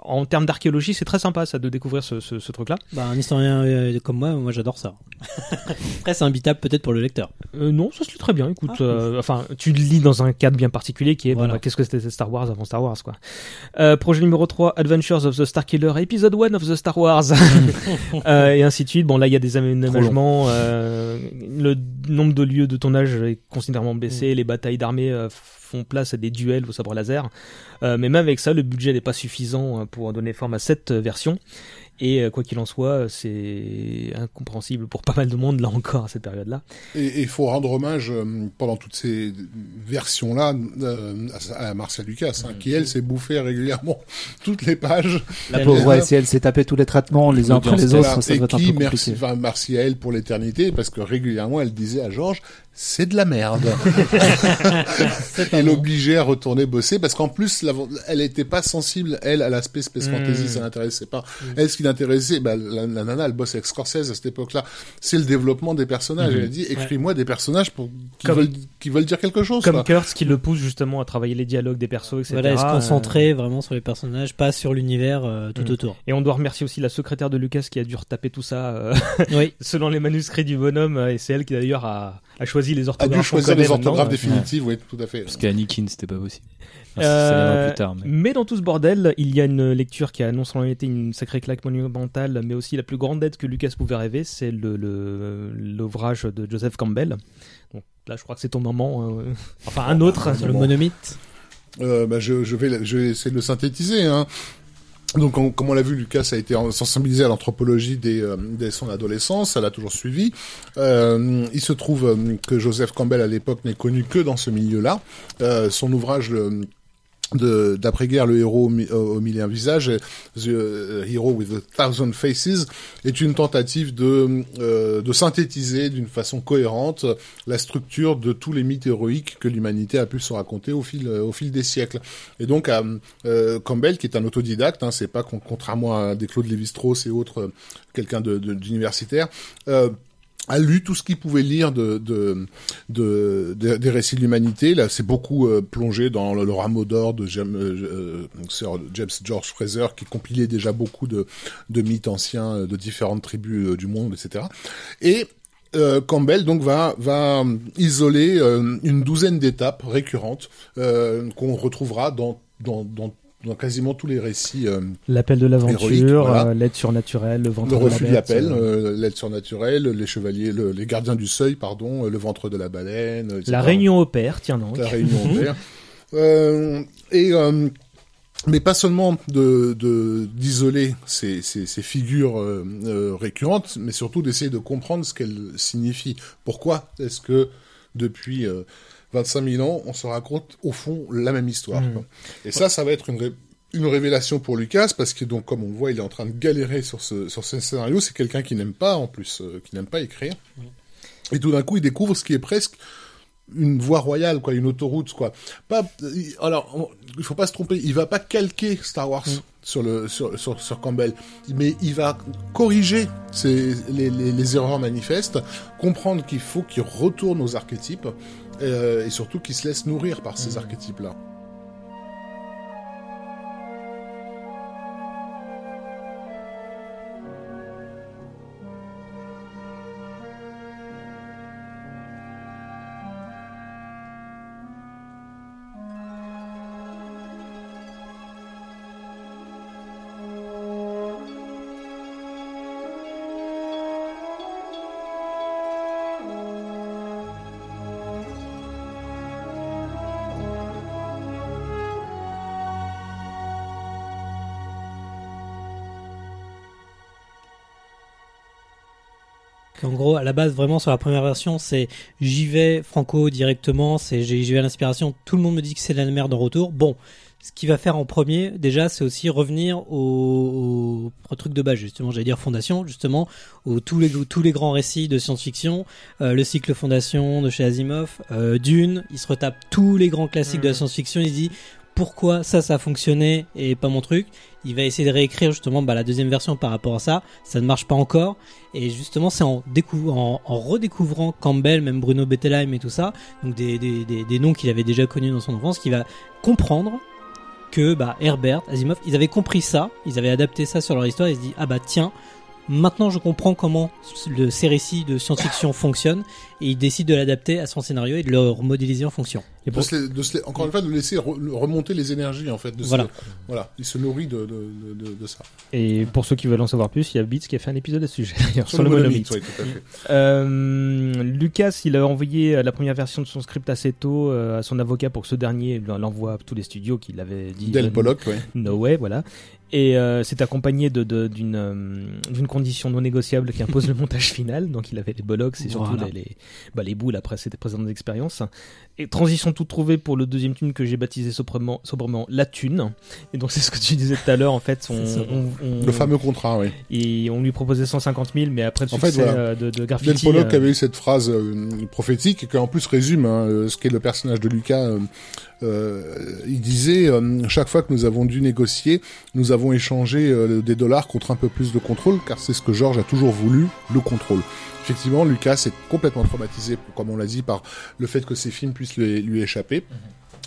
En termes d'archéologie, c'est très sympa ça de découvrir ce, ce, ce truc-là. Bah, un historien euh, comme moi, moi j'adore ça. Après, c'est imbitable peut-être pour le lecteur. Euh, non, ça se lit très bien. Écoute, Ah, euh, enfin, tu le lis dans un cadre bien particulier qui est bon, Voilà. bah, qu'est-ce que c'était Star Wars avant Star Wars, quoi. Euh, projet numéro 3, Adventures of the Starkiller, Episode 1 of the Star Wars, Euh, et ainsi de suite. Bon, là, il y a des aménagements. Euh, le nombre de lieux de tournage est considérablement baissé. Les batailles d'armée euh, font place à des duels au sabre laser. Mais même avec ça, le budget n'est pas suffisant pour donner forme à cette version. Et euh, quoi qu'il en soit, c'est incompréhensible pour pas mal de monde là encore à cette période-là. Et il faut rendre hommage euh, pendant toutes ces versions-là euh, à, à Marcia Lucas, hein, qui elle s'est bouffé régulièrement toutes les pages. La pauvre, ouais, si elle s'est tapé tous les traitements les uns après les Voilà. autres, ça et doit être un qui peu merci, compliqué. enfin, merci à elle pour l'éternité, parce que régulièrement elle disait à Georges, c'est de la merde. elle l'obligeait à retourner bosser, parce qu'en plus, la- elle était pas sensible, elle, à l'aspect space fantasy, ça l'intéressait pas. Elle, ce qui l'intéressait, bah, la, la nana, elle bosse avec Scorsese à cette époque-là, c'est le développement des personnages. Elle a dit, écris-moi des personnages pour, qui, Comme- veulent, qui veulent dire quelque chose. Comme. Kurtz qui le pousse justement à travailler les dialogues des persos, etc. Voilà, et se Euh, concentrer vraiment sur les personnages, pas sur l'univers euh, tout Mm. autour. Et on doit remercier aussi la secrétaire de Lucas qui a dû retaper tout ça euh, Oui. selon les manuscrits du bonhomme. euh, Et c'est elle qui d'ailleurs a, a choisi les A orthographes. dû qu'on choisir les orthographes définitives, oui, tout à fait. Parce qu'Anakin, c'était pas possible. Enfin, ça Euh, viendra plus tard. Mais... Mais dans tout ce bordel, il y a une lecture qui a non seulement été une sacrée claque monumentale, mais aussi la plus grande aide que Lucas pouvait rêver, c'est le- le- l'ouvrage de Joseph Campbell. Donc là, je crois que c'est ton moment. euh, Enfin, un autre. Sur le Bon. monomythe. Euh, bah, je, je, vais, je vais essayer de le synthétiser. Hein. Donc, on- comme on l'a vu, Lucas a été en- sensibilisé à l'anthropologie dès, euh, dès son adolescence. Ça l'a toujours suivi. Euh, il se trouve euh, que Joseph Campbell, à l'époque, n'est connu que dans ce milieu-là. Euh, son ouvrage d'après-guerre, le héros au, mi- au mille un visages, The euh, Hero with a Thousand Faces, est une tentative de euh, de synthétiser d'une façon cohérente la structure de tous les mythes héroïques que l'humanité a pu se raconter au fil au fil des siècles. Et donc euh, Campbell, qui est un autodidacte, hein, c'est pas con- contrairement à des Claude Lévi-Strauss et autres, euh, quelqu'un de de- d'universitaire. Euh, a lu tout ce qu'il pouvait lire de, de, de, de- des récits de l'humanité. Là, c'est beaucoup euh, plongé dans le, rameau d'or de James, euh, euh, Sir James George Fraser, qui compilait déjà beaucoup de, de mythes anciens euh, de différentes tribus du monde, etc. Et euh, Campbell donc va va isoler une douzaine d'étapes récurrentes qu'on retrouvera dans dans, dans dans quasiment tous les récits euh, L'appel de l'aventure, voilà. euh, l'aide surnaturelle, le ventre le de la refus de bête, l'appel, euh, euh, l'aide surnaturelle, les chevaliers, le- les gardiens du seuil, pardon, le ventre de la baleine, etc. la réunion au père, tiens donc. la réunion au vert. Euh, et mais pas seulement de de- d'isoler ces, ces, ces figures récurrentes, mais surtout d'essayer de comprendre ce qu'elles signifient. Pourquoi est-ce que depuis 25 000 ans, on se raconte au fond la même histoire quoi. Et ça, ça va être une, ré- une révélation pour Lucas, parce que donc comme on le voit, il est en train de galérer sur ce sur ce scénario. C'est quelqu'un qui n'aime pas, en plus, euh, qui n'aime pas écrire. Et tout d'un coup, il découvre ce qui est presque une voie royale, quoi, une autoroute, quoi. Pas, il- alors, il faut pas se tromper, il va pas calquer Star Wars sur le sur, sur sur Campbell, mais il va corriger ces, les, les, les erreurs manifestes, comprendre qu'il faut qu'il retourne aux archétypes euh, et surtout qu'il se laisse nourrir par ces archétypes-là. En gros, à la base, vraiment sur la première version, c'est j'y vais franco directement, c'est j'ai j'y vais à l'inspiration. Tout le monde me dit que c'est la merde en retour. Bon, ce qu'il va faire en premier, déjà, c'est aussi revenir au, au truc de base, justement, j'allais dire fondation, justement, aux tous les tous les grands récits de science-fiction, euh, le cycle Fondation de chez Asimov, euh, Dune. Il se retape tous les grands classiques de la Mhm. science-fiction. Il se dit pourquoi ça, ça a fonctionné et pas mon truc. Il va essayer de réécrire justement bah, la deuxième version par rapport à ça. Ça ne marche pas encore. Et justement, c'est en, en, en redécouvrant Campbell, même Bruno Bettelheim et tout ça, donc des noms qu'il avait déjà connus dans son enfance, qu'il va comprendre que bah, Herbert, Asimov, ils avaient compris ça, ils avaient adapté ça sur leur histoire, ils se disent ah bah tiens, maintenant je comprends comment le, ces récits de science-fiction fonctionnent, et ils décident de l'adapter à son scénario et de le remodéliser en fonction. Et De pour- se de se encore une fois, de laisser re- remonter les énergies, en fait. De se- Voilà. voilà. Il se nourrit de, de, de, de, de ça. Et pour ceux qui veulent en savoir plus, il y a Beats qui a fait un épisode à ce sujet d'ailleurs Sur, le monomythe. monomythe, oui, tout à fait. Euh, Lucas, il a envoyé euh, la première version de son script assez tôt euh, à son avocat pour que ce dernier l'envoie à tous les studios qu'il avait dit. Del euh, Pollock, oui. No way, voilà. Et euh, c'est accompagné de de- d'une euh, d'une condition non négociable qui impose le montage final. Donc il avait les bollocks et surtout Voilà. les les, bah, les boules après c'était précédentes expériences. Et transition toute trouvée pour le deuxième tune que j'ai baptisé sobrement, sobrement la thune. Et donc c'est ce que tu disais tout à l'heure en fait. On, C'est ça. on, on- Le fameux contrat, oui. et on lui proposait 150 000, mais après le En succès fait, voilà. euh, de, de Del Graffiti. Pollock euh, avait eu cette phrase euh, prophétique et qui en plus résume hein, euh, ce qu'est le personnage de Lucas. Euh, il disait euh, chaque fois que nous avons dû négocier, nous avons échangé euh, des dollars contre un peu plus de contrôle, car c'est ce que George a toujours voulu, le contrôle. Effectivement, Lucas est complètement traumatisé, comme on l'a dit, par le fait que ses films puissent lui, lui échapper.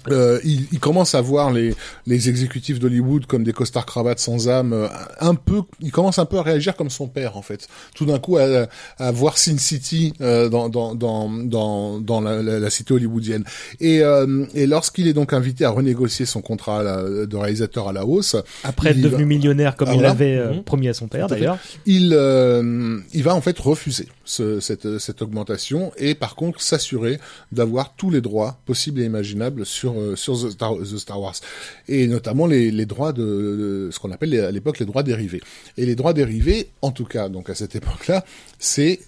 Euh, il, il commence à voir les, les exécutifs d'Hollywood comme des costards cravates sans âme, euh, un peu, il commence un peu à réagir comme son père en fait. Tout d'un coup, à, à voir Sin City euh, dans, dans, dans, dans, dans la, la, la cité hollywoodienne. Et, euh, et lorsqu'il est donc invité à renégocier son contrat la- de réalisateur à la hausse, Après être devenu va- millionnaire comme Ah, il l'avait euh, Mhm. promis à son père d'ailleurs. il, euh, il va en fait refuser ce, cette, cette augmentation et par contre s'assurer d'avoir tous les droits possibles et imaginables sur, euh, sur The, Star, The Star Wars. Et notamment les, droits de, ce qu'on appelle à l'époque les droits dérivés. Et les droits dérivés, en tout cas donc à cette époque-là, c'est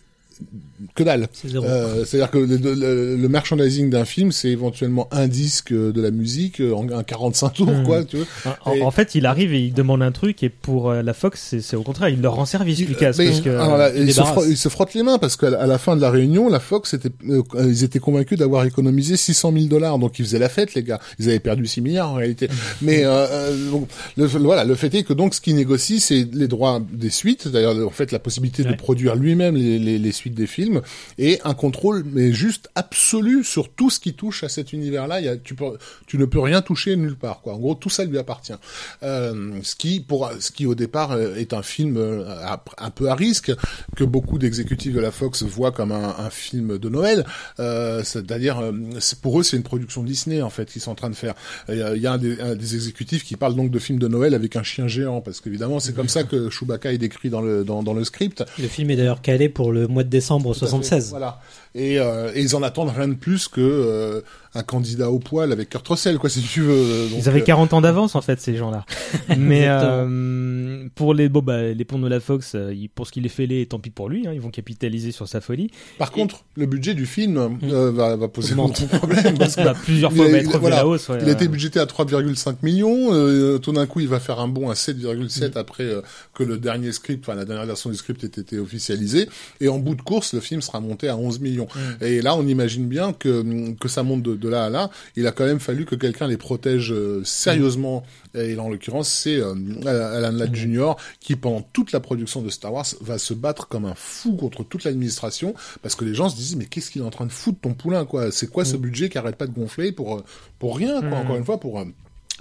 que dalle. Euh, C'est-à-dire que le, le- le merchandising d'un film, c'est éventuellement un disque de la musique euh, en un 45 tours, Mhm. quoi, tu veux. En, Et- en fait, il arrive et il demande un truc et pour euh, la Fox, c'est c'est au contraire, il leur rend service, Il- Lucas, mais, parce que alors là, il il, se frotte, il se frotte les mains parce qu'à la- à la fin de la réunion, la Fox était, euh, ils étaient convaincus d'avoir économisé 600 000 dollars. Donc ils faisaient la fête, les gars. Ils avaient perdu 6 milliards en réalité. Mais euh, donc, le, voilà, le fait est que donc ce qu'ils négocient, c'est les droits des suites. D'ailleurs, en fait, la possibilité de produire lui-même les, les, les suites des films et un contrôle, mais juste absolu sur tout ce qui touche à cet univers-là. Tu, ne peux rien toucher nulle part. En gros, tout ça lui appartient. Euh, ce qui, au départ euh, est un film euh, un peu à risque que beaucoup d'exécutifs de la Fox voient comme un, film de Noël. Euh, C'est-à-dire, c'est- pour eux, c'est une production Disney en fait qu'ils sont en train de faire. Il y a, des, exécutifs qui parle donc de film de Noël avec un chien géant parce qu'évidemment, c'est comme ça que Chewbacca est décrit dans le script. Le film est d'ailleurs calé pour le mois de décembre Tout à fait. 76. Voilà. Et, euh, et ils en attendent rien de plus que euh, un candidat au poil avec Kurt Russell, quoi, si tu veux. Donc, ils avaient euh, 40 ans d'avance en fait ces gens-là. Mais euh, pour les bon bah les ponts de la Fox, euh, pour ce qu'il est fêlé, tant pis pour lui, hein, ils vont capitaliser sur sa folie. Par contre, le budget du film euh, va, va poser beaucoup de problèmes parce que Bah, plusieurs Il fois, il revu à voilà. la hausse. ouais, Il a été euh. budgété à 3,5 millions. euh, tout d'un coup, il va faire un bond à 7,7 après euh, que le dernier script, enfin la dernière version du script ait été officialisée. Et en bout de course, le film sera monté à 11 millions. Et là, on imagine bien que que ça monte de, de là à là. Il a quand même fallu que quelqu'un les protège euh, sérieusement. Et là, en l'occurrence, c'est euh, Alan Ladd Jr. qui, pendant toute la production de Star Wars, va se battre comme un fou contre toute l'administration parce que les gens se disent mais qu'est-ce qu'il est en train de foutre ton poulain quoi? C'est quoi ce budget qui arrête pas de gonfler pour euh, pour rien quoi? Mm. Encore une fois pour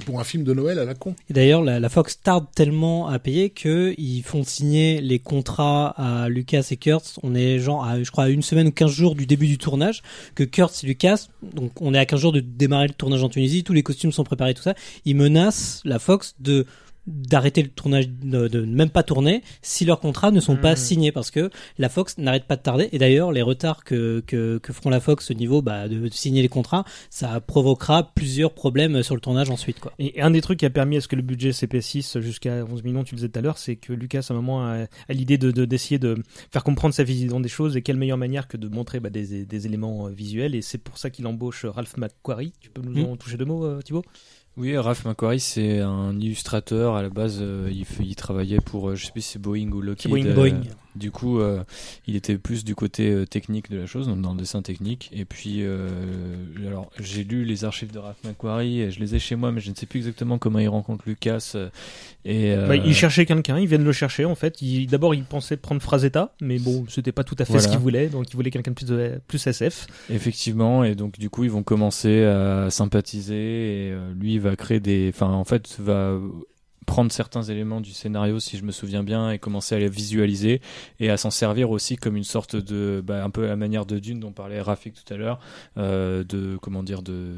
pour un film de Noël à la con. Et d'ailleurs, la, Fox tarde tellement à payer que ils font signer les contrats à Lucas et Kurtz. On est genre, à, je crois, à une semaine ou 15 jours du début du tournage. Que Kurtz et Lucas, donc on est à 15 jours de démarrer le tournage en Tunisie. Tous les costumes sont préparés, tout ça. Ils menacent la Fox de d'arrêter le tournage, de, même pas tourner si leurs contrats ne sont pas Mhm. signés parce que la Fox n'arrête pas de tarder et d'ailleurs les retards que, que, que feront la Fox au niveau bah, de signer les contrats ça provoquera plusieurs problèmes sur le tournage ensuite quoi. Et un des trucs qui a permis à ce que le budget CP6 jusqu'à 11 millions, tu le disais tout à l'heure, c'est que Lucas à un moment a, a l'idée de de- d'essayer de, faire comprendre sa vision des choses et quelle meilleure manière que de montrer bah, des, des éléments euh, visuels et c'est pour ça qu'il embauche Ralph McQuarrie. Tu peux nous Mm. en toucher deux mots, euh, Thibaut? Oui, Ralph McQuarrie, c'est un illustrateur. À la base, euh, il, fait- il travaillait pour, euh, je sais plus si c'est Boeing ou Lockheed. Boeing. euh, Boeing. Du coup, euh, il était plus du côté euh, technique de la chose, donc dans le dessin technique. Et puis, euh, alors, j'ai lu les archives de Ralph McQuarrie et je les ai chez moi, mais je ne sais plus exactement comment il rencontre Lucas. euh, Et euh, Bah, il cherchait quelqu'un, ils viennent le chercher en fait. Il- D'abord, il pensait prendre Frazetta, mais bon, c'était pas tout à fait Voilà. ce qu'il voulait, donc il voulait quelqu'un de plus, de- plus SF. Effectivement, et donc du coup ils vont commencer à sympathiser et euh, lui il va créer des, enfin en fait va prendre certains éléments du scénario si je me souviens bien et commencer à les visualiser et à s'en servir aussi comme une sorte de, bah, un peu à la manière de Dune dont parlait Rafik tout à l'heure, euh, de comment dire de,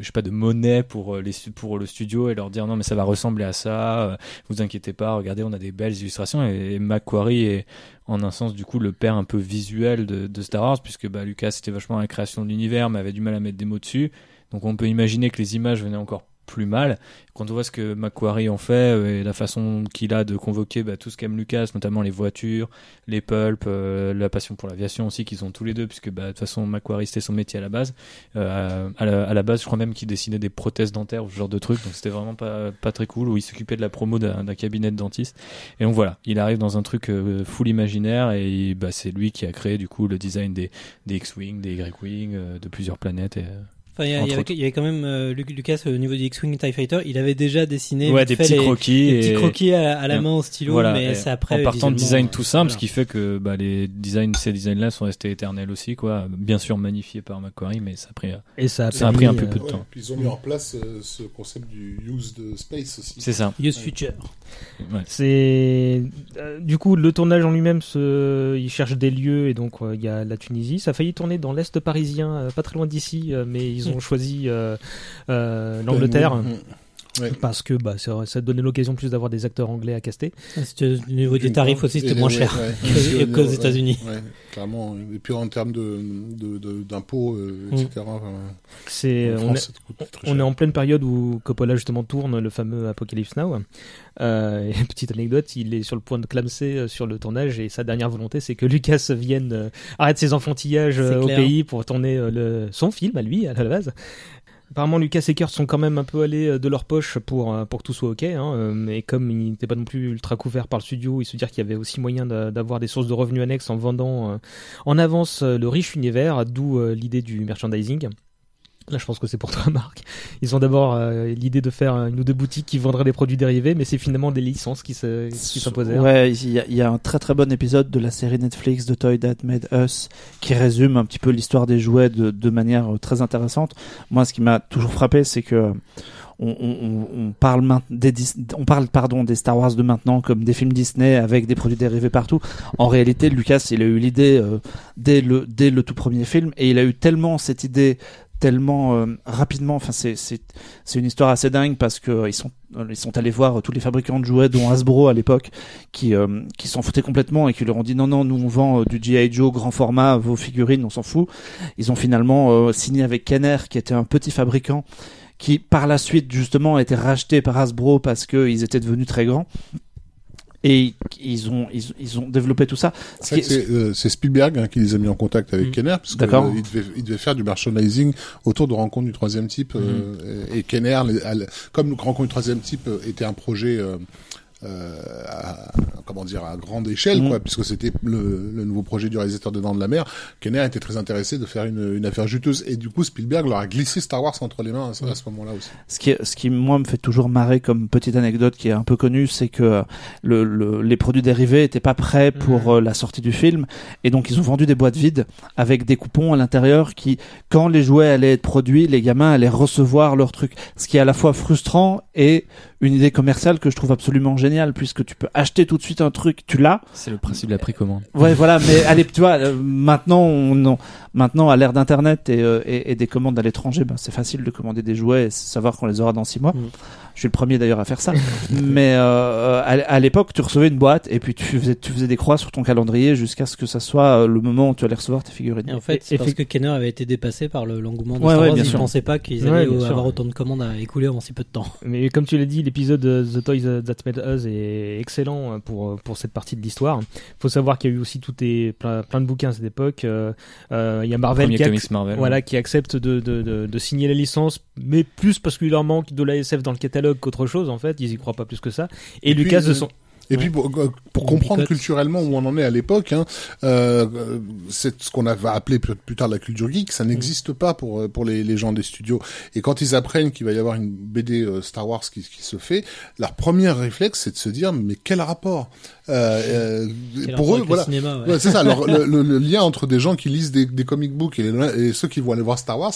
je sais pas de monnaie pour euh, les pour le studio et leur dire non mais ça va ressembler à ça, euh, vous inquiétez pas, regardez on a des belles illustrations et, Macquarie est en un sens du coup le père un peu visuel de, de Star Wars puisque bah, Lucas c'était vachement la création de l'univers mais avait du mal à mettre des mots dessus. Donc on peut imaginer que les images venaient encore plus mal. Quand on voit ce que Macquarie en fait euh, et la façon qu'il a de convoquer bah, tout ce qu'aime Lucas, notamment les voitures, les pulps, euh, la passion pour l'aviation aussi qu'ils ont tous les deux, puisque bah, de toute façon Macquarie c'était son métier à la base. Euh, à, la, base, je crois même qu'il dessinait des prothèses dentaires ou ce genre de trucs, donc c'était vraiment pas, pas très cool. Où il s'occupait de la promo d'un cabinet de dentiste. Et donc voilà, il arrive dans un truc full imaginaire et bah, c'est lui qui a créé du coup le design des, des X-wing, des Y-wing, de plusieurs planètes. Et, Enfin, il y, avait, quand même euh, Luc- Lucas au niveau du X-Wing TIE Fighter, il avait déjà dessiné ouais, des fait petits les, croquis. les petits et- croquis à, à la main au stylo, Voilà, mais c'est après. en partant de design euh, tout simple, voilà. ce qui fait que bah, les designs, ces designs-là sont restés éternels aussi, quoi. Bien sûr magnifiés par Macquarie, mais ça a pris, euh, Et ça a, ça a pris un peu de Ouais, temps. puis ils ont mis en place euh, ce concept du use de space aussi. C'est ça. Use Future. Ouais. C'est euh, du coup le tournage en lui-même, se... il cherche des lieux et donc euh, il y a la Tunisie. Ça a failli tourner dans l'est parisien, euh, pas très loin d'ici, euh, mais ils ont choisi euh, euh, l'Angleterre. Mhm. Ouais. parce que bah, ça, ça donnait l'occasion plus d'avoir des acteurs anglais à caster. Ah, Au niveau des tarifs aussi, c'était moins ouais, cher ouais. que- Ouais, qu'aux ouais, États-Unis. Ouais, clairement. Et puis en termes de, de, de- d'impôts, euh, Mm. etc. enfin, C'est en on France, est, ça coûte très on est cher. en pleine période où Coppola justement tourne le fameux Apocalypse Now. Euh, et petite anecdote, il est sur le point de clamser euh, sur le tournage et sa dernière volonté c'est que Lucas vienne euh, arrête ses enfantillages euh, au pays pour tourner euh, le, son film à lui à la base. Apparemment, Lucas et Kurt sont quand même un peu allés euh, de leur poche pour, euh, pour que tout soit ok. Hein, euh, mais comme il n'était pas non plus ultra couvert par le studio, il se dire qu'il y avait aussi moyen d'a- d'avoir des sources de revenus annexes en vendant en avance le riche univers, d'où l'idée du merchandising. Là, je pense que c'est pour toi, Marc. Ils ont d'abord euh, l'idée de faire une ou deux boutiques qui vendraient des produits dérivés, mais c'est finalement des licences qui s'imposaient. Ouais, il y, a, il y a un très très bon épisode de la série Netflix The Toy That Made Us qui résume un petit peu l'histoire des jouets de, de manière euh, très intéressante. Moi, ce qui m'a toujours frappé, c'est que on, on, parle des on parle pardon des Star Wars de maintenant comme des films Disney avec des produits dérivés partout. En réalité, Lucas, il a eu l'idée euh, dès le dès le tout premier film et il a eu tellement cette idée tellement euh, rapidement enfin c'est une histoire assez dingue parce que euh, ils sont euh, ils sont allés voir euh, tous les fabricants de jouets dont Hasbro à l'époque qui qui s'en foutaient complètement et qui leur ont dit non non nous on vend du GI Joe grand format vos figurines on s'en fout. Ils ont finalement signé avec Kenner qui était un petit fabricant qui par la suite justement a été racheté par Hasbro parce que ils étaient devenus très grands et ils ont ils, ils ont développé tout ça En Ce c'est, euh, c'est Spielberg hein, qui les a mis en contact avec Mm. Kenner, parce D'accord. euh, devait, il devait faire du merchandising autour de rencontres du troisième type. euh, et, et Kenner, les- à comme rencontre du troisième type euh, était un projet euh, à, comment dire à grande échelle, Mm. quoi, puisque c'était le, le nouveau projet du réalisateur des Dents de la Mer, Kenner était très intéressé de faire une, une affaire juteuse. Et du coup, Spielberg leur a glissé Star Wars entre les mains à, ce- à ce moment-là aussi. Ce qui, ce qui moi me fait toujours marrer comme petite anecdote qui est un peu connue, c'est que le, le- les produits dérivés étaient pas prêts pour Mhm. euh, la sortie du film et donc ils ont vendu des boîtes vides avec des coupons à l'intérieur qui, quand les jouets allaient être produits, les gamins allaient recevoir leur truc. Ce qui est à la fois frustrant et une idée commerciale que je trouve absolument géniale puisque tu peux acheter tout de suite un truc, tu l'as. C'est le principe de la précommande. Ouais, voilà, mais allez, tu vois, euh, maintenant, on, on- maintenant à l'ère d'internet et, euh, et, et des commandes à l'étranger, ben, c'est facile de commander des jouets et savoir qu'on les aura dans six mois. Mm. Je suis le premier d'ailleurs à faire ça. mais euh, à, à l'époque, tu recevais une boîte et puis tu faisais, tu faisais des croix sur ton calendrier jusqu'à ce que ça soit euh, le moment où tu allais recevoir tes figurines. Et en fait, c'est parce que Kenner avait été dépassé par le- l'engouement de Ouais, Star ouais, Wars. bien Ils sûr. pensaient pas qu'ils allaient avoir autant de commandes à écouler en si peu de temps. Mais comme tu l'as dit, l'épisode The Toys That Made Us est excellent pour, pour cette partie de l'histoire. faut savoir qu'il y a eu aussi tout est, plein, plein de bouquins à cette époque. Euh, euh, Il y a Marvel qui, ac- comics Marvel. voilà, qui accepte de, de, de, de signer la licence, mais plus parce qu'il leur manque de l'ASF dans le catalogue qu'autre chose, en fait. Ils y croient pas plus que ça. Et, Et puis, Lucas de euh, son... Et puis pour, euh, pour comprendre culturellement où on en est à l'époque, hein, euh, c'est ce qu'on avait appelé plus tard la culture geek, ça n'existe pas pour euh, pour les, les gens des studios. Et quand ils apprennent qu'il va y avoir une BD euh, Star Wars qui, qui se fait, leur premier réflexe c'est de se dire mais quel rapport euh, Quel Pour rapport eux, voilà. Ouais. Ouais, c'est ça. Alors, le, le- le lien entre des gens qui lisent des, des comic books et, les- et ceux qui vont aller voir Star Wars,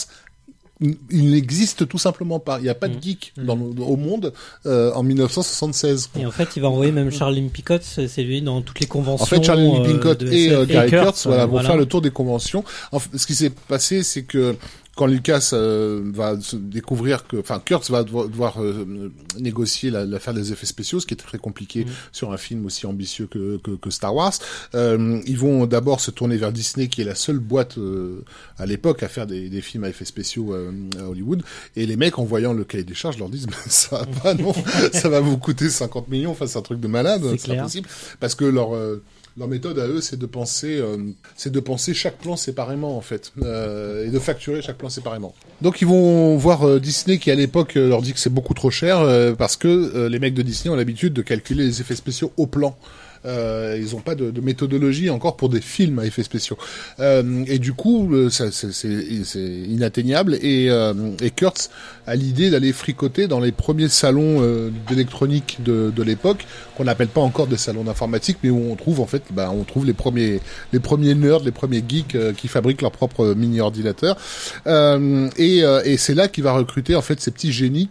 il n'existe tout simplement pas. Il n'y a pas de Mm. geek dans le- au monde euh, en 1976. Et en fait, il va envoyer même Charlie Picot, c'est lui dans toutes les conventions. En fait, Charlie euh, Pincott de et SF. euh, Gary Kurtz, Kurtz, voilà, vont voilà. faire le tour des conventions. En fait, ce qui s'est passé, c'est que quand Lucas euh, va se découvrir que, enfin, Kurtz va devoir, devoir, euh, négocier la- l'affaire des effets spéciaux, ce qui est très compliqué sur un film aussi ambitieux que, que, que Star Wars. Euh, ils vont d'abord se tourner vers Disney, qui est la seule boîte euh, à l'époque à faire des, des films à effets spéciaux euh, à Hollywood. Et les mecs, en voyant le cahier des charges, leur disent Mais ça va pas, non, ça va vous coûter 50 millions. Enfin, c'est un truc de malade, C'est c'est pas clair. possible, parce que leur euh, leur méthode à eux, c'est de penser, euh, c'est de penser chaque plan séparément en fait, euh, et de facturer chaque plan séparément. Donc ils vont voir euh, Disney qui à l'époque leur dit que c'est beaucoup trop cher parce que les mecs de Disney ont l'habitude de calculer les effets spéciaux au plan. Euh, ils n'ont pas de, de méthodologie encore pour des films à effets spéciaux. Euh, et du coup, euh, c'est, inatteignable. Et, euh, et Kurtz a l'idée d'aller fricoter dans les premiers salons euh, d'électronique de, de l'époque, qu'on n'appelle pas encore des salons d'informatique, mais où on trouve en fait, bah, on trouve les premiers, les premiers nerds, les premiers geeks qui fabriquent leurs propres mini ordinateurs. Euh, et, et c'est là qu'il va recruter en fait ces petits génies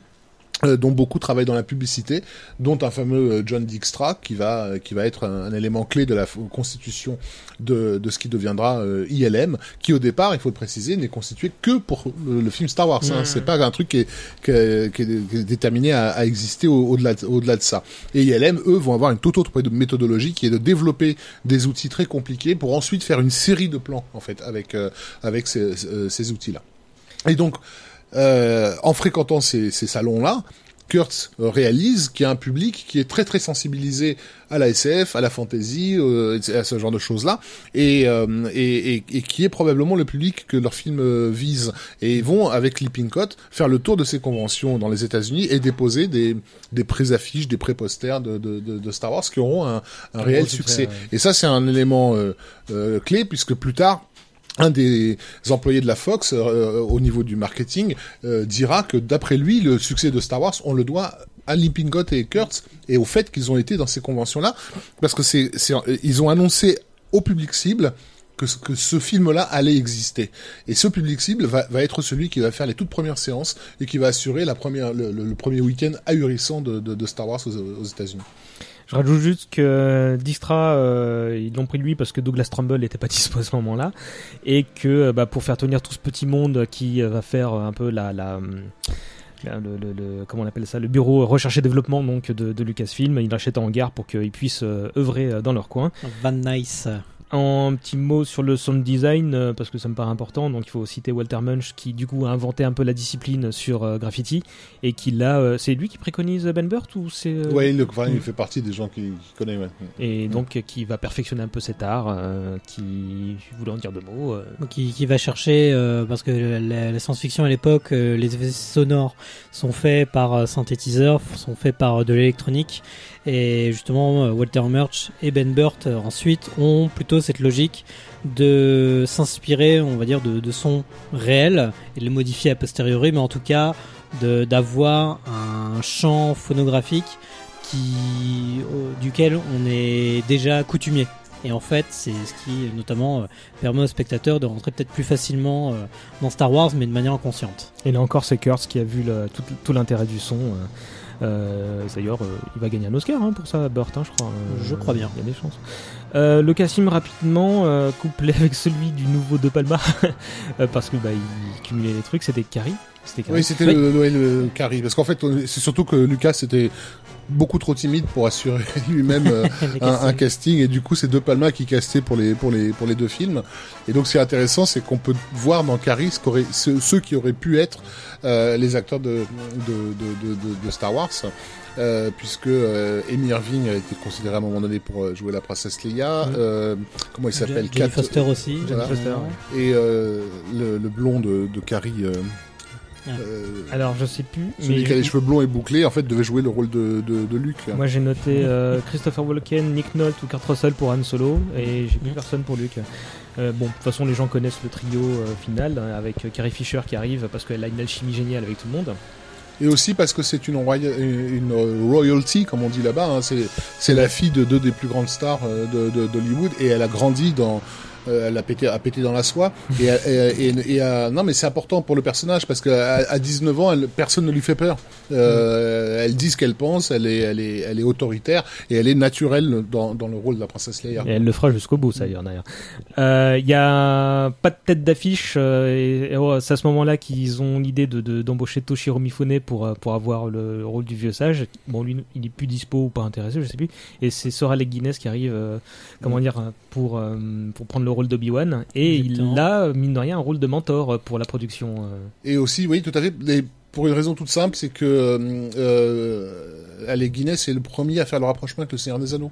dont beaucoup travaillent dans la publicité, dont un fameux euh, John Dijkstra qui va euh, qui va être un, un élément clé de la constitution de, de ce qui deviendra euh, ILM, qui au départ, il faut le préciser, n'est constitué que pour le, le film Star Wars. Hein. C'est pas un truc qui est, qui est, qui est- qui est déterminé à, à exister au- au-delà de- au-delà de ça. Et ILM, eux, vont avoir une toute autre méthodologie qui est de développer des outils très compliqués pour ensuite faire une série de plans en fait avec euh, avec ces, ces- ces outils-là. Et donc euh, en fréquentant ces, ces salons-là, Kurtz euh, réalise qu'il y a un public qui est très très sensibilisé à la SF, à la fantasy, euh, à ce genre de choses-là, et, euh, et, et, et qui est probablement le public que leur film euh, vise. Et ils vont, avec Leaping Cot, faire le tour de ces conventions dans les États-Unis et déposer des, des pré-affiches, des pré-posters de, de, de, de Star Wars qui auront un, un réel succès, ouais. Et ça, c'est un élément euh, euh, clé, puisque plus tard, un des employés de la Fox euh, au niveau du marketing euh, dira que d'après lui le succès de Star Wars on le doit à Lippincott et Kurtz et au fait qu'ils ont été dans ces conventions là parce que c'est ils ont annoncé au public cible que, ce- film-là allait exister. Et ce public cible va, être celui qui va faire les toutes premières séances et qui va assurer la première, le, premier week-end ahurissant de Star Wars aux, aux États-Unis. Je rajoute juste que Dijkstra, euh, ils l'ont pris lui parce que Douglas Trumbull n'était pas dispo à ce moment-là, et que euh, bah, pour faire tenir tout ce petit monde qui euh, va faire un peu la, le, comment on appelle ça, le bureau recherche et développement donc de, Lucasfilm, il achète en gare pour qu'ils puissent œuvrer dans leur coin. Van Nice. Un petit mot sur le sound design, euh, parce que ça me paraît important, donc il faut citer Walter Munch qui du coup a inventé un peu la discipline sur euh, Graffiti, et qui l'a... euh, c'est lui qui préconise Ben Burt ou c'est... euh, Ouais, il, enfin, il fait partie des gens qui, qui connaissent. ouais. et donc qui va perfectionner un peu cet art, euh, qui je voulais en dire deux mots. euh, qui, qui va chercher euh, parce que la, la science-fiction à l'époque, euh, les effets sonores sont faits par euh, synthétiseurs, sont faits par euh, de l'électronique, et justement euh, Walter Murch et Ben Burt euh, ensuite ont plutôt cette logique de s'inspirer, on va dire, de, de sons réels et de les modifier a posteriori, mais en tout cas d'avoir un champ phonographique qui, duquel on est déjà coutumier. Et en fait, c'est ce qui notamment euh, permet aux spectateurs de rentrer peut-être plus facilement dans Star Wars, mais de manière inconsciente. Et là encore, c'est Kurtz qui a vu le- tout, l'intérêt du son. D'ailleurs, euh, il va gagner un Oscar hein, pour ça, Burt, hein, je crois. Euh, Je crois bien. Il y a des chances. Euh, le casting rapidement, euh, couplé avec celui du nouveau De Palma, euh, parce que bah, il cumulait les trucs, c'était Carrie. C'était Carrie. Oui, c'était le Noël euh, Carrie. Parce qu'en fait, c'est surtout que Lucas était beaucoup trop timide pour assurer lui-même euh, un, casting. et du coup c'est deux Palma qui castaient pour les pour les pour les deux films. Et donc ce qui est intéressant c'est qu'on peut voir dans Carrie ce ceux, ceux qui auraient pu être euh, les acteurs de de, de, de, de- de Star Wars. Euh, puisque euh, Amy Irving a été considérée à un moment donné pour euh, jouer la princesse Leia. Comment il s'appelle? Jane Kat- Foster aussi. Jane Voilà. Foster. et euh, le, le blond de, de Carrie euh, Alors, je sais plus. celui mais qui a les cheveux blonds et bouclés en fait devait jouer le rôle de, de, de Luke Moi, j'ai noté euh, Christopher Walken, Nick Nolte ou Kurt Russell pour Han Solo, et j'ai plus Mhm. personne pour Luke. Euh, bon, de toute façon, les gens connaissent le trio final hein, avec Carrie Fisher qui arrive parce qu'elle a une alchimie géniale avec tout le monde. Et aussi parce que c'est une, roya- une royalty, comme on dit là-bas. hein. C'est, la fille de deux des plus grandes stars de, d'Hollywood et elle a grandi dans, euh, elle a pété, a pété dans la soie. Et, euh, non, mais c'est important pour le personnage parce qu'à à 19 ans, personne ne lui fait peur. Euh, Elle dit ce qu'elle pense, elle est, elle est, elle est autoritaire et elle est naturelle dans, dans le rôle de la princesse Leia. Et elle le fera jusqu'au bout, ça d'ailleurs. Il y a pas de tête d'affiche, oh, c'est à ce moment-là qu'ils ont l'idée de, de- d'embaucher Toshiro Mifune pour, pour avoir le rôle du vieux sage. Bon, lui, il est plus dispo ou pas intéressé, je sais plus. Et c'est Sora Guinness qui arrive, comment dire, pour, pour prendre le rôle d'Obi-Wan. Et Exactement. il a, mine de rien, un rôle de mentor euh, pour la production. euh. Et aussi, oui, tout à fait. les- pour une raison toute simple, c'est que euh, euh, Alec Guinness est le premier à faire le rapprochement avec le Seigneur des Anneaux.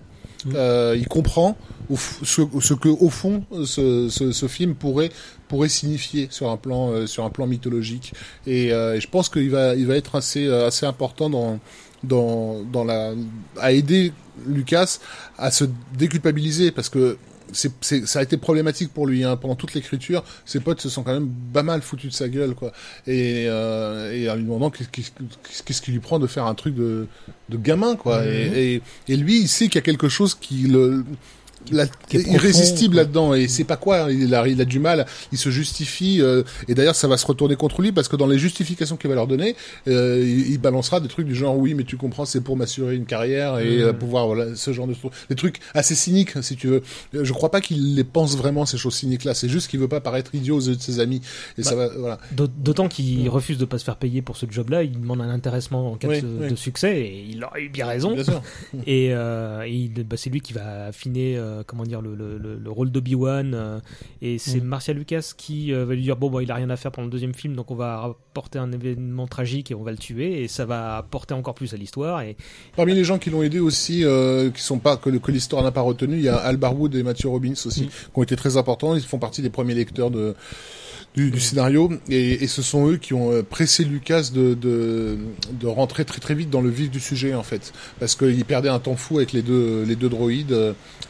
Euh, il comprend au ce, ce que, au fond, ce, ce, ce film pourrait pourrait signifier sur un plan euh, sur un plan mythologique. Et, euh, et je pense qu'il va il va être assez assez important dans dans dans la à aider Lucas à se déculpabiliser parce que c'est, c'est, ça a été problématique pour lui hein. pendant toute l'écriture. Ses potes se sont quand même pas mal foutus de sa gueule, quoi. Et, euh, et en lui demandant qu'est-ce, qu'est-ce, qu'est-ce qui lui prend de faire un truc de, de gamin, quoi. Mhm. Et, et, et lui, il sait qu'il y a quelque chose qui le la- qui est irrésistible là-dedans et c'est pas quoi il a, il a du mal il se justifie euh, et d'ailleurs ça va se retourner contre lui parce que dans les justifications qu'il va leur donner euh, il, il balancera des trucs du genre oui mais tu comprends c'est pour m'assurer une carrière et euh, pouvoir voilà ce genre de trucs. Des trucs assez cyniques si tu veux. Euh, je crois pas qu'il les pense vraiment ces choses cyniques là c'est juste qu'il veut pas paraître idiot aux yeux de ses amis. Et ça va voilà. D'aut- D'autant qu'il refuse de pas se faire payer pour ce job-là, il demande un intéressement en cas Oui, de, oui. de succès, et il a eu bien raison. bien sûr. Et, euh, et bah, c'est lui qui va affiner euh, comment dire le, le, le, le rôle d'Obi-Wan euh, et c'est Mm. Marcia Lucas qui euh, va lui dire bon bah il a rien à faire pendant le deuxième film donc on va rapporter un événement tragique et on va le tuer et ça va apporter encore plus à l'histoire et Parmi les gens qui l'ont aidé aussi, euh, qui sont pas que, que l'histoire n'a pas retenu, il y a Al Barwood et Matthew Robbins aussi, Mm. qui ont été très importants. Ils font partie des premiers lecteurs de du, du scénario et, et ce sont eux qui ont pressé Lucas de, de de rentrer très très vite dans le vif du sujet en fait, parce qu'il perdait un temps fou avec les deux les deux droïdes,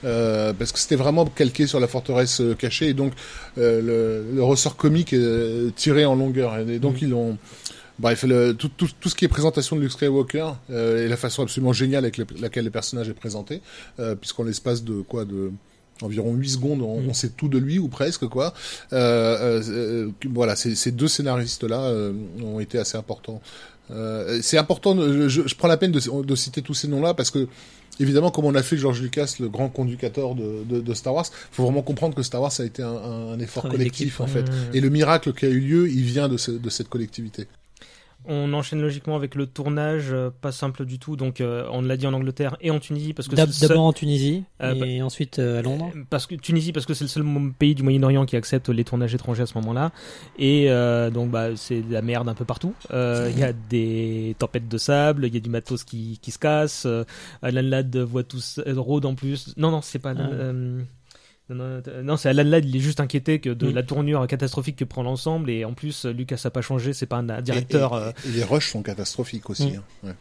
euh, parce que c'était vraiment calqué sur la forteresse euh, cachée et donc euh, le, le ressort comique est tiré en longueur et donc Mm. ils ont Bref, le, tout, tout, tout ce qui est présentation de Luke Skywalker euh, et la façon absolument géniale avec le- laquelle le personnage est présenté, euh, puisqu'en l'espace de quoi de environ 8 secondes, on, on sait tout de lui ou presque quoi. Euh, euh, voilà, ces, ces deux scénaristes là euh, ont été assez importants. Euh, c'est important. je, je prends la peine de, de citer tous ces noms-là parce que évidemment, comme on a fait George Lucas, le grand conducteur de, de, de Star Wars, faut vraiment comprendre que Star Wars a été un, effort collectif en fait. Et le miracle qui a eu lieu, il vient de, ce- de cette collectivité. On enchaîne logiquement avec le tournage euh, pas simple du tout donc euh, on l'a dit en Angleterre et en Tunisie parce que seul- D'abord en Tunisie Euh, et ensuite euh, à Londres. Parce que Tunisie, parce que c'est le seul pays du Moyen-Orient qui accepte les tournages étrangers à ce moment-là. Et donc, bah, c'est de la merde un peu partout. Il y a des tempêtes de sable, il y a du matos qui, qui se casse. Alan Ladd voit tous rôde en plus. Non, non, c'est pas. Ah. Euh, non, non, euh, non, c'est Alan Ladd, il est juste inquiété que de Mm. la tournure catastrophique que prend l'ensemble. Et en plus, Lucas a pas changé, c'est pas un directeur. Et, euh, et- et les rushs sont catastrophiques aussi. Mm. hein. Ouais.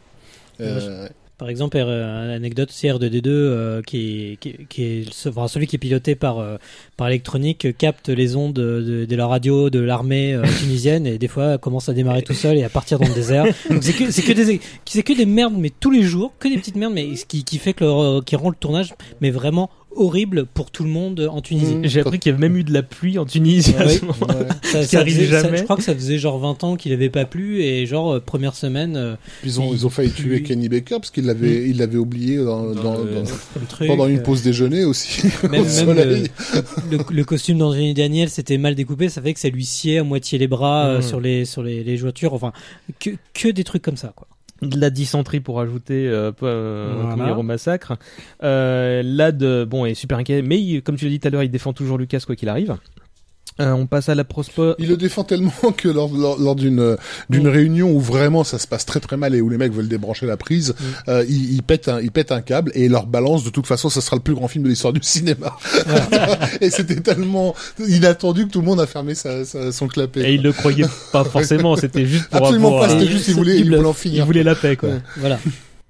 Euh, Par exemple, euh, anecdote aussi R2D2 euh, qui est, qui, est- qui est ce- enfin, celui qui est piloté par euh, par électronique euh, capte les ondes de, de la radio de l'armée euh, tunisienne et des fois commence à démarrer tout seul et à partir dans le désert. C'est que c'est que des c'est que des merdes mais tous les jours, que des petites merdes mais ce qui qui fait que le, qui rend le tournage mais vraiment horrible pour tout le monde en Tunisie. Mm. J'ai appris qu'il y avait même eu de la pluie en Tunisie à Ouais. ce moment. ouais. Ça, qui ça arrive faisait- ça- jamais. je crois que ça faisait genre 20 ans qu'il avait pas plu et genre euh, première semaine euh, Puis Ils ont, ils ont failli tuer. Kenny Baker parce qu'il l'avait, il l'avait oublié dans, dans- le- dans- le truc pendant une euh, pause déjeuner aussi. même, au même soleil. le, le- le costume d'Anthony Daniel c'était mal découpé ça fait que ça lui sciait à moitié les bras euh, Mhm. sur les sur les, les jointures enfin que, que des trucs comme ça quoi de la dysenterie pour ajouter euh, euh, Voilà. au massacre. Euh, Lad, euh, bon, est super inquiet, mais il- comme tu l'as dit tout à l'heure, il défend toujours Lucas quoi qu'il arrive. Euh, on passe à la prospo. Il le défend tellement que lors, lors, lors d'une d'une réunion où vraiment ça se passe très très mal et où les mecs veulent débrancher la prise, euh, il, il pète un il pète un câble et leur balance de toute façon ça sera le plus grand film de l'histoire du cinéma. et c'était tellement inattendu que tout le monde a fermé sa, sa- son clapet. Et il le croyait pas forcément, c'était juste pour Absolument avoir, pas, euh, c'était juste il voulait il il voulait en il finir. voulait la paix quoi. voilà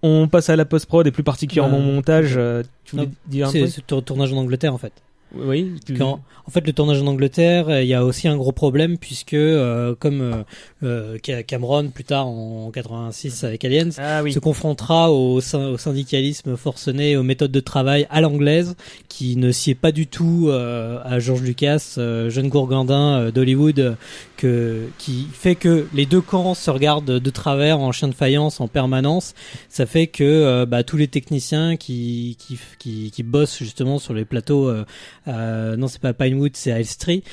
On passe à la post-prod et plus particulièrement au Ouais. montage. euh, tu voulais Non, dire un c'est truc ce tour- tournage en Angleterre en fait Oui. tu- Quand, en fait, le tournage en Angleterre, euh, il y a aussi un gros problème puisque, euh, comme euh, euh, Ca- Cameron plus tard en 86 avec Aliens, Ah oui. se confrontera au, syn- au syndicalisme forcené, aux méthodes de travail à l'anglaise, qui ne sied pas du tout euh, à George Lucas, euh, jeune gourgandin d'Hollywood, que qui fait que les deux camps se regardent de travers en chien de faïence en permanence. Ça fait que bah, tous les techniciens qui, qui qui qui bossent justement sur les plateaux, euh, non c'est pas Pinewood, c'est Elstree,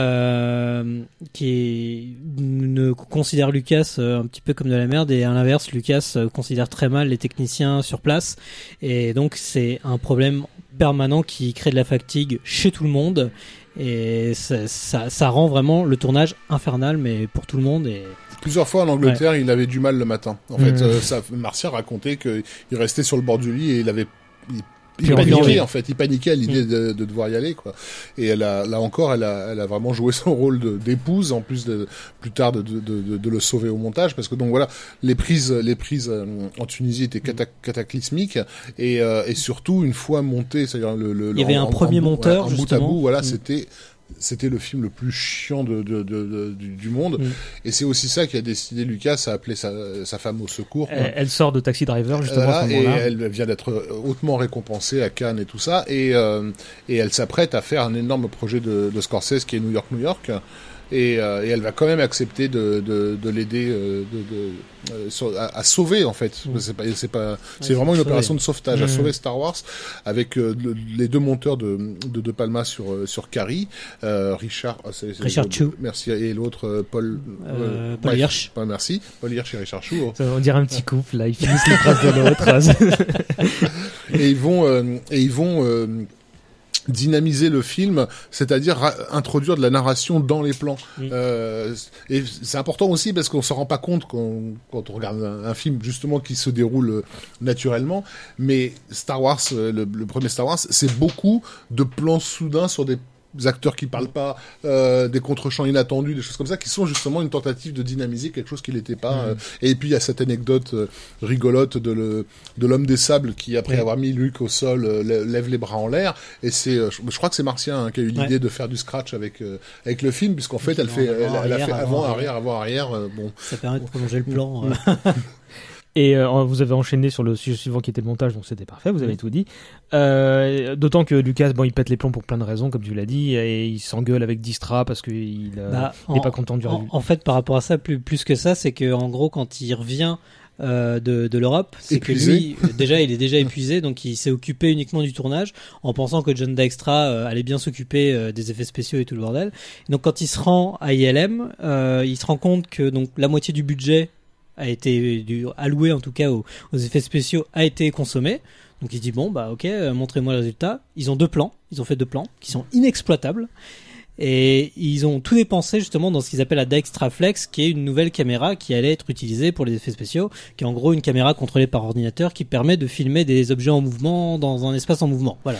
euh, qui est- ne considère Lucas euh, un petit peu comme de la merde et à l'inverse Lucas euh, considère très mal les techniciens sur place. Et donc c'est un problème permanent qui crée de la fatigue chez tout le monde. Et ça, ça, ça rend vraiment le tournage infernal mais pour tout le monde. Et Plusieurs fois en Angleterre, il avait du mal le matin. En fait, Mm. euh, ça, Marcia racontait qu'il restait sur le bord du lit et il avait, il, il paniquait en fait. Il paniquait à l'idée de, de devoir y aller quoi. Et elle a, là encore, elle a, elle a vraiment joué son rôle d'épouse en plus de plus tard de, de, de, de le sauver au montage parce que donc voilà, les prises, les prises euh, en Tunisie étaient cata- cataclysmiques et, euh, et surtout une fois monté, c'est-à-dire le, le Il y avait en- un premier en monteur, en bout à bout, voilà, Mm. c'était c'était le film le plus chiant de, de, de, du, du monde. Mm. Et c'est aussi ça qui a décidé Lucas à appeler sa, sa femme au secours. Elle, elle sort de Taxi Driver justement Voilà, à ce et elle vient d'être hautement récompensée à Cannes et tout ça, et, euh, et elle s'apprête à faire un énorme projet de, de Scorsese qui est New York, New York, et, euh, et elle va quand même accepter de, de, de l'aider euh, de, de, euh, à, à sauver en fait. Mm. C'est pas, c'est pas, c'est vraiment une sauver. opération de sauvetage, à Mm. sauver Star Wars avec euh, le- les deux monteurs de, de De Palma sur sur Carrie, euh, Richard, ah, Richard Chu. merci, et l'autre Paul, Euh, Paul Hirsch. pas merci, Paul Hirsch et Richard Chu. Ça, On dirait un petit couple là, ils finissent les phrases de l'autre. et ils vont euh, et ils vont euh, dynamiser le film, c'est-à-dire introduire de la narration dans les plans. Euh, et c'est important aussi parce qu'on se rend pas compte quand, quand on regarde un, un film justement qui se déroule euh, naturellement. Mais Star Wars, euh, le, le premier Star Wars, c'est beaucoup de plans soudains sur des acteurs qui parlent pas, euh, des contre-champs inattendus, des choses comme ça, qui sont justement une tentative de dynamiser quelque chose qui n'était pas. euh, et puis il y a cette anecdote euh, rigolote de le de l'homme des sables qui après Oui. avoir mis Luke au sol euh, lè- lève les bras en l'air. Et c'est, euh, je, crois que c'est Martien hein, qui a eu l'idée Ouais. de faire du scratch avec euh, avec le film, puisqu'en fait elle fait, elle, a fait avant, avant, arrière, avant, arrière. bon, ça permet de prolonger le plan. Et euh, vous avez enchaîné sur le sujet suivant qui était le montage, donc c'était parfait, vous avez tout dit. Euh, D'autant que Lucas, bon, il pète les plombs pour plein de raisons, comme tu l'as dit, et il s'engueule avec Distra parce qu'il euh, Bah, pas content du En, résultat. en fait, par rapport à ça, plus, plus que ça, c'est que en gros, quand il revient euh, de, de l'Europe, c'est que lui, euh, déjà, il est déjà épuisé, donc il s'est occupé uniquement du tournage, en pensant que John Dykstra euh, allait bien s'occuper euh, des effets spéciaux et tout le bordel. Et donc, quand il se rend à ILM, euh, il se rend compte que donc la moitié du budget a été alloué, en tout cas, aux, aux effets spéciaux, a été consommé. Donc il dit bon bah ok euh, montrez-moi le résultat. Ils ont deux plans, ils ont fait deux plans qui sont inexploitables et ils ont tout dépensé justement dans ce qu'ils appellent la Dextraflex qui est une nouvelle caméra qui allait être utilisée pour les effets spéciaux, qui est en gros une caméra contrôlée par ordinateur qui permet de filmer des objets en mouvement dans un espace en mouvement. Voilà.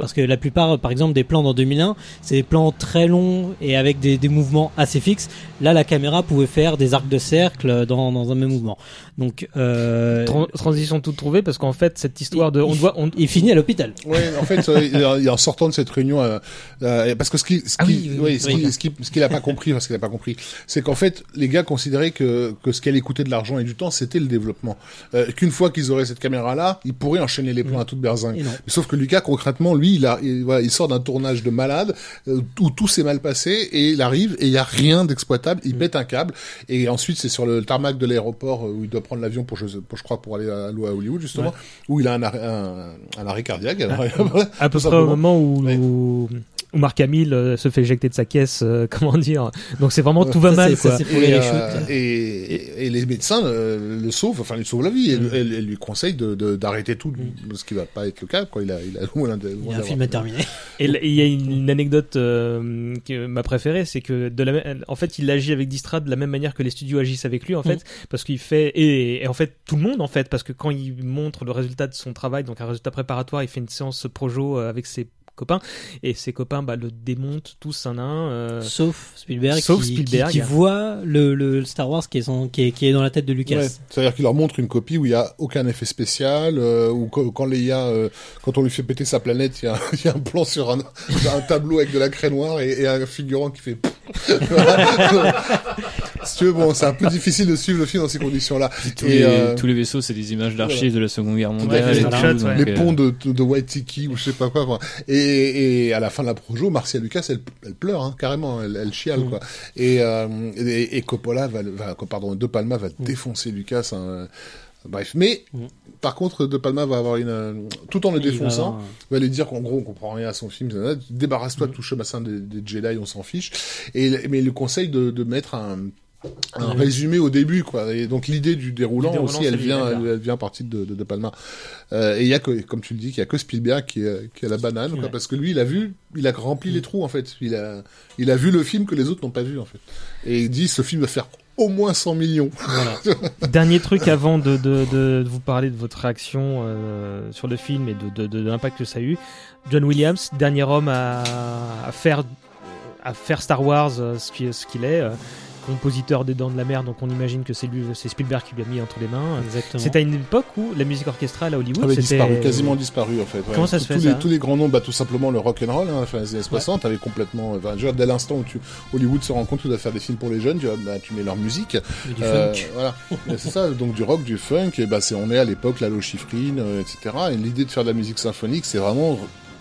Parce que la plupart, par exemple, des plans dans 2001, c'est des plans très longs et avec des, des mouvements assez fixes. Là, la caméra pouvait faire des arcs de cercle dans, dans un même mouvement. Donc, euh, Tran- transition toute trouvée parce qu'en fait cette histoire de on il- doit on, il finit à l'hôpital. Ouais, en fait, euh, en sortant de cette réunion, euh, euh, parce que ce qui, ce Ah qui, oui, oui, ouais, oui, ce oui. qui- ce qui- ce qu'il a pas compris, parce qu'il a pas compris, c'est qu'en fait, les gars considéraient que que ce qui allait coûter de l'argent et du temps, c'était le développement. Euh, Qu'une fois qu'ils auraient cette caméra-là, ils pourraient enchaîner les plans à toute berzingue. Sauf que Lucas, concrètement, lui, il a, il, voilà, il sort d'un tournage de malade euh, où tout s'est mal passé et il arrive et il y a rien d'exploitable. Il pète un câble et ensuite c'est sur le tarmac de l'aéroport euh, où il doit prendre l'avion pour, je, pour, je crois, pour aller à, à Hollywood justement, où il a un arrêt, un, un arrêt cardiaque. Alors, à peu près au moment où, Ouais. où, où Marc Hamill euh, se fait éjecter de sa caisse, euh, comment dire. Donc c'est vraiment tout va Ça, mal c'est- ça, quoi. pour et, les euh, et, et, et les médecins euh, le sauvent, enfin lui sauvent la vie. Et, Mm. elle, elle lui conseille de de- d'arrêter tout, ce qui va pas être le cas. Quoi. Il a, il a loin de- Il y a un film à terminer. Et et il y a une, une anecdote euh, que m'a préférée, c'est que de la, même- en fait, il agit avec Distra de la même manière que les studios agissent avec lui, en fait, parce qu'il fait et, et en fait tout le monde, en fait, parce que quand il montre le résultat de son travail, donc un résultat préparatoire, il fait une séance projo avec ses copains, et ses copains bah, le démontent tous un à un. euh, Sauf Spielberg, Sauf qui, Spielberg. qui, qui voit le, le Star Wars qui est, son, qui, est, qui est dans la tête de Lucas. Ouais. C'est-à-dire qu'il leur montre une copie où il y a aucun effet spécial, euh, ou quand, quand Leia, euh, quand on lui fait péter sa planète, il y a, il y a un plan sur un, un tableau avec de la craie noire et, et un figurant qui fait. si tu veux, bon, c'est un peu difficile de suivre le film dans ces conditions-là. Tous, Et, les, euh, tous les vaisseaux, c'est des images d'archives de la Seconde Guerre mondiale. Ouais, et les tout, donc, ouais. les euh, ponts de, de, de Waitiki ou je sais pas quoi. quoi. Et, et à la fin de la projo, Marcia Lucas, elle, elle pleure hein, carrément, elle, elle chiale quoi. Et, euh, et, et Coppola va, va, pardon, De Palma va défoncer Lucas. hein. Bref, mais Mm. par contre, De Palma va avoir une, euh, tout en le Il va défonçant, avoir- va lui dire qu'en gros on comprend rien à son film. euh, Débarrasse-toi de tout chemin des, des Jedi, on s'en fiche. Et mais il le conseille de, de mettre un un résumé au début quoi. Et donc l'idée du déroulant, aussi elle vient elle, elle vient partie de, de, de Palma. Euh, et il y a que comme tu le dis qu'il y a que Spielberg qui est qui a la banane quoi, parce que lui il a vu il a rempli les trous en fait. Il a il a vu le film que les autres n'ont pas vu en fait. Et il dit ce film va faire au moins 100 millions. Voilà. Dernier truc avant de, de, de vous parler de votre réaction euh, sur le film et de, l'impact que ça a eu. John Williams, dernier homme à, à faire à faire Star Wars euh, ce qui- ce qu'il est, euh, compositeur des Dents de la Mer, donc on imagine que c'est lui, c'est Spielberg qui lui a mis entre les mains. C'est à une époque où la musique orchestrale à Hollywood avait c'était disparu quasiment disparu en fait ouais. Comment ça se tous fait, les, tous les grands noms bah tout simplement le rock and roll hein, enfin les années 60 avait complètement enfin, je veux dire, dès l'instant où tu Hollywood se rend compte qu'il doit faire des films pour les jeunes tu, bah, tu mets leur musique du Euh, funk. voilà, c'est ça, donc du rock, du funk, et bah c'est on est à l'époque la Chifrine, euh, etc. Et l'idée de faire de la musique symphonique, c'est vraiment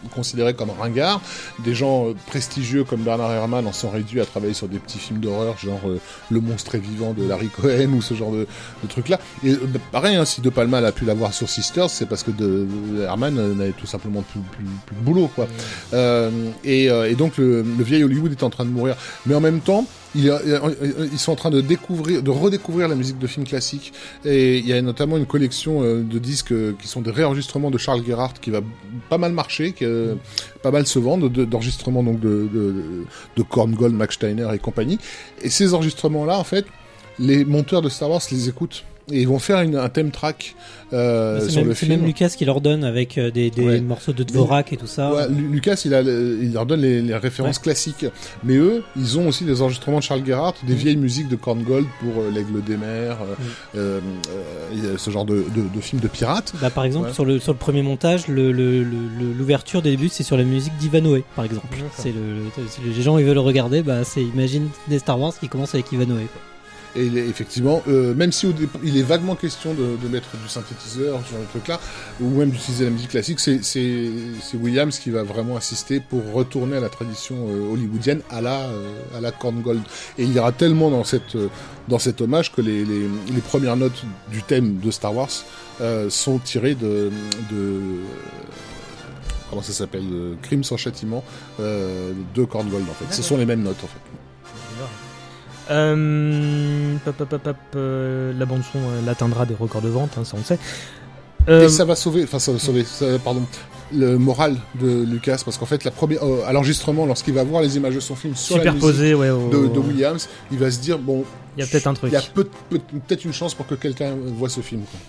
considéré comme ringard. Des gens euh, prestigieux comme Bernard Herrmann en sont réduits à travailler sur des petits films d'horreur, genre euh, Le monstre est vivant de Larry Cohen ou ce genre de, de trucs-là. Et euh, bah, pareil, hein, si De Palma a pu l'avoir sur Sisters, c'est parce que de, n'avait tout simplement plus, plus, plus de boulot, quoi. Euh, et, et donc le, le vieil Hollywood est en train de mourir. Mais en même temps, ils sont en train de découvrir, de redécouvrir la musique de films classiques. Et il y a notamment une collection euh, de disques euh, qui sont des réenregistrements de Charles Gerhardt qui va pas mal marcher, qui euh, pas mal se vendre, de- d'enregistrements donc de, de, de Korngold, Max Steiner et compagnie. Et ces enregistrements-là, en fait, les monteurs de Star Wars les écoutent. Et ils vont faire une, un theme track euh, c'est sur même, le c'est film. même Lucas qui leur donne avec euh, des, des Ouais. morceaux de Dvorak et tout ça. Ouais, Lucas, il, a, le- il leur donne les, les références classiques. Mais eux, ils ont aussi des enregistrements de Charles Gerhardt, des vieilles musiques de Korngold pour euh, L'Aigle des Mers, euh, a ce genre de, de, de films de pirates. Bah, par exemple, sur, le, sur le premier montage, le- le- le- le- l'ouverture des débuts, c'est sur la musique d'Ivanoé, par exemple. C'est le, si les gens ils veulent le regarder, bah, c'est imagine des Star Wars qui commencent avec Ivanoé. quoi. Et effectivement, euh, même si il est vaguement question de, de mettre du synthétiseur, ce genre de truc-là, ou même d'utiliser la musique classique, c'est- Williams qui va vraiment insister pour retourner à la tradition euh, hollywoodienne à la, euh, à la Korngold. Et il y aura tellement dans, cette, euh, dans cet hommage que les, les, les premières notes du thème de Star Wars sont tirées de... de comment ça s'appelle Crime sans châtiment de Korngold en fait. Ce sont les mêmes notes en fait. Euh, pop, pop, pop, pop, euh, la bande son euh, l'atteindra des records de vente, hein, ça on le sait. Euh, Et ça va sauver, enfin ça va sauver, ça- pardon, le moral de Lucas, parce qu'en fait, la première, à l'enregistrement, lorsqu'il va voir les images de son film sur la musique superposé, ouais. au- de, de Williams, il va se dire bon, Il y a peut-être un truc. il y a peut- peut- peut-être une chance pour que quelqu'un voit ce film. quoi.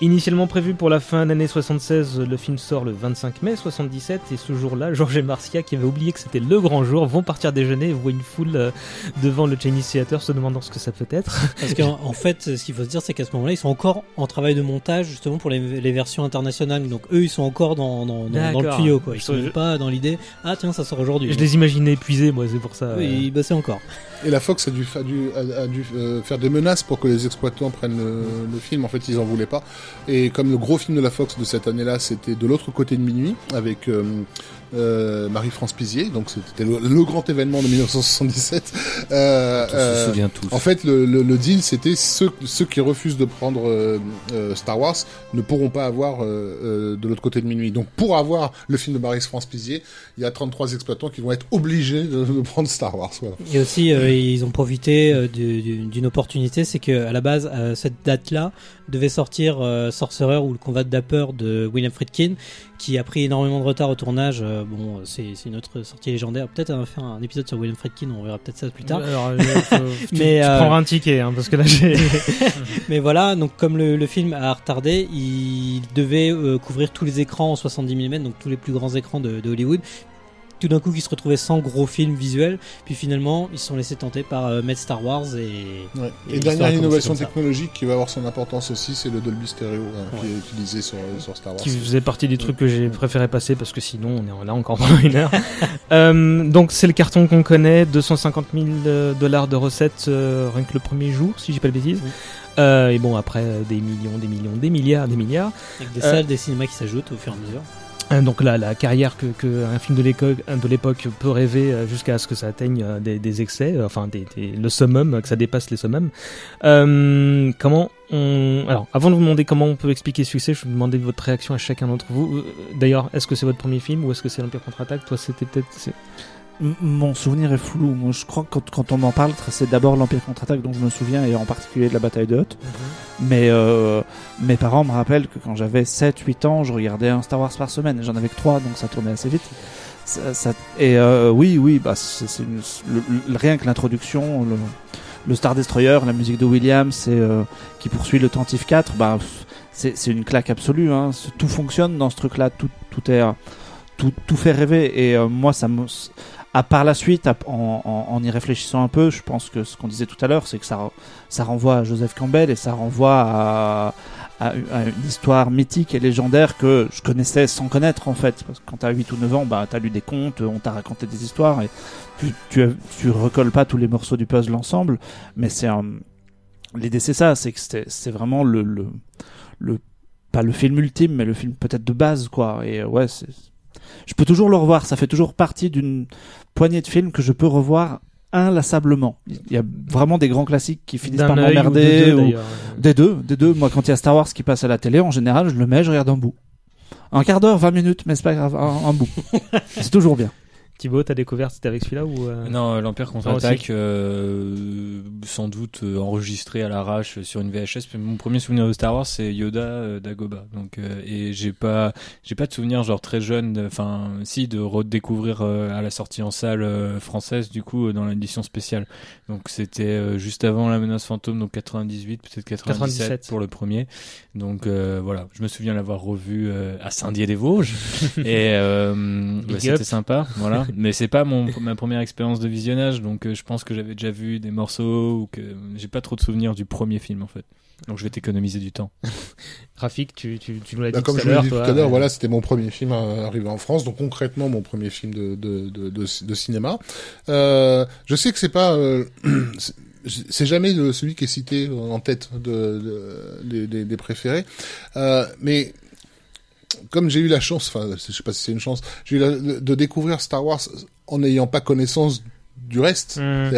Initialement prévu pour la fin d'année 76, le film sort le 25 mai 77 et ce jour-là, Georges et Marcia, qui avaient oublié que c'était le grand jour, vont partir déjeuner et voient une foule euh, devant le Chinese Theater se demandant ce que ça peut être. Parce qu'en en fait, ce qu'il faut se dire, c'est qu'à ce moment-là, ils sont encore en travail de montage, justement, pour les, les versions internationales. Donc, eux, ils sont encore dans, dans, dans, dans le tuyau, quoi. Ils sont Je- même pas dans l'idée, ah, tiens, ça sort aujourd'hui. Je les imaginais épuisés, moi, c'est pour ça. Oui, euh. ils bossaient encore. Et la Fox a dû, a dû, a, a dû euh, faire des menaces pour que les exploitants prennent le, le film. En fait, ils en voulaient pas. Et comme le gros film de la Fox de cette année-là, c'était De l'autre côté de minuit, avec euh, euh, Marie-France Pizier, donc c'était le, le grand événement de 1977. Euh, On euh, se souvient tous. En fait, le, le, le deal, c'était ceux, ceux qui refusent de prendre euh, euh, Star Wars ne pourront pas avoir euh, euh, de l'autre côté de minuit. Donc, pour avoir le film de Marie France Pizier, il y a 33 exploitants qui vont être obligés de, de prendre Star Wars. Voilà. Et aussi, euh, ils ont profité euh, du- du- d'une opportunité, c'est que à la base, euh, cette date-là devait sortir euh, Sorcerer ou le combat de Dapper de William Friedkin, qui a pris énormément de retard au tournage. Euh, bon, c'est une autre sortie légendaire. Peut-être on va faire un épisode sur William Friedkin, on verra peut-être ça plus tard. Alors, euh, tu, Mais, tu euh, prendras un ticket, hein, parce que là, j'ai. Mais voilà, donc comme le, le film a retardé, il devait euh, couvrir tous les écrans en 70 mm, donc tous les plus grands écrans de, de Hollywood. Tout d'un coup, ils se retrouvaient sans gros film visuel. Puis finalement, ils se sont laissés tenter par euh, mettre Star Wars et Ouais. Et dernière innovation technologique qui va avoir son importance aussi, c'est le Dolby Stereo hein, qui est utilisé sur, sur Star Wars. qui faisait partie des trucs que j'ai préféré passer parce que sinon on est là encore pendant une heure. Euh, donc c'est le carton qu'on connaît, 250 000 euh, dollars de recettes euh, rien que le premier jour, si j'ai pas de bêtises. Oui. Euh, et bon après euh, des millions, des millions, des milliards, des milliards. avec des Euh, salles, des cinémas qui s'ajoutent au fur et à mesure. Euh, Donc là, la carrière que, que un film de l'époque, de l'époque peut rêver euh, jusqu'à ce que ça atteigne euh, des, des excès, enfin des, des- le summum, que ça dépasse les summums. Euh, comment on... Alors, avant de vous demander comment on peut expliquer ce succès, je vais vous demander votre réaction à chacun d'entre vous. D'ailleurs, est-ce que c'est votre premier film ou est-ce que c'est l'Empire contre-attaque? Toi, c'était peut-être... Mon souvenir est flou. Moi, je crois que quand, quand on m'en parle, c'est d'abord l'Empire contre-attaque dont je me souviens, et en particulier de la bataille de Hoth. Mais euh, mes parents me rappellent que quand j'avais 7-8 ans, je regardais un Star Wars par semaine. et J'en avais que 3, donc ça tournait assez vite. Ça, ça- et euh, oui, oui, bah, c'est rien que l'introduction, le, le Star Destroyer, la musique de Williams, euh, qui poursuit le Tantive 4, bah, c'est une claque absolue. Hein. Tout fonctionne dans ce truc-là, tout, tout est... Tout, tout fait rêver et euh, moi ça me à part la suite, en, y réfléchissant un peu, je pense que ce qu'on disait tout à l'heure, c'est que ça, renvoie à Joseph Campbell et ça renvoie à, une histoire mythique et légendaire que je connaissais sans connaître en fait. Parce que quand t'as 8 ou 9 ans, bah, t'as lu des contes, on t'a raconté des histoires et tu, tu, tu recolles pas tous les morceaux du puzzle ensemble. Mais c'est un. L'idée c'est ça, c'est que c'est vraiment le, le, le. Pas le film ultime, mais le film peut-être de base quoi. Et ouais, c'est. Je peux toujours le revoir, ça fait toujours partie d'une poignée de films que je peux revoir inlassablement. Il y a vraiment des grands classiques qui finissent par ou m'emmerder. deux, ou- d'ailleurs. Des deux, des deux. Moi, quand il y a Star Wars qui passe à la télé, en général, je le mets, je regarde un bout. Un quart d'heure, 20 minutes, mais c'est pas grave, un, un bout. c'est toujours bien. Thibaut, t'as découvert c'était avec celui-là ou euh, Non, euh, l'Empire Ah, contre-attaque, aussi. euh, sans doute euh, enregistré à l'arrache sur une VHS. Mon premier souvenir de Star Wars, c'est Yoda euh, d'Agoba. Donc, euh, et j'ai pas, j'ai pas de souvenir genre très jeune. Enfin, si de redécouvrir euh, à la sortie en salle euh, française, du coup, euh, dans l'édition spéciale. Donc, c'était euh, juste avant la menace fantôme, donc 98, peut-être 97, 97. pour le premier. Donc euh, voilà, je me souviens l'avoir revu euh, à Saint-Dié-des-Vosges et euh, bah, c'était sympa, voilà. Mais c'est pas mon ma première expérience de visionnage, donc euh, je pense que j'avais déjà vu des morceaux ou que j'ai pas trop de souvenirs du premier film en fait. Donc je vais t'économiser du temps. Rafik, tu, tu, tu nous l'as Bah, dit comme tout je à l'ai l'heure. dit tout à l'heure, voilà, c'était mon premier film euh, arrivé en France, donc concrètement mon premier film de de de, de, de cinéma. Euh, je sais que c'est pas, euh, c'est- jamais celui qui est cité en tête de, de- des- des, des préférés, euh, mais comme j'ai eu la chance, enfin, je sais pas si c'est une chance, j'ai eu la, de découvrir Star Wars en n'ayant pas connaissance du reste. Hmm.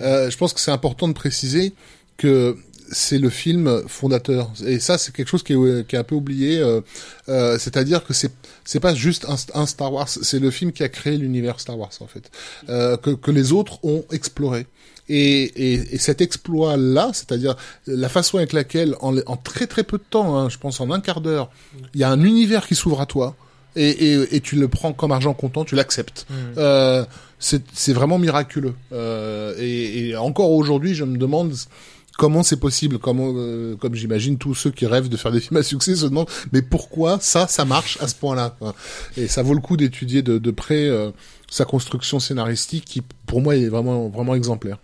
Euh, je pense que c'est important de préciser que c'est le film fondateur et ça c'est quelque chose qui est, qui est un peu oublié euh, euh, c'est-à-dire que c'est c'est pas juste un, un Star Wars c'est le film qui a créé l'univers Star Wars en fait euh, que, que les autres ont exploré et, et, et cet exploit là c'est-à-dire la façon avec laquelle en, en très très peu de temps hein, je pense en un quart d'heure il y a un univers qui s'ouvre à toi et, et, et tu le prends comme argent comptant tu l'acceptes hmm. euh, c'est vraiment miraculeux. Euh, et, et encore aujourd'hui, je me demande comment c'est possible. Comment, euh, comme j'imagine tous ceux qui rêvent de faire des films à succès se demandent, mais pourquoi ça, ça marche à ce point-là. Et ça vaut le coup d'étudier de, de près euh, sa construction scénaristique, qui pour moi est vraiment vraiment exemplaire.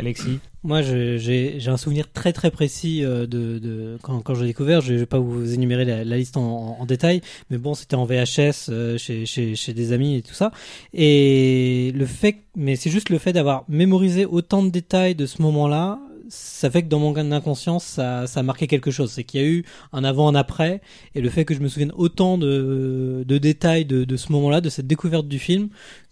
Alexis. Moi, j'ai j'ai un souvenir très très précis euh, de, de quand, quand j'ai découvert. Je vais pas vous énumérer la, la liste en, en, en détail, mais bon, c'était en VHS euh, chez, chez, chez des amis et tout ça. Et le fait, mais c'est juste le fait d'avoir mémorisé autant de détails de ce moment-là, ça fait que dans mon inconscience, ça, ça a marqué quelque chose. C'est qu'il y a eu un avant, un après, et le fait que je me souvienne autant de, de détails de, de ce moment-là, de cette découverte du film,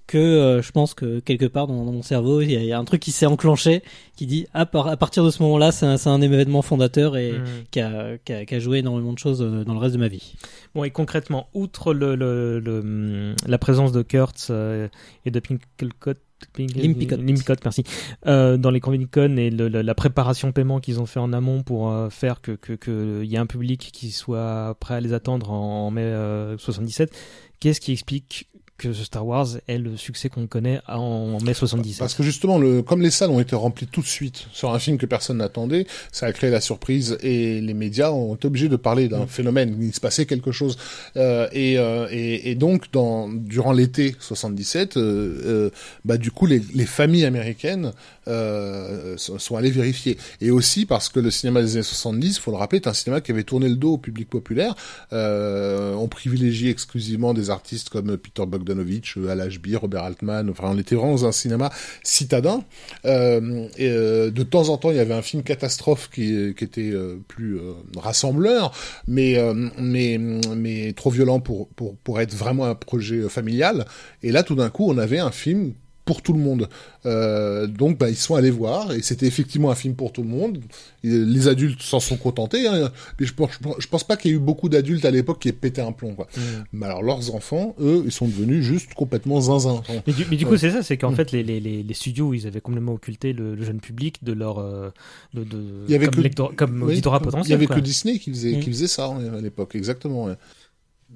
que euh, je pense que quelque part dans, dans mon cerveau, il y, a- il y a un truc qui s'est enclenché, qui dit par- à partir de ce moment-là, c'est un, événement fondateur et Mm. qui, a, qui, a, qui a joué énormément de choses euh, dans le reste de ma vie. Bon, et concrètement, outre le, le, le, hum, la présence de Kurtz euh, et de Pinkelcott, Pink- Limpicott. Limpicott, merci, euh, dans les Comic Con et le- le- la préparation paiement qu'ils ont fait en amont pour euh, faire que que que il y ait un public qui soit prêt à les attendre en, en mai euh, 77, qu'est-ce qui explique que Star Wars ait le succès qu'on connaît en, mai 77 Parce que justement, le, comme les salles ont été remplies tout de suite sur un film que personne n'attendait, ça a créé la surprise et les médias ont été obligés de parler d'un phénomène. Il se passait quelque chose. Euh, et, euh, et, et donc, dans, durant l'été 77, euh, euh, bah, du coup, les, les familles américaines euh, sont allées vérifier. Et aussi parce que le cinéma des années 70, faut le rappeler, est un cinéma qui avait tourné le dos au public populaire. Euh, on privilégiait exclusivement des artistes comme Peter Bogdanovich, euh, Al Ashby, Robert Altman. Enfin, on était vraiment dans un cinéma citadin. Euh, et, euh, de temps en temps, il y avait un film catastrophe qui, qui était euh, plus rassembleur, mais mais mais trop violent pour pour pour être vraiment un projet familial. Et là, tout d'un coup, on avait un film pour tout le monde. Euh, donc, bah, ils sont allés voir, et c'était effectivement un film pour tout le monde. Et les adultes s'en sont contentés. Hein. Mais je, pense- je pense- je pense pas qu'il y ait eu beaucoup d'adultes à l'époque qui aient pété un plomb. Quoi. Mm. Mais alors, leurs enfants, eux, ils sont devenus juste complètement zinzin. Mais du, mais du coup, Ouais. c'est ça, c'est qu'en Mm. fait, les, les, les, les studios, ils avaient complètement occulté le, le jeune public de leur, euh, de, de, Il y avait comme, que- lector- comme Oui, auditorat Il potentiel. y avait quoi. que Disney qui faisait, Mm. qui faisait ça hein, à l'époque, exactement. ouais.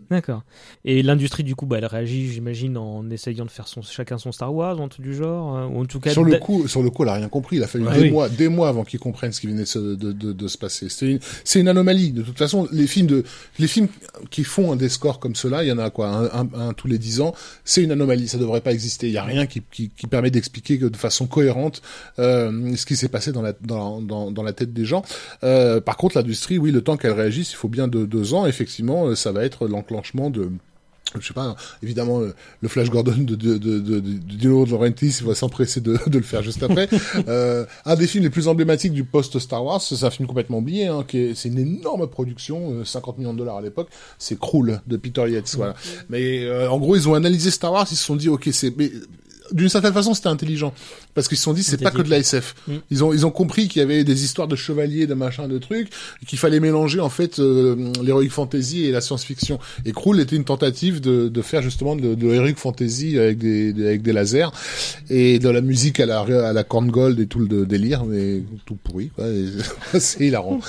D'accord. Et l'industrie, du coup, bah, elle réagit, j'imagine, en essayant de faire son, chacun son Star Wars, un truc du genre, euh, ou en tout cas. Sur le coup, sur le coup, elle a rien compris. Il a fallu Ah des oui. mois, des mois avant qu'ils comprennent ce qui venait de se, de, de, de se passer. C'est une, c'est une anomalie. De toute façon, les films de, les films qui font un des scores comme cela, il y en a quoi, un, un- un tous les dix ans. C'est une anomalie. Ça devrait pas exister. Il y a rien qui, qui, qui permet d'expliquer que de façon cohérente euh, ce qui s'est passé dans la, dans, dans, dans la tête des gens. Euh, par contre, l'industrie, oui, le temps qu'elle réagisse, il faut bien deux, deux ans. Effectivement, ça va être l'enclenchement de je sais pas, évidemment, euh, le Flash Gordon de, de, de, de, de Dino De Laurentiis, il va s'empresser de, de le faire juste après. euh, un des films les plus emblématiques du post-Star Wars, c'est un film complètement oublié, hein, qui est, c'est une énorme production, euh, 50 millions de dollars à l'époque, c'est Krull de Peter Yates, voilà. Mais euh, en gros, ils ont analysé Star Wars, ils se sont dit, ok, c'est... mais, d'une certaine façon, c'était intelligent parce qu'ils se sont dit c'est pas que de la SF. Mm. Ils ont ils ont compris qu'il y avait des histoires de chevaliers, de machin, de trucs, qu'il fallait mélanger en fait euh, l'heroic fantasy et la science-fiction. Et Krull était une tentative de, de faire justement de, de l'heroic fantasy avec des, des- avec des lasers et de la musique à la à la corn gold et tout le délire, mais tout pourri. C'est hilarant.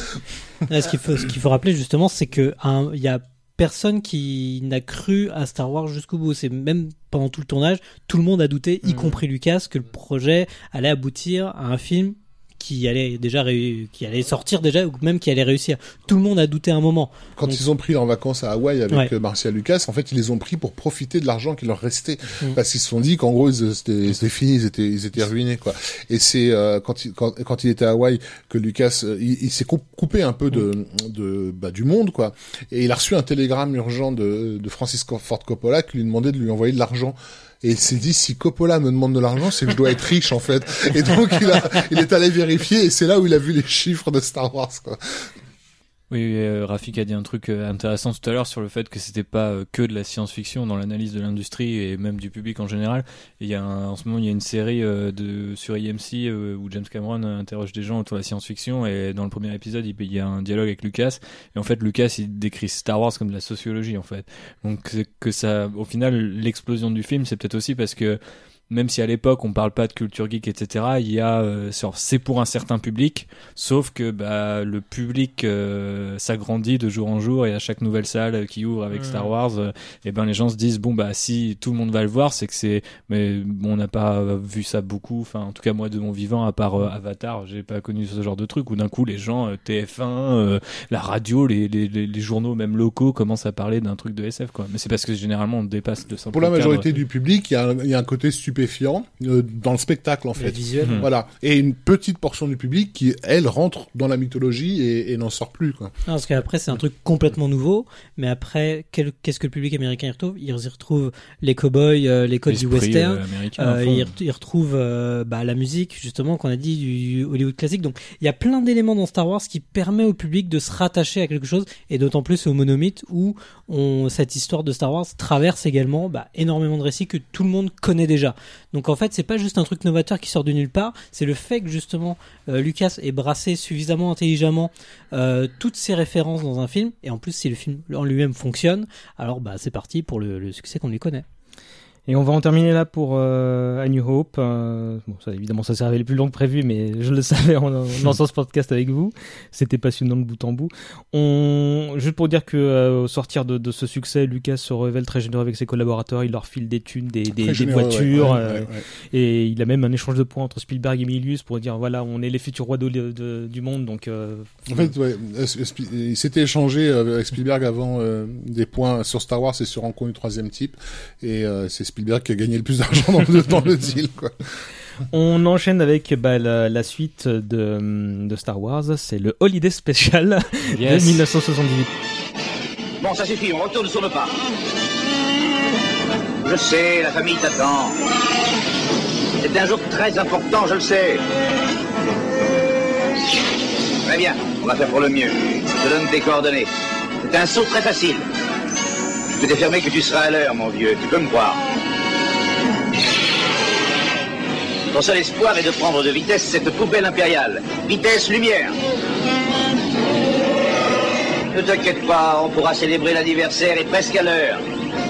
Ce qu'il faut, ce qu'il faut rappeler justement, c'est que un- il y a personne qui n'a cru à Star Wars jusqu'au bout. C'est même pendant tout le tournage, tout le monde a douté, y Mhm. compris Lucas, que le projet allait aboutir à un film qui allait déjà qui allait sortir déjà ou même qui allait réussir. Tout le monde a douté un moment. Quand Donc- ils ont pris leurs vacances à Hawaï avec Ouais. euh, Marcia Lucas, en fait, ils les ont pris pour profiter de l'argent qui leur restait, Mm. parce qu'ils se sont dit qu'en gros, c'était fini, ils étaient, ils étaient ruinés, quoi. Et c'est euh, quand, il, quand, quand il était à Hawaï que Lucas, euh, il, il s'est coup- coupé un peu de, de bah, du monde, quoi. Et il a reçu un télégramme urgent de, de Francis Ford Coppola qui lui demandait de lui envoyer de l'argent. Et il s'est dit, si Coppola me demande de l'argent, c'est que je dois être riche, en fait. Et donc, il, il est allé vérifier, et c'est là où il a vu les chiffres de Star Wars, quoi. Oui, euh, Rafik a dit un truc euh, intéressant tout à l'heure sur le fait que c'était pas euh, que de la science-fiction dans l'analyse de l'industrie et même du public en général. Il y a un- en ce moment il y a une série euh, de sur IMC euh, où James Cameron interroge des gens autour de la science-fiction et dans le premier épisode il, y a un dialogue avec Lucas et en fait Lucas il décrit Star Wars comme de la sociologie en fait. Donc que ça, au final l'explosion du film c'est peut-être aussi parce que même si à l'époque on parle pas de culture geek, etc., il y a, euh, c'est pour un certain public, sauf que bah, le public euh, s'agrandit de jour en jour et à chaque nouvelle salle qui ouvre avec Mm. Star Wars, euh, et ben les gens se disent bon bah si tout le monde va le voir, c'est que c'est, mais bon, on n'a pas vu ça beaucoup, enfin en tout cas moi de mon vivant, à part euh, Avatar, j'ai pas connu ce genre de truc où d'un coup les gens euh, TF1, euh, la radio, les, les, les, les journaux même locaux commencent à parler d'un truc de SF quoi. Mais c'est parce que généralement on dépasse le simple Pour la cadre. majorité du public, il y, a un- il y a un côté stupéfiant stupéfiant euh, dans le spectacle en Le fait. visuel. Mhm. Voilà, et une petite portion du public qui, elle, rentre dans la mythologie et, et n'en sort plus. Quoi. Non, parce qu'après, c'est un truc complètement nouveau. Mais après, qu'est-ce que le public américain y retrouve? Ils y retrouvent les cowboys, euh, les codes du western. euh, Euh, ils, ils retrouvent euh, bah, la musique, justement, qu'on a dit, du Hollywood classique. Donc, il y a plein d'éléments dans Star Wars qui permet au public de se rattacher à quelque chose, et d'autant plus au monomythe où on, cette histoire de Star Wars traverse également bah, énormément de récits que tout le monde connaît déjà. Donc, en fait, c'est pas juste un truc novateur qui sort de nulle part, c'est le fait que justement euh, Lucas ait brassé suffisamment intelligemment euh, toutes ces références dans un film, et en plus, si le film en lui-même fonctionne, alors bah, c'est parti pour le succès qu'on lui connaît. Et on va en terminer là pour euh, A New Hope. Euh, bon, ça, évidemment, ça s'est révélé plus long que prévu, mais je le savais en, en lançant ce podcast avec vous. C'était passionnant de bout en bout. On, juste pour dire que euh, au sortir de, de ce succès, Lucas se révèle très généreux avec ses collaborateurs. Il leur file des thunes, des, voitures, ouais, euh, ouais, ouais. et il a même un échange de points entre Spielberg et Milius pour dire voilà, on est les futurs rois de- de- du monde, donc. euh, En fait, il s'était échangé avec Spielberg avant des points sur Star Wars et sur Rencontre du troisième type, et c'est Spielberg qui a gagné le plus d'argent dans le, dans le deal. Quoi. On enchaîne avec bah, la, la suite de, de Star Wars, c'est le Holiday Special Yes. de 1978. Bon, ça suffit, on retourne sur le pas. Je sais, la famille t'attend. C'est un jour très important, je le sais. Très bien, on va faire pour le mieux. Je te donne tes coordonnées. C'est un saut très facile. Je peux t'affirmer que tu seras à l'heure, mon vieux, tu peux me croire. Ton seul espoir est de prendre de vitesse cette poubelle impériale. Vitesse lumière. Ne t'inquiète pas, on pourra célébrer l'anniversaire et presque à l'heure.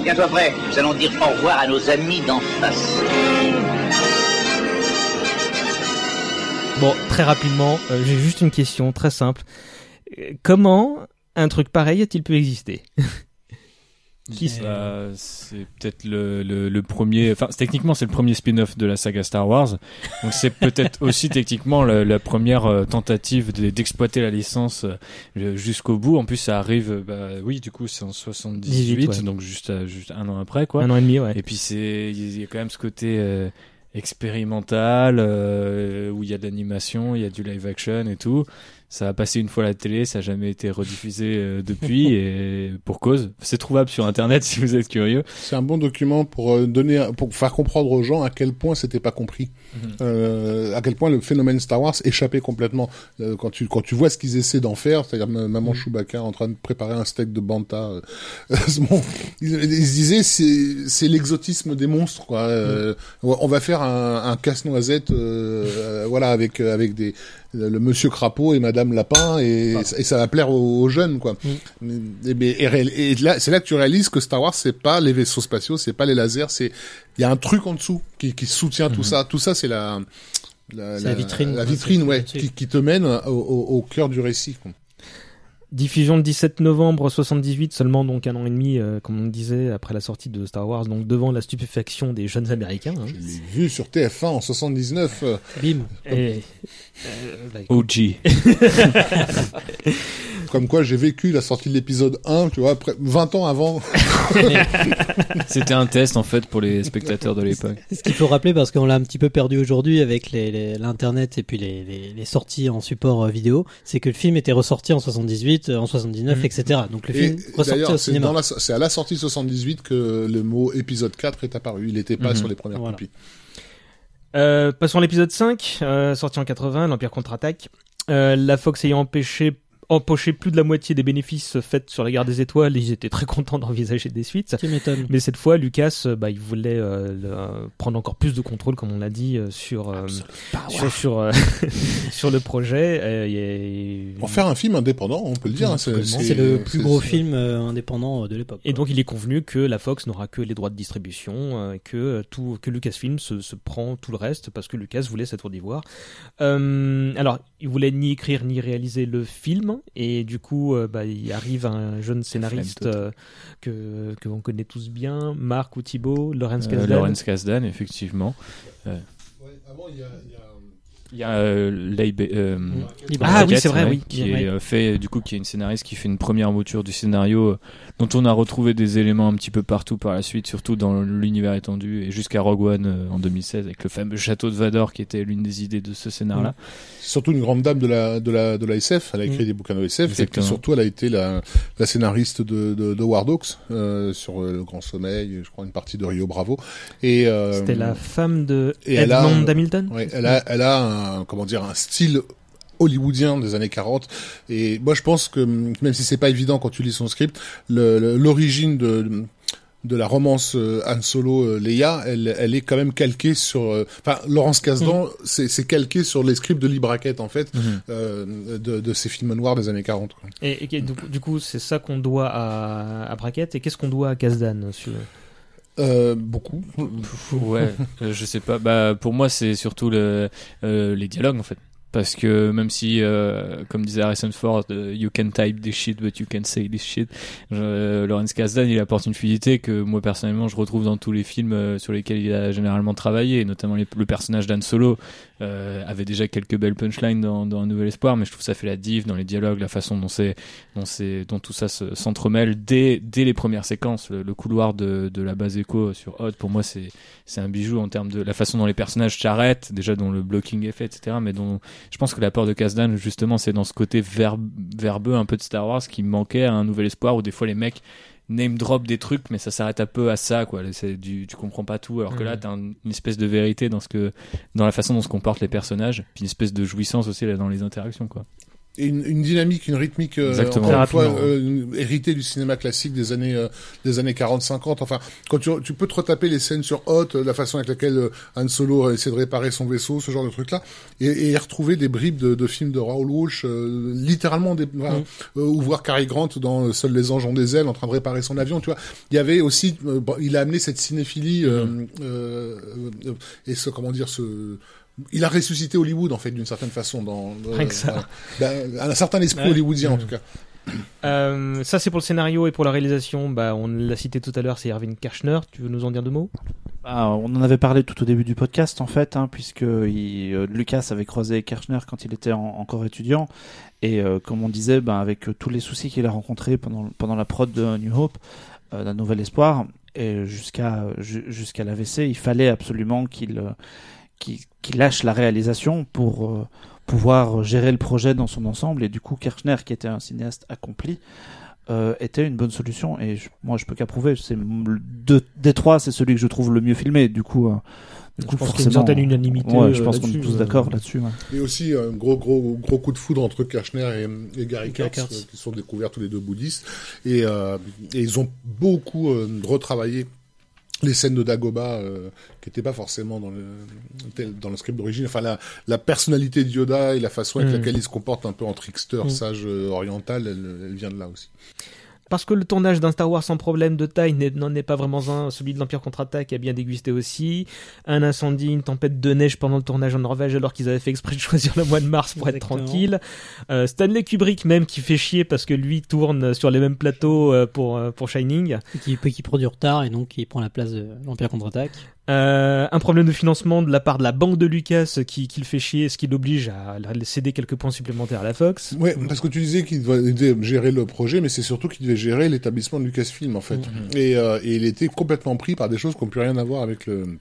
Tiens-toi prêt, nous allons dire au revoir à nos amis d'en face. Bon, très rapidement, euh, j'ai juste une question très simple. Euh, Comment un truc pareil a-t-il pu exister? Qui sait Bah, c'est peut-être le, le, le premier. Enfin, techniquement, c'est le premier spin-off de la saga Star Wars. Donc, c'est peut-être aussi techniquement la, la première euh, tentative de- d'exploiter la licence euh, jusqu'au bout. En plus, ça arrive. euh, Bah, oui, du coup, c'est en 78, 18, ouais. donc juste à- juste un an après, quoi. Un an et demi, ouais. Et puis c'est, il y a quand même ce côté euh, expérimental euh, où il y a de l'animation, il y a du live action et tout. Ça a passé une fois à la télé, ça n'a jamais été rediffusé euh, depuis et pour cause. C'est trouvable sur internet si vous êtes curieux. C'est un bon document pour euh, donner, pour faire comprendre aux gens à quel point c'était pas compris, Mhm. euh, à quel point le phénomène Star Wars échappait complètement. Euh, quand tu quand tu vois ce qu'ils essaient d'en faire, c'est-à-dire maman Chewbacca en train de préparer un steak de banta, euh, bon, ils, ils se disaient c'est c'est l'exotisme des monstres quoi. Euh, On va faire un, un casse-noisette, voilà avec avec des le monsieur crapaud et madame lapin et, et ça va plaire aux, aux jeunes quoi. Et, mais- et là, c'est là que tu réalises que Star Wars, c'est pas les vaisseaux spatiaux, c'est pas les lasers, c'est il y a un truc en dessous qui, qui soutient tout ça. Tout ça, c'est la la, vitrine, la vitrine, ouais, qui, qui te mène au, au, au cœur du récit. quoi. Diffusion le 17 novembre 78, seulement donc un an et demi, euh, comme on disait, après la sortie de Star Wars, donc devant la stupéfaction des jeunes Américains. hein. Je l'ai vu sur TF1 en 79. euh, Bim. Et, euh, bah, OG. Comme quoi, j'ai vécu la sortie de l'épisode 1, tu vois, après, 20 ans avant. C'était un test en fait pour les spectateurs de l'époque. Ce qu'il faut rappeler, parce qu'on l'a un petit peu perdu aujourd'hui avec les- les- l'internet et puis les, les- les sorties en support euh, vidéo, c'est que le film était ressorti en 78, euh, en 79, Mhm. etc. Donc le Et film ressorti d'ailleurs, au c'est cinéma. c'est à la sortie 78 que le mot épisode 4 est apparu. Il n'était pas Mhm. sur les premières Voilà. copies. Euh, passons à l'épisode 5, euh, sorti en 80, l'Empire contre-attaque. Euh, la Fox ayant empêché empoché plus de la moitié des bénéfices faits sur la guerre des étoiles, ils étaient très contents d'envisager des suites. Tu m'étonnes. Mais cette fois, Lucas, euh, bah, il voulait euh, le- prendre encore plus de contrôle, comme on l'a dit, euh, sur, euh, sur, sur, euh, sur le projet. euh, et, Pour faire un film indépendant, on peut le dire. hein, c'est- C'est le plus c'est- gros c'est- film euh, indépendant de l'époque. Et donc, il est convenu que la Fox n'aura que les droits de distribution, euh, que tout, que Lucasfilm se, se prend tout le reste parce que Lucas voulait cette tour d'ivoire. Euh, alors, il voulait ni écrire ni réaliser le film, et du coup, euh, bah, il arrive un jeune scénariste euh, que que on connaît tous bien, Marc ou Thibault, Laurence Euh, Kasdan. Lawrence Kasdan, effectivement. Ouais, avant, il y a, y a, Il y a euh, Leigh Ba- euh, Libre Ah oui, c'est vrai, oui. qui est fait du coup qui est une scénariste qui fait une première mouture du scénario dont on a retrouvé des éléments un petit peu partout par la suite, surtout dans l'univers étendu et jusqu'à Rogue One euh, en 2016 avec le fameux château de Vador qui était l'une des idées de ce scénar-là. C'est surtout une grande dame de la de la de la SF. Elle a écrit Mm. des bouquins de SF et puis surtout elle a été la, la scénariste de de, de War Dogs euh, sur euh, le Grand Sommeil, je crois une partie de Rio Bravo. Et euh, C'était la femme de et elle a- Edmond Hamilton? Ouais, elle a, elle a un, comment dire, un style hollywoodien des années 40 et moi je pense que même si c'est pas évident quand tu lis son script l'origine de de la romance euh, Han Solo euh, Leia elle elle est quand même calquée sur euh, enfin Laurence Kasdan c'est c'est calqué sur les scripts de Lee Brackett en fait euh, de de ces films noirs des années 40 quoi. Et, et du coup- du coup, c'est ça qu'on doit à, à Brackett. Et qu'est-ce qu'on doit à Kazdan sur... euh, beaucoup Ouais, je sais pas. Bah pour moi c'est surtout le, euh, les dialogues en fait. Parce que même si, euh, comme disait Harrison Ford, euh, you can type this shit, but you can say this shit, euh, Lawrence Kasdan, il apporte une fluidité que moi personnellement je retrouve dans tous les films euh, sur lesquels il a généralement travaillé, notamment le personnage d'Han Solo euh, avait déjà quelques belles punchlines dans, dans Un Nouvel Espoir, mais je trouve ça fait la div dans les dialogues, la façon dont c'est, dont c'est, dont tout ça se- s'entremêle dès, dès les premières séquences. Le, le couloir de, de la base Echo sur Hot, pour moi c'est, c'est un bijou en termes de la façon dont les personnages s'arrêtent, déjà dont le blocking est fait, etc. Mais dont je pense que l'apport de Kasdan, justement, c'est dans ce côté verbe, verbeux un peu de Star Wars qui manquait à un nouvel espoir où des fois les mecs name drop des trucs, mais ça s'arrête un peu à ça, quoi. C'est du, tu comprends pas tout, alors que là, Mhm. t'as un- une espèce de vérité dans ce que, dans la façon dont se comportent les personnages, puis une espèce de jouissance aussi là dans les interactions, quoi. Et une, une dynamique, une rythmique, euh, Exactement. encore une Très fois, euh, héritée du cinéma classique des années euh, des années 40-50. Enfin, quand tu, tu peux te retaper les scènes sur Hot, euh, la façon avec laquelle euh, Han Solo essaie de réparer son vaisseau, ce genre de trucs-là, et, et retrouver des bribes de, de films de Raoul Walsh, euh, littéralement des, enfin, Mm. euh, ou voir Cary Grant dans euh, Seuls les anges ont des ailes en train de réparer son avion. Tu vois, il y avait aussi, euh, bon, il a amené cette cinéphilie euh, Mm. euh, euh, et ce comment dire ce il a ressuscité Hollywood en fait d'une certaine façon dans euh, Rien que ça. voilà. Ben, un certain esprit Ouais. hollywoodien en Mm. tout cas. Euh, ça, c'est pour le scénario et pour la réalisation. Bah, on l'a cité tout à l'heure, c'est Erwin Kirchner. Tu veux nous en dire deux mots? Ah, on en avait parlé tout au début du podcast en fait, hein, puisque il, euh, Lucas avait croisé Kirchner quand il était en- encore étudiant, et euh, comme on disait, ben, avec euh, tous les soucis qu'il a rencontrés pendant, pendant la prod de New Hope, euh, d'un Nouvel Espoir, et jusqu'à ju- jusqu'à l'AVC, il fallait absolument qu'il qu'il lâche la réalisation pour euh, pouvoir gérer le projet dans son ensemble, et du coup Kirchner, qui était un cinéaste accompli, euh, était une bonne solution et je- moi je peux qu'approuver c'est de, des trois c'est celui que je trouve le mieux filmé du coup euh, du Je coup pense qu'il y a une certaine unanimité, ouais, je euh, pense qu'on est tous euh. d'accord là-dessus ouais. Et aussi un gros gros gros coup de foudre entre Kirchner et, et Gary Gary Kurtz, Kurtz. euh, qui sont découverts tous les deux bouddhistes et, euh, et ils ont beaucoup euh, retravaillé les scènes de Dagoba euh, qui n'étaient pas forcément dans le dans le script d'origine enfin la, la personnalité de Yoda et la façon avec Mm. laquelle il se comporte un peu en trickster Mm. sage euh, oriental elle, elle vient de là aussi Parce que le tournage d'un Star Wars sans problème de taille n'est- n'en est pas vraiment un, celui de l'Empire contre-attaque a bien dégusté aussi. Un incendie, une tempête de neige pendant le tournage en Norvège alors qu'ils avaient fait exprès de choisir le mois de mars pour être tranquille. Euh, Stanley Kubrick même qui fait chier parce que lui tourne sur les mêmes plateaux euh, pour, euh, pour Shining. qui, qui prend du retard et donc qui prend la place de l'Empire contre-attaque. Euh, un problème de financement de la part de la banque de Lucas qui, qui le fait chier, ce qui l'oblige à céder quelques points supplémentaires à la Fox. Ouais, parce que tu disais qu'il devait gérer le projet, mais c'est surtout qu'il devait gérer l'établissement de Lucasfilm en fait. Et, euh, et il était complètement pris par des choses qui n'ont plus rien à voir avec le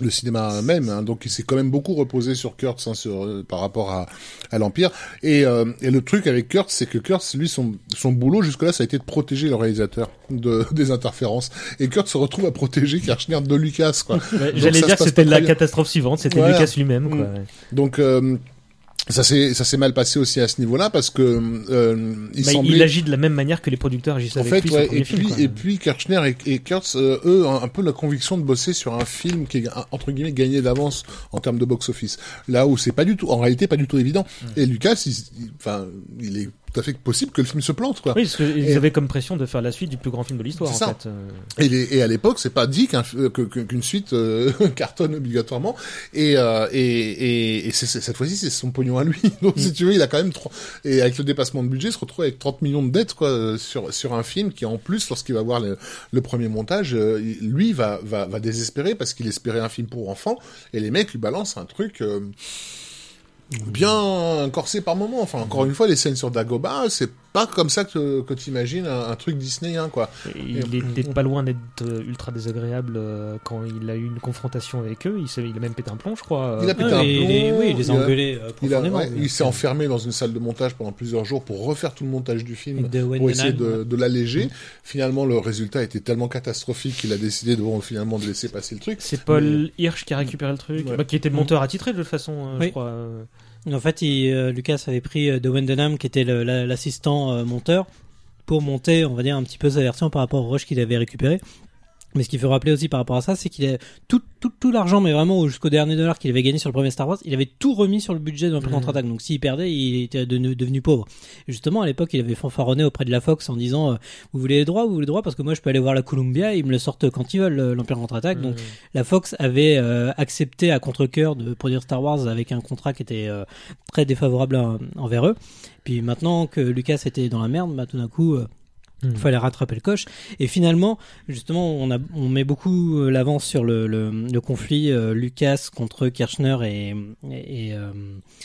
le cinéma même, hein. donc il s'est quand même beaucoup reposé sur Kurtz hein, sur, euh, par rapport à, à l'Empire. Et, euh, et le truc avec Kurtz, c'est que Kurtz, lui, son, son boulot jusque-là, ça a été de protéger le réalisateur de, des interférences. Et Kurtz se retrouve à protéger Kirchner de Lucas, quoi. Ouais, J'allais dire que c'était la bien. catastrophe suivante, c'était. Lucas lui-même. quoi. Mm. Donc euh, ça s'est ça s'est mal passé aussi à ce niveau-là parce que euh, il Mais semblait il agit de la même manière que les producteurs agissent en avec fait, lui ouais, et film. puis quoi. et puis Kirchner et, et Kurtz, euh, eux, ont un peu la conviction de bosser sur un film qui est entre guillemets gagné d'avance en termes de box-office. Là où c'est pas du tout, en réalité, pas du tout évident. Mm. Et Lucas, il, il- enfin, il est tout à fait possible que le film se plante, quoi. Oui, parce qu'ils Et- avaient comme pression de faire la suite du plus grand film de l'histoire, en C'est ça. fait. euh. Et, les- et à l'époque, c'est pas dit euh, qu'une suite euh, cartonne obligatoirement. Et, euh, et, et, cette fois-ci, c'est son pognon à lui. Donc, si tu veux, il a quand même trois. Et avec le dépassement de budget, il se retrouve avec 30 millions de dettes quoi sur sur un film qui, en plus, lorsqu'il va voir le, le premier montage, lui va va va désespérer parce qu'il espérait un film pour enfants. Et les mecs lui balancent un truc. euh, bien corsé par moment. Enfin, encore une fois, les scènes sur Dagobah, c'est pas comme ça que, que tu imagines un, un truc disneyen, quoi. Et il était pas loin d'être euh, ultra désagréable euh, quand il a eu une confrontation avec eux. Il, il a même pété un plomb, je crois. Il a pété Ah, un il- plomb, il- oui, il les a il engueulés euh, Il, ouais, il s'est enfermé dans une salle de montage pendant plusieurs jours pour refaire tout le montage du film. Pour essayer de, de l'alléger. Finalement, le résultat était tellement catastrophique qu'il a décidé de bon, finalement de laisser passer le truc. C'est Paul Hirsch qui a récupéré le truc, Ouais. bah, qui était le monteur attitré de toute façon, euh, je crois. En fait, euh, Lucas avait pris euh, de Wendenham, qui était l'assistant euh, monteur, pour monter, on va dire, un petit peu sa version par rapport au rush qu'il avait récupéré. Mais ce qu'il faut rappeler aussi par rapport à ça, c'est qu'il a tout, tout, tout l'argent, mais vraiment jusqu'au dernier dollar qu'il avait gagné sur le premier Star Wars, il avait tout remis sur le budget de l'Empire Mhm. contre-attaque. Donc s'il perdait, il était devenu, devenu pauvre. Et justement, à l'époque, il avait fanfaronné auprès de la Fox en disant euh, Vous voulez les droits Vous voulez les droits Parce que moi, je peux aller voir la Columbia, ils me le sortent quand ils veulent, le- l'Empire contre-attaque. Donc Mm. la Fox avait euh, accepté à contre-cœur de produire Star Wars avec un contrat qui était euh, très défavorable à- envers eux. Puis maintenant que Lucas était dans la merde, bah, tout d'un coup, euh. Il fallait rattraper le coche. Et finalement, justement, on, a, on met beaucoup euh, l'avance sur le, le, le conflit euh, Lucas contre Kirchner et, et, et, euh,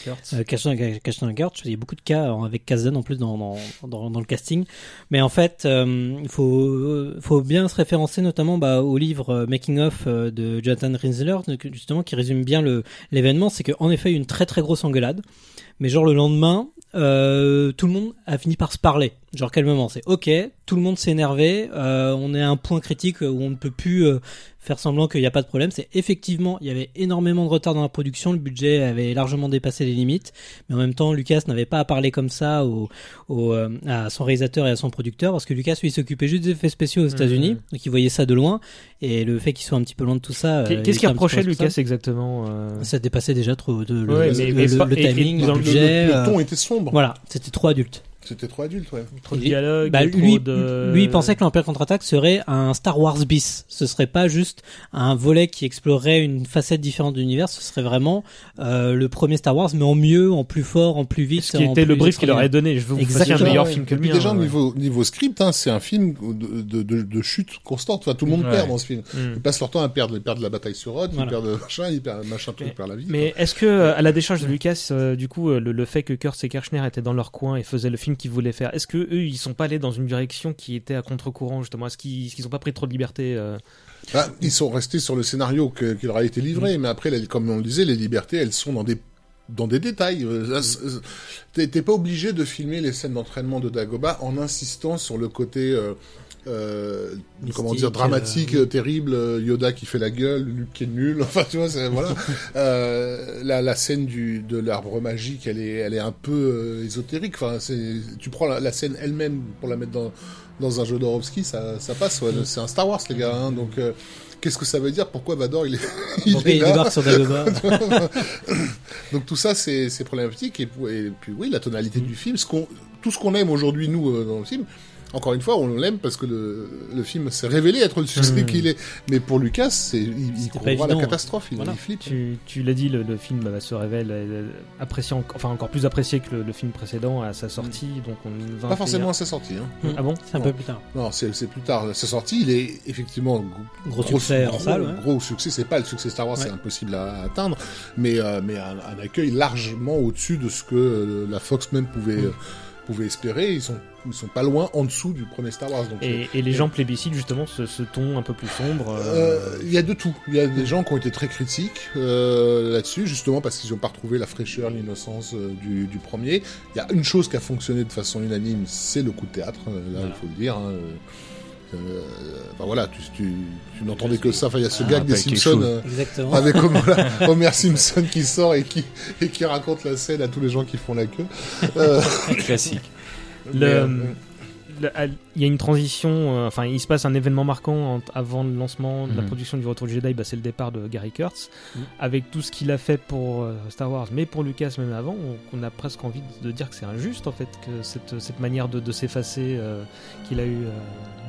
Kurtz. euh, Kirchner, et Gertz. Il y a beaucoup de cas en- avec Kazdan en plus dans, dans, dans, dans le casting. Mais en fait, il faut, euh, faut bien se référencer notamment bah, au livre Making of de Jonathan Rinsler, justement, qui résume bien l'événement. C'est qu'en effet, il y a eu une très très grosse engueulade. Mais genre le lendemain, euh, tout le monde a fini par se parler. Genre calmement, c'est ok, tout le monde s'est énervé, euh, on est à un point critique où on ne peut plus euh, faire semblant qu'il n'y a pas de problème. C'est effectivement, il y avait énormément de retard dans la production, le budget avait largement dépassé les limites, mais en même temps, Lucas n'avait pas à parler comme ça au, au, euh, à son réalisateur et à son producteur, parce que Lucas, lui, il s'occupait juste des effets spéciaux aux États-Unis, Mhm. donc il voyait ça de loin, et le fait qu'il soit un petit peu loin de tout ça. euh, Qu'est-ce qu'il reprochait. Lucas exactement euh, Ça dépassait déjà trop de le, Ouais, le- mais- le- mais le- et- et timing, dans le le- budget. le ton était sombre. Voilà, c'était trop adulte. C'était trop adulte, ouais. Trop de dialogue, Bah, trop lui, de... lui, il pensait que l'Empire contre-attaque serait un Star Wars bis. Ce serait pas juste un volet qui explorerait une facette différente de l'univers. Ce serait vraiment euh, le premier Star Wars, mais en mieux, en plus fort, en plus vite. Ce qui en était le brief qu'il extraordinaire. donné. Je veux vous faire un Exactement, meilleur ouais. film que le mien. déjà, ouais. niveau, niveau script, hein, c'est un film de, de, de, de chute constante. Enfin, tout le monde Ouais. perd dans ce film. Mm. Ils passent leur temps à perdre. Ils perdent la bataille sur Rhodes, Voilà. ils perdent machin, ils perdent machin ils perdent la vie. Mais est-ce que, euh, à la décharge de Lucas, euh, du coup, euh, le, le fait que Kurtz et Kirchner étaient dans leur coin et faisaient le film qu'ils voulaient faire, est-ce que eux, ils sont pas allés dans une direction qui était à contre-courant justement? Est-ce qu'ils, est-ce qu'ils ont pas pris trop de liberté euh? Ah, ils sont restés sur le scénario que- qui leur a été livré, Mm. mais après, comme on le disait, les libertés, elles sont dans des dans des détails. Euh, Mm. T'es pas obligé de filmer les scènes d'entraînement de Dagobah en insistant sur le côté euh, euh, comment dire dramatique, euh, terrible, euh, Yoda qui fait la gueule, Luke qui est nul. Enfin, tu vois, voilà. euh, la, la scène du de l'arbre magique, elle est elle est un peu euh, ésotérique. Enfin, c'est tu prends la, la scène elle-même pour la mettre dans dans un jeu d'Orovski, ça ça passe. ouais. C'est un Star Wars, les gars. hein. donc euh, Qu'est-ce que ça veut dire? Pourquoi Vador il est, il Pourquoi est il là? débarque sur Dagobah Donc tout ça c'est problématique et, et puis oui la Mm. tonalité du film, ce qu'on tout ce qu'on aime aujourd'hui nous dans le film. Encore une fois, on l'aime parce que le, le film s'est révélé être le succès Mm. qu'il est. Mais pour Lucas, c'est il, il voir évident, la catastrophe, il, Voilà. il flippe. Tu, tu l'as dit, le, le film bah, se révèle euh, apprécié, en- enfin encore plus apprécié que le, le film précédent à sa sortie. Donc on va Pas forcément à sa sortie. Hein. Ah bon? C'est un peu plus tard. Non, c'est c'est plus tard. Sa sortie, il est effectivement Gros succès en gros, salle, ouais. Gros succès, c'est pas le succès Star Wars, Ouais. c'est impossible à atteindre, mais euh, mais un, un accueil largement au-dessus de ce que euh, la Fox même pouvait Mm. Euh, pouvait espérer. Ils sont ils sont pas loin en dessous du premier Star Wars. Donc Et, et les gens plébiscitent justement ce, ce ton un peu plus sombre. euh, euh, il y a de tout. Il y a des gens qui ont été très critiques euh, là-dessus, justement parce qu'ils n'ont pas retrouvé la fraîcheur, l'innocence euh, du, du premier. Il y a une chose qui a fonctionné de façon unanime, c'est le coup de théâtre. euh, Là, il faut le dire. hein. Euh, enfin, voilà, tu, tu, tu n'entendais que ça. Enfin, il y a ce Ah, gag des Simpsons euh, avec Homer, Homer Simpson qui sort et qui et qui raconte la scène à tous les gens qui font la queue. Euh, Classique. Le- euh, le- y a une transition, euh, enfin il se passe un événement marquant en- avant le lancement de la Mhm. production du Retour du Jedi, bah, c'est le départ de Gary Kurtz, Mhm. avec tout ce qu'il a fait pour euh, Star Wars, mais pour Lucas même avant, on, on a presque envie de, dire que c'est injuste en fait, que cette, cette manière de, de s'effacer euh, qu'il a eu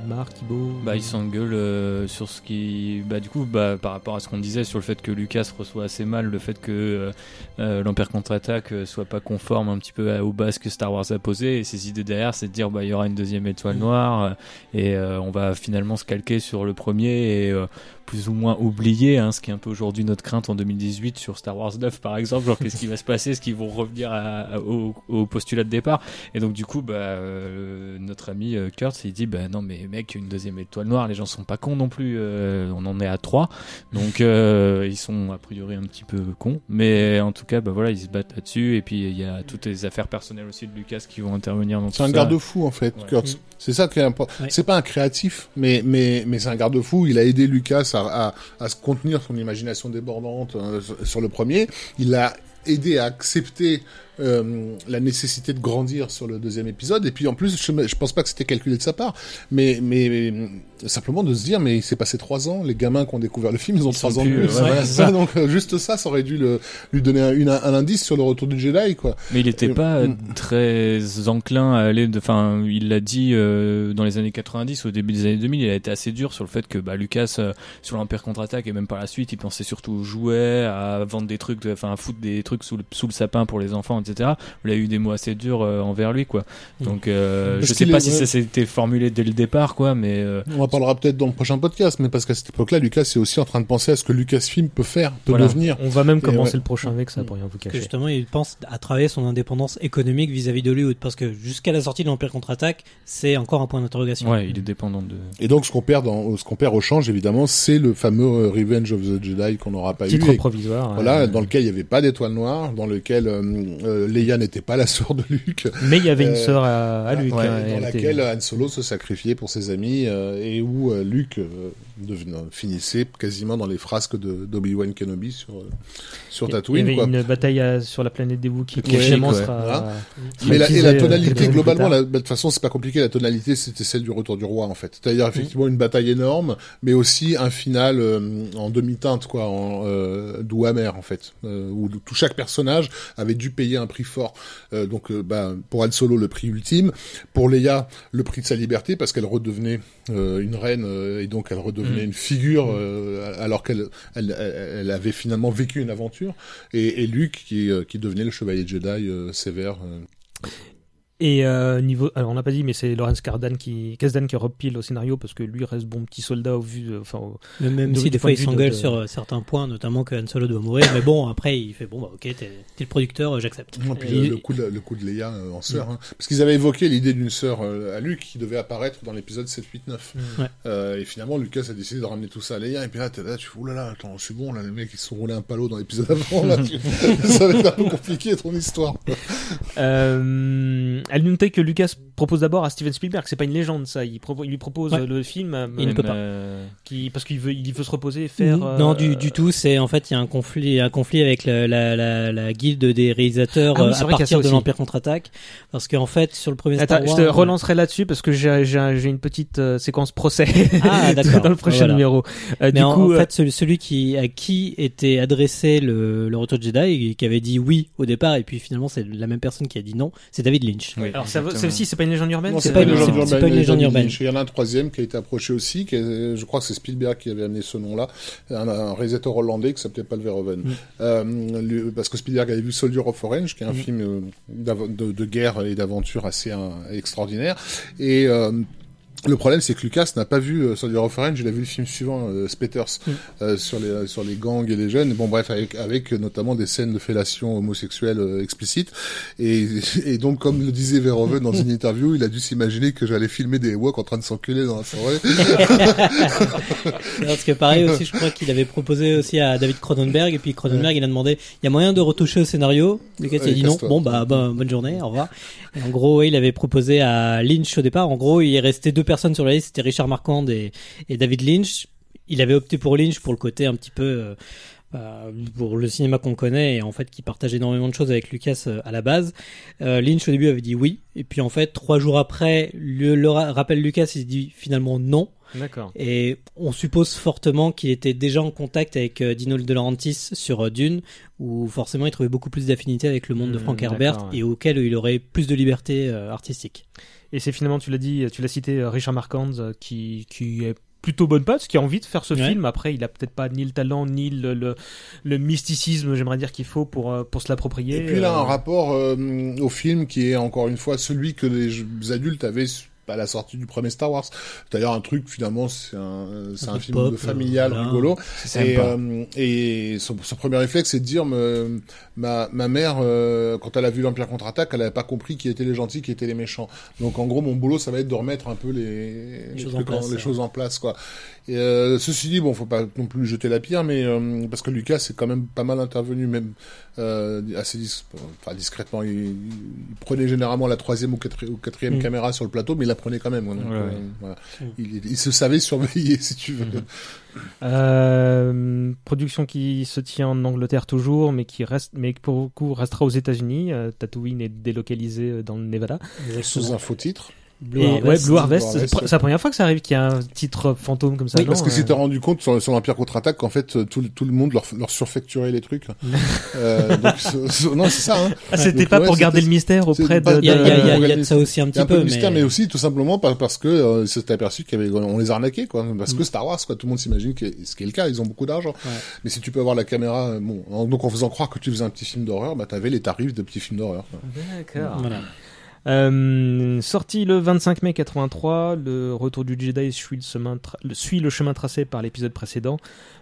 Marc, Thibaut. Bah, il s'engueule euh, sur ce qui. Bah, du coup, bah, par rapport à ce qu'on disait sur le fait que Lucas reçoit assez mal le fait que euh, l'Empire contre-attaque soit pas conforme un petit peu à- aux bases que Star Wars a posées. Et ses idées derrière, c'est de dire bah, il y aura une deuxième étoile noire euh, et euh, on va finalement se calquer sur le premier et euh, plus ou moins oublier, hein, ce qui est un peu aujourd'hui notre crainte en 2018 sur Star Wars 9 par exemple, genre qu'est-ce qui va se passer, est-ce qu'ils vont revenir à- à- au, au postulat de départ et donc du coup bah, euh, notre ami euh, Kurt il dit bah non mais mec une deuxième étoile noire les gens sont pas cons non plus, euh, on en est à 3 donc euh, ils sont a priori un petit peu cons mais en tout cas bah voilà ils se battent là-dessus et puis il y a toutes les affaires personnelles aussi de Lucas qui vont intervenir dans C'est un garde-fou en fait, Ouais. Kurtz. C'est ça qui est important. Ouais. C'est pas un créatif, mais mais mais c'est un garde-fou. Il a aidé Lucas à, se contenir son imagination débordante euh, sur- sur le premier. Il l'a aidé à accepter euh, la nécessité de grandir sur le deuxième épisode. Et puis en plus, je, je pense pas que c'était calculé de sa part, mais mais, mais, simplement de se dire, mais il s'est passé trois ans. Les gamins qui ont découvert le film, ils ont Ils trois ans de plus, ouais, ça. donc euh, juste ça, ça aurait dû le, lui donner un, une- un indice sur le retour du Jedi, quoi. Mais il était Euh, pas euh, mm. très enclin à aller enfin, il l'a dit euh, dans les années 90, au début des années 2000, il a été assez dur sur le fait que bah, Lucas, euh, sur l'Empire contre-attaque et même par la suite, il pensait surtout aux jouets, à vendre des trucs, enfin, à foutre des trucs sous le, sous le sapin pour les enfants, etc. Il a eu des mots assez durs euh, envers lui, quoi. Mm. Donc, euh, je sais pas est- si ça s'était formulé dès le départ, quoi, mais euh, On en parlera peut-être dans le prochain podcast, mais parce qu'à cette époque-là, Lucas est aussi en train de penser à ce que Lucasfilm peut faire, peut Voilà. devenir. On va même commencer ouais. le prochain avec ça pour rien vous que cacher. justement il pense à travailler son indépendance économique vis-à-vis d'Hollywood parce que jusqu'à la sortie de l'Empire contre-attaque c'est encore un point d'interrogation. ouais, il est dépendant de. Et donc, ce qu'on perd dans, ce qu'on perd au change, évidemment, c'est le fameux Revenge of the Jedi qu'on n'aura pas Titre eu. et- provisoire. voilà, euh, dans lequel il n'y avait pas d'étoile noire, dans lequel euh, euh, Leia n'était pas la sœur de Luke. Mais il y avait une Euh, sœur à, à Luke. Ouais, hein, dans elle laquelle était- Han Solo se sacrifiait pour ses amis euh, et où euh, Luke euh, finissait quasiment dans les frasques de d'Obi-Wan Kenobi sur euh, sur Il y Tatooine. avait quoi. une bataille à- sur la planète des Wookiees qui finalement ouais. sera. Voilà. Mais la, et la euh, tonalité, globalement, la- bah, de toute façon, c'est pas compliqué. La tonalité, c'était celle du Retour du Roi, en fait. C'est-à-dire effectivement une bataille énorme, mais aussi un final euh, en demi-teinte, quoi, en euh, doux amer, en fait, euh, où tout chaque personnage avait dû payer un prix fort. Euh, donc, euh, bah, pour Han Solo, le prix ultime. Pour Leia, le prix de sa liberté, parce qu'elle redevenait euh, une reine euh, et donc elle redevenait Mm. une figure, euh, alors qu'elle elle, elle- avait finalement vécu une aventure. Et, et Luke qui, euh, qui devenait le chevalier Jedi euh, sévère. Et euh, niveau, alors on n'a pas dit, mais c'est Lawrence Kasdan qui, Kasdan qui repile au scénario parce que lui reste bon petit soldat au vu, enfin, au- même De- si des fois il s'engueule de- sur euh, certains points, notamment que Han Solo doit mourir, mais bon après il fait bon bah ok t'es t'es le producteur, euh, j'accepte. Et puis Et- le, le coup de, le coup de Leia euh, en sœur, hein. parce qu'ils avaient évoqué l'idée d'une sœur euh, à Luke qui devait apparaître dans l'épisode 7, 8, 9. Ouais. Euh, et finalement, Lucas a décidé de ramener tout ça à Leia, et puis là, t'es là, tu fais, oulala, attends, je suis bon, là, les mecs, ils se sont roulés un palo dans l'épisode avant, là, tu- ça va être un peu compliqué, ton histoire. Euh, elle nous notait que Lucas propose d'abord à Steven Spielberg, c'est pas une légende ça, il, propo- il lui propose Ouais. euh, le film euh, Il ne peut pas. Euh, qui, parce qu'il veut, il veut se reposer et faire. Non euh, du, du tout, c'est en fait il y a un conflit, un conflit avec la, la, la, la guilde des réalisateurs Ah euh, à partir de l'Empire contre-attaque, parce qu'en fait sur le premier Star Attends, je te relancerai là-dessus parce que j'ai une petite euh, séquence procès Ah, dans le prochain Voilà. numéro. Euh, Mais du en, coup, en euh, fait, celui, celui qui à qui était adressé le, le retour de Jedi et qui avait dit oui au départ, et puis finalement c'est la même personne qui a dit non, c'est David Lynch. Oui, alors ça, celle-ci, c'est pas une légende urbaine Non, c'est pas pas une- légende urbaine. pas une mais légende David urbaine. Lynch. Il y en a un troisième qui a été approché aussi, qui est- je crois que c'est Spielberg qui avait amené ce nom-là, un, un réalisateur hollandais qui s'appelait Paul Verhoeven. Mm. Euh, lui- parce que Spielberg avait vu Soldier of Orange, qui est un Mm. film euh, de, de guerre et d'aventure assez euh, extraordinaire. Et euh, le problème, c'est que Lucas n'a pas vu euh, Soldier of Orange, il a vu le film suivant, euh, Spetters, Mm. euh, sur les sur les gangs et les jeunes. Bon, bref, avec, avec euh, notamment des scènes de fellation homosexuelle euh, explicites. Et, et donc, comme le disait Verhoeven dans une interview, il a dû s'imaginer que j'allais filmer des Ewoks en train de s'enculer dans la forêt. Parce que pareil aussi, je crois qu'il avait proposé aussi à David Cronenberg, et puis Cronenberg il a demandé, il y a moyen de retoucher au scénario? Lucas il a dit non, bon bah, bah, bonne journée, au revoir. Et en gros, ouais, il avait proposé à Lynch au départ, en gros il est resté deux personnes sur la liste, c'était Richard Marquand et, et David Lynch. Il avait opté pour Lynch pour le côté un petit peu... euh, bah, pour le cinéma qu'on connaît et en fait qui partage énormément de choses avec Lucas euh, à la base. Euh, Lynch au début avait dit oui et puis en fait trois jours après le, le ra- rappel Lucas il dit finalement non D'accord. et on suppose fortement qu'il était déjà en contact avec euh, Dino De Laurentiis sur euh, Dune, où forcément il trouvait beaucoup plus d'affinité avec le monde de Hmm, Frank Herbert ouais. et auquel il aurait plus de liberté euh, artistique. Et c'est finalement, tu l'as dit, tu l'as cité, euh, Richard Marquand, euh, qui, qui est plutôt bonne pote, qui a envie de faire ce Ouais. film. Après, il a peut-être pas ni le talent, ni le, le, le mysticisme, j'aimerais dire, qu'il faut pour, euh, pour se l'approprier. Et puis il a Euh, un rapport euh, au film qui est encore une fois celui que les adultes avaient su- à la sortie du premier Star Wars. D'ailleurs, un truc finalement, c'est un, c'est un film pop, familial voilà. rigolo. Et, euh, et son, son premier réflexe, c'est de dire, me- ma, ma mère, euh, quand elle a vu l'Empire contre-attaque, elle n'avait pas compris qui étaient les gentils, qui étaient les méchants. Donc en gros, mon boulot, ça va être de remettre un peu les, les choses trucs en place, les ouais. choses en place, quoi. Et, euh, ceci dit, bon, faut pas non plus jeter la pierre, mais euh, parce que Lucas est quand même pas mal intervenu, même euh, assez dis- enfin, discrètement. Il, il prenait généralement la troisième ou, quatri- ou quatrième Mm. caméra sur le plateau, mais il la prenait quand même. Ouais, voilà. Il, il se savait surveiller, si tu veux. Mhm. Euh, production qui se tient en Angleterre toujours, mais qui reste, mais qui pour le coup restera aux États-Unis. Tatooine est délocalisé euh, dans le Nevada. Sous un faux titre. Blue Et, Harvest. ouais, Blue Harvest, c'est Harvest, pr- c'est la première fois que ça arrive qu'il y a un titre fantôme comme ça. Oui, non Parce que si Euh, t'es rendu compte sur, sur l'Empire contre-attaque qu'en fait euh, tout, le- tout le monde leur, leur surfacturait les trucs. euh, donc, ce- ce- non, c'est ça. Hein. Ah, c'était Donc, pas ouais, pour garder c'était- le mystère auprès de. Il y a, il y a- il y a- Euh, il y a de ça aussi un Il y petit a un peu peu, de mystère, mais... mais aussi tout simplement par- parce que euh, s'était aperçu qu'il y avait, on les arnaquait, quoi. Parce Mm. que Star Wars, quoi, tout le monde s'imagine que ce qui est le cas, ils ont beaucoup d'argent. Ouais. Mais si tu peux avoir la caméra, euh, bon, en- donc en faisant croire que tu faisais un petit film d'horreur, bah t'avais les tarifs de petits films d'horreur. D'accord. voilà. Euh, sorti le 25 mai 83, le retour du Jedi suit le chemin, tra- le- suit le chemin tracé par l'épisode précédent.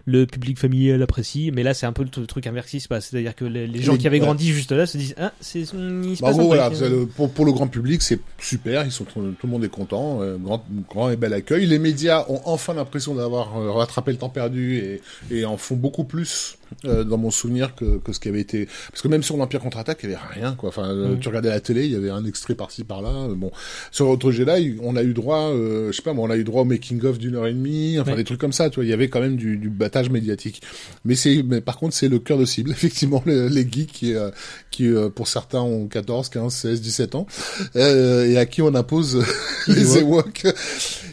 Le public familial apprécie, mais là c'est un peu le truc inversé qui se passe. C'est-à-dire que les, les gens Les- qui avaient ouais. grandi juste là se disent ah c'est il se Bah, passe un voilà, le- pour, pour le grand public, c'est super. Ils sont tout, tout le monde est content, euh, grand, grand et bel accueil. Les médias ont enfin l'impression d'avoir euh, rattrapé le temps perdu et, et en font beaucoup plus euh, dans mon souvenir que, que ce qui avait été. Parce que même sur l'Empire contre-attaque, il y avait rien. Quoi. Enfin, Mhm. tu regardais la télé, il y avait un extrait par-ci par-là. euh, Bon, sur Autre Jedi, on a eu droit, euh, je sais pas, moi, on a eu droit au making of d'une heure et demie, enfin Ouais. des trucs comme ça. Tu vois, il y avait quand même du, du battage médiatique. Mais c'est, mais par contre, c'est le cœur de cible, effectivement, les, les geeks qui, euh, qui euh, pour certains ont 14, 15, 16, 17 ans, euh, et à qui on impose les Ewoks.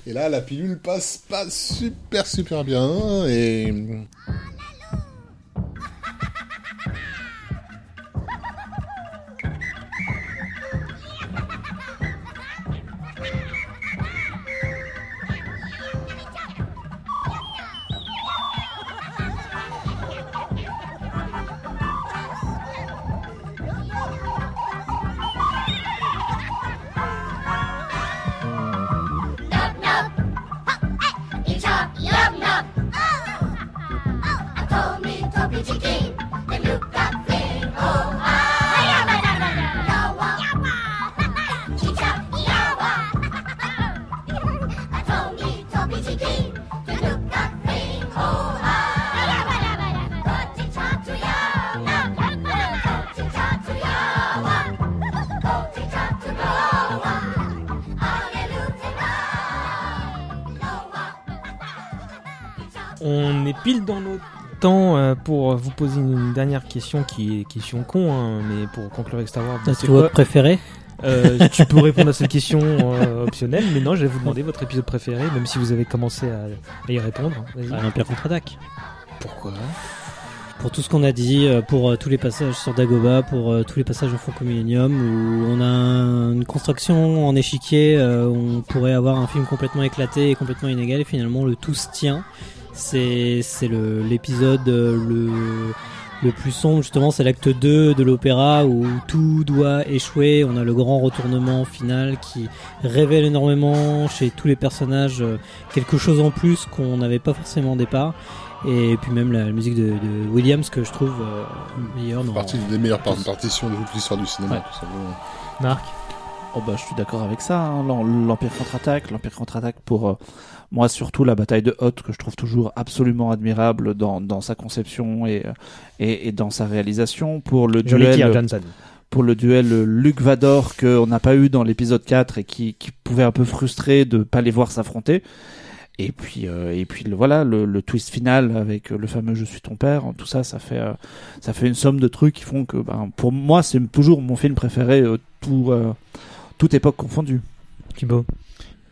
Et là, la pilule passe pas super, super bien, et On est pile dans nos temps euh, pour vous poser une dernière question qui est question con, hein, mais pour conclure avec Star Wars. C'est quoi- préféré Euh, tu peux répondre à cette question euh, optionnelle, mais non, je vais vous demander votre épisode préféré, même si vous avez commencé à, à y répondre. Vas-y. Bah, L'Empire contre-attaque. Pourquoi? Pour tout ce qu'on a dit, pour euh, tous les passages sur Dagobah, pour tous les passages au Faucon Millennium, où on a un- une construction en échiquier, où on pourrait avoir un film complètement éclaté et complètement inégal, et finalement le tout se tient. C'est c'est le- l'épisode euh, le, le plus sombre, justement, c'est l'acte 2 de l'opéra, où tout doit échouer. On a le grand retournement final qui révèle énormément chez tous les personnages euh, quelque chose en plus qu'on n'avait pas forcément au départ. Et puis même la, la musique de, de Williams que je trouve euh, meilleure dans partie des meilleures par- partitions de toute l'histoire du cinéma. Ouais. tout simplement. Marc? Oh bah, je suis d'accord avec ça. hein. L'Em- L'Empire contre-attaque, l'Empire contre-attaque pour euh, moi surtout la bataille de Hoth que je trouve toujours absolument admirable dans, dans sa conception et, et, et dans sa réalisation. Pour le Johnny duel, Johnson. pour le duel Luc Vador qu'on n'a pas eu dans l'épisode 4 et qui, qui pouvait un peu frustrer de pas les voir s'affronter. Et puis, euh, et puis le, voilà, le, le twist final avec le fameux Je suis ton père, tout ça, ça fait, euh, ça fait une somme de trucs qui font que, ben, pour moi, c'est toujours mon film préféré, euh, tout, toute époque confondue. Thibaut.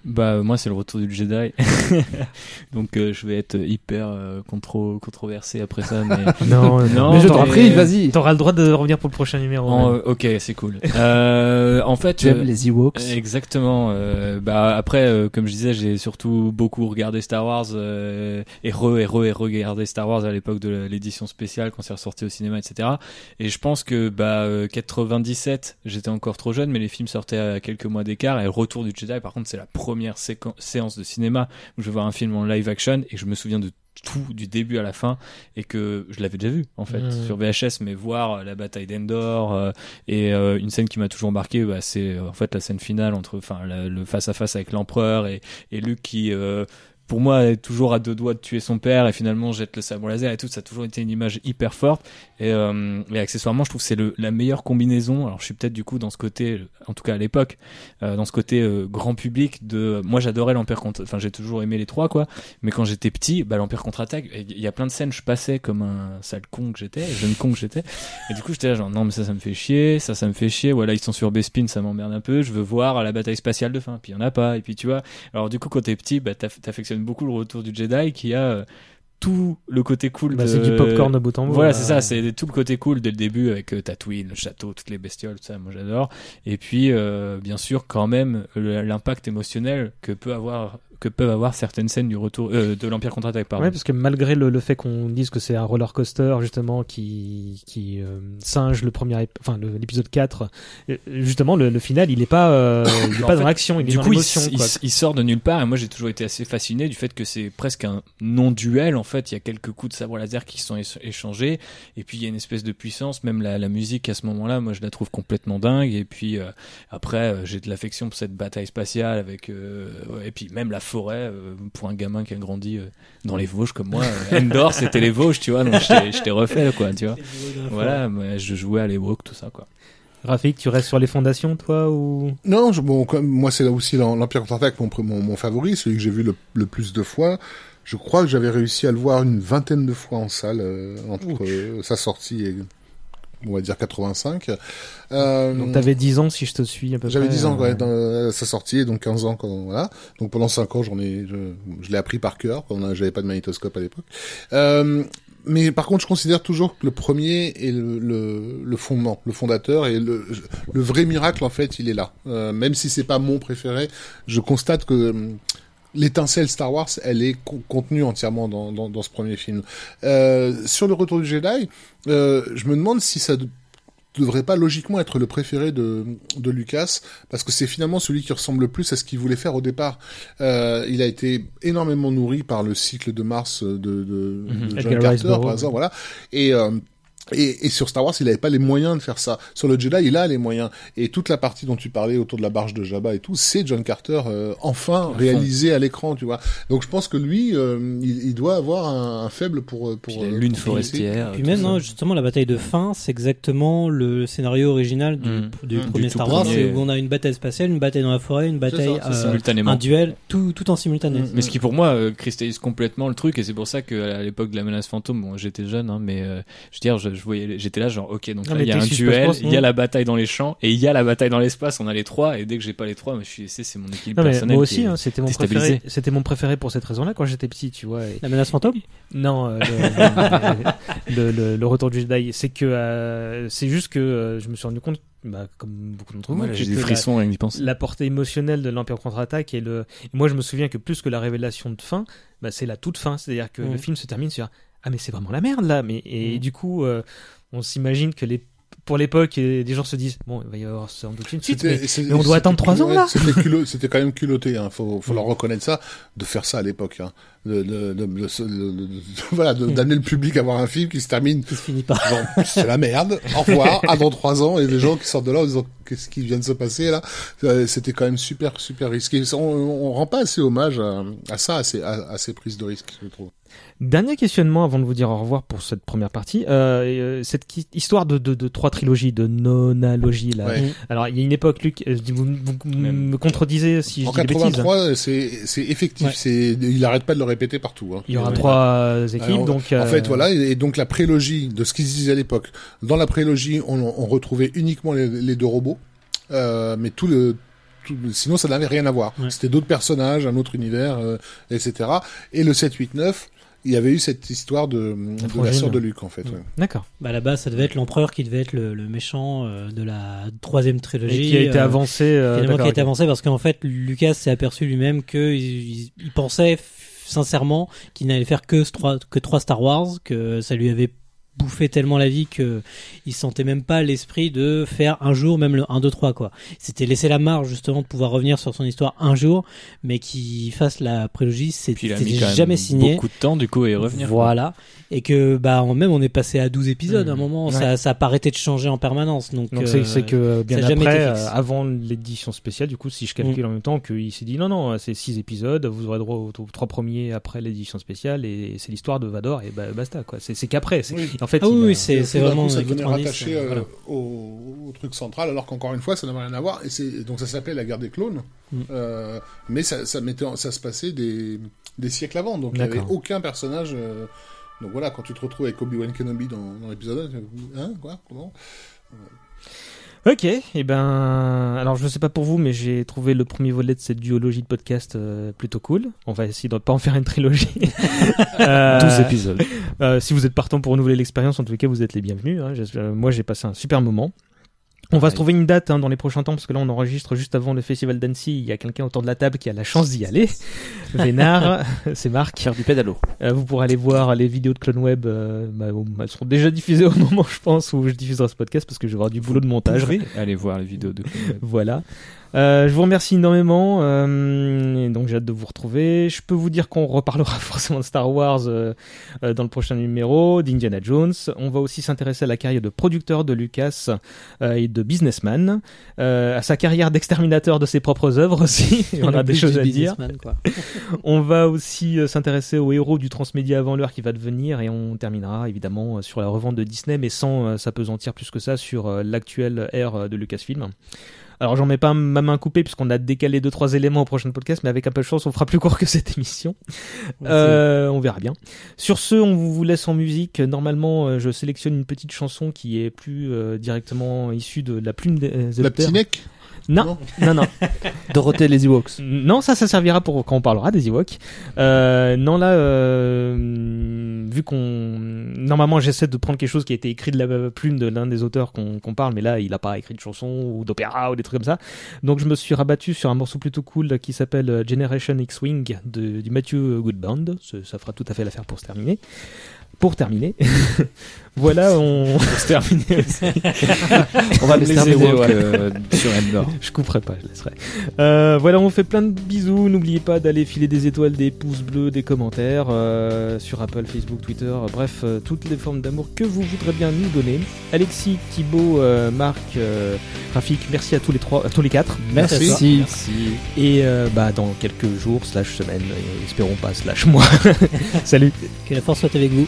Bah moi c'est le retour du Jedi, donc euh, je vais être hyper euh, contro controversé après ça. Mais Non, Non, mais je t'en prie, vas-y. T'auras le droit de revenir pour le prochain numéro. En, ouais. ok c'est cool. Euh, en fait J'aime euh, les Ewoks? Exactement. euh, bah après, euh, comme je disais, j'ai surtout beaucoup regardé Star Wars euh, et re et re et regardé Star Wars à l'époque de l'édition spéciale quand c'est ressorti au cinéma, etc. Et je pense que bah euh, 97, j'étais encore trop jeune, mais les films sortaient à quelques mois d'écart. Et le Retour du Jedi, par contre, c'est la première séquence- séance de cinéma où je vais voir un film en live action et je me souviens de tout du début à la fin et que je l'avais déjà vu en fait Mhm. sur VHS mais voir euh, la bataille d'Endor euh, et euh, une scène qui m'a toujours marqué bah, c'est en fait la scène finale entre enfin le face à face avec l'empereur et, et Luke qui euh, pour moi est toujours à deux doigts de tuer son père et finalement jette le sabre laser et tout ça a toujours été une image hyper forte et, euh, et accessoirement je trouve que c'est la meilleure combinaison. Alors je suis peut-être du coup dans ce côté en tout cas à l'époque euh, dans ce côté euh, grand public de moi j'adorais l'empire contre enfin j'ai toujours aimé les trois quoi. Mais quand j'étais petit bah l'empire contre-attaque il y a plein de scènes je passais comme un sale con que j'étais jeune con que j'étais. Et du coup j'étais là genre non mais ça ça me fait chier ça ça me fait chier. Voilà ils sont sur Bespin ça m'emmerde un peu je veux voir la bataille spatiale de fin. Puis il y en a pas. Et puis tu vois. Alors du coup quand t'es petit bah t'aff- t'affectionnes beaucoup le retour du Jedi qui a euh, tout le côté cool Bah, de c'est du popcorn de bout en bout. voilà, là. c'est ça, c'est tout le côté cool dès le début avec euh, Tatooine, le château, toutes les bestioles, tout ça, moi j'adore. Et puis, euh, bien sûr, quand même, l'impact émotionnel que peut avoir, que peuvent avoir certaines scènes du retour euh, de l'Empire contre-attaque. Ouais, parce que malgré le, le fait qu'on dise que c'est un roller coaster justement qui qui euh, singe le premier, enfin l'épisode 4, euh, justement le, le final il est pas euh, il est pas fait, dans l'action, il est du dans coup, l'émotion il quoi. s- il sort de nulle part et moi j'ai toujours été assez fasciné du fait que c'est presque un non-duel en fait. Il y a quelques coups de sabre laser qui sont éch- échangés et puis il y a une espèce de puissance. Même la, la musique à ce moment-là, moi je la trouve complètement dingue. Et puis après, j'ai de l'affection pour cette bataille spatiale avec ouais, et puis même la forêt euh, pour un gamin qui a grandi euh, dans les Vosges comme moi. euh, Endor, c'était les Vosges, tu vois. Donc je t'ai- je t'ai refait quoi, tu vois. Voilà, moi, je jouais à l'Ewok, tout ça quoi. Rafik, tu restes sur les fondations toi ou? Non, je, bon, comme, moi c'est là aussi l'Em- l'Empire contre-attaque mon, mon, mon favori, celui que j'ai vu le, le plus de fois. Je crois que j'avais réussi à le voir une vingtaine de fois en salle euh, entre euh, sa sortie et on va dire 85. Euh, donc t'avais 10 ans si je te suis à peu J'avais près, 10 ans euh, ouais, dans euh, sa sortie, et donc 15 ans quand voilà. Donc pendant 5 ans, j'en ai, je, je l'ai appris par cœur. Quand j'avais pas de magnétoscope à l'époque. Euh, mais par contre, je considère toujours que le premier est le, le, le fondement, le fondateur, et le, le vrai miracle en fait, il est là. Euh, même si c'est pas mon préféré, je constate que l'étincelle Star Wars, elle est con- contenue entièrement dans, dans, dans ce premier film. Euh, sur le Retour du Jedi, euh, je me demande si ça de- devrait pas logiquement être le préféré de, de Lucas parce que c'est finalement celui qui ressemble le plus à ce qu'il voulait faire au départ. Euh, il a été énormément nourri par le cycle de Mars de, de, de John Edgar Rice Carter par exemple, voilà. Et euh, et, et sur Star Wars, il n'avait pas les moyens de faire ça. Sur le Jedi, il a les moyens. Et toute la partie dont tu parlais autour de la barge de Jabba et tout, c'est John Carter euh, enfin réalisé à l'écran, tu vois. Donc je pense que lui, euh, il, il doit avoir un, un faible pour pour Puis la euh, lune pour forestière. Puis même, non, justement, la bataille de fin, c'est exactement le scénario original du, Mm. du Mm. premier Du Star Wars, premier. où on a une bataille spatiale, une bataille dans la forêt, une bataille, ça, euh, simultanément. un duel, tout, tout en simultané. Mais ce qui pour moi euh, cristallise complètement le truc et c'est pour ça que à l'époque de la menace fantôme, bon j'étais jeune hein, mais euh, je veux dire je, je voyais j'étais là genre OK donc il y a un duel, pense, il y a la bataille dans les champs et il y a la bataille dans l'espace, on a les trois et dès que j'ai pas les trois, mais je suis c'est c'est mon équilibre Non, mais personnel moi aussi, hein, c'était mon préféré. C'était mon préféré pour cette raison-là quand j'étais petit, tu vois. et- La menace fantôme? Non, euh, le, le, le, le retour du Jedi, c'est que euh, c'est juste que euh, je me suis rendu compte, bah, comme beaucoup d'entre vous, j'ai des frissons rien penser. la portée émotionnelle de l'Empire contre-attaque et le et moi je me souviens que plus que la révélation de fin bah, c'est la toute fin c'est à dire que Mm. le film se termine sur ah mais c'est vraiment la merde là mais et Mm. du coup euh, on s'imagine que les pour l'époque des gens se disent bon il va y avoir sans doute une suite mais, mais on doit attendre trois ans, ouais, là. C'était quand même culotté, hein. Faut, faut Mm. leur reconnaître ça, de faire ça à l'époque, hein. De, de, de, de- de- de- voilà, d'amener le public à voir un film qui se termine, qui se finit pas. c'est la merde, au revoir, à dans trois ans, et les gens qui sortent de là en disant, qu'est-ce qui vient de se passer, là? Euh, C'était quand même super, super risqué. On, on rend pas assez hommage à, à ça, à ces, à, à ces prises de risque, je trouve. Dernier questionnement avant de vous dire au revoir pour cette première partie. Euh, euh, cette histoire de, de, de trois trilogies, de nonalogie là. Ouais. Alors il y a une époque, Luc, euh, je vous, me contredisez si je En dis des bêtises. 83, c'est, c'est effectif, Ouais. c'est, il arrête pas de le répéter partout, hein. Il y aura Ouais. trois euh, équipes, Alors, donc En euh, fait, voilà, et donc la prélogie de ce qu'ils disaient à l'époque. Dans la prélogie, on, on retrouvait uniquement les, les deux robots, euh, mais tout le sinon ça n'avait rien à voir. Ouais. C'était d'autres personnages, un autre univers, euh, etc. Et le 7, 8, 9, il y avait eu cette histoire de, de la sœur de Luc, en fait. ouais. D'accord. Bah là-bas, ça devait être l'empereur qui devait être le, le méchant euh, de la troisième trilogie. Et qui a été euh, avancé. euh, Finalement, qui a été avancé parce qu'en fait, Lucas s'est aperçu lui-même que il, il- il pensait sincèrement qu'il n'allait faire que ce trois, que trois Star Wars, que ça lui avait bouffé tellement la vie que il sentait même pas l'esprit de faire un jour même le 1 2 3 quoi. C'était laissé la marge justement de pouvoir revenir sur son histoire un jour mais qu'il fasse la prélogie c'était jamais signé. beaucoup de temps du coup à y revenir. quoi. Voilà. Et que bah même on est passé à 12 épisodes Mmh. à un moment, Ouais. ça ça a pas arrêté de changer en permanence donc Donc euh, c'est que bien après, euh, avant l'édition spéciale, du coup, si je calcule en même temps, qu'il s'est dit non, non, c'est six épisodes, vous aurez droit aux, trois premiers après l'édition spéciale, et c'est l'histoire de Vador, et bah, basta, quoi. C'est c'est qu'après. Oui. En fait, Ah oui, oui, c'est vraiment coup, ça 90, rattaché euh, euh, voilà. au, au truc central, alors qu'encore une fois, ça n'avait rien à voir. Et donc ça s'appelait la guerre des clones, Mm. Euh, mais ça, ça mettait, en- ça se passait des, des siècles avant, donc il n'y avait aucun personnage. euh, donc voilà, quand tu te retrouves avec Obi Wan Kenobi dans, dans l'épisode, hein, quoi, comment? Ok, et ben, alors je sais pas pour vous, mais j'ai trouvé le premier volet de cette duologie de podcast euh, plutôt cool. On va essayer de pas en faire une trilogie. Euh, 12 épisodes. Euh, si vous êtes partant pour renouveler l'expérience, en les cas, vous êtes les bienvenus. hein. Euh, moi, j'ai passé un super moment. On va Ouais. se trouver une date hein, dans les prochains temps, parce que là, on enregistre juste avant le festival d'Annecy. Il y a quelqu'un autour de la table qui a la chance d'y aller. Vénard, c'est Marc. Faire du pédalo. Euh, vous pourrez aller voir les vidéos de Clone Web. euh, bah, elles seront déjà diffusées au moment, je pense, où je diffuserai ce podcast, parce que je vais avoir du boulot de montage. Aller voir les vidéos de Voilà. Euh, je vous remercie énormément. euh, et donc j'ai hâte de vous retrouver. Je peux vous dire qu'on reparlera forcément de Star Wars euh, euh, dans le prochain numéro, d'Indiana Jones. On va aussi s'intéresser à la carrière de producteur de Lucas euh, et de businessman, euh, à sa carrière d'exterminateur de ses propres œuvres aussi. On a des choses à dire. quoi. On va aussi s'intéresser au héros du transmédia avant l'heure qui va devenir et on terminera évidemment sur la revente de Disney mais sans s'apesantir plus que ça sur l'actuelle ère de Lucasfilm. Alors j'en mets pas ma main coupée puisqu'on a décalé deux trois éléments au prochain podcast mais avec un peu de chance on fera plus court que cette émission. Euh, on verra bien. Sur ce, on vous laisse en musique. Normalement, euh, je sélectionne une petite chanson qui est plus euh, directement issue de la plume des des La petite Non, non, non. Dorothée les Ewoks. Non, ça, ça servira pour quand on parlera des Ewoks. Euh, non, là, euh, vu qu'on, normalement, j'essaie de prendre quelque chose qui a été écrit de la plume de l'un des auteurs qu'on qu'on parle, mais là, il a pas écrit de chanson ou d'opéra ou des trucs comme ça. Donc, je me suis rabattu sur un morceau plutôt cool qui s'appelle euh, Generation X-Wing de, du Matthew Goodband. Ça, ça fera tout à fait l'affaire pour se terminer. Pour terminer, voilà, on. Se terminer aussi. On va les les euh, sur Endor. Je couperai pas, je laisserai. Euh, voilà, on fait plein de bisous. N'oubliez pas d'aller filer des étoiles, des pouces bleus, des commentaires euh, sur Apple, Facebook, Twitter. euh, Bref, euh, toutes les formes d'amour que vous voudrez bien nous donner. Alexis, Thibaut, euh, Marc, euh, Rafik, merci à tous les trois, à tous les quatre. Merci. Merci. Et euh, bah dans quelques jours slash semaines, et espérons pas slash mois. Salut. Que la force soit avec vous.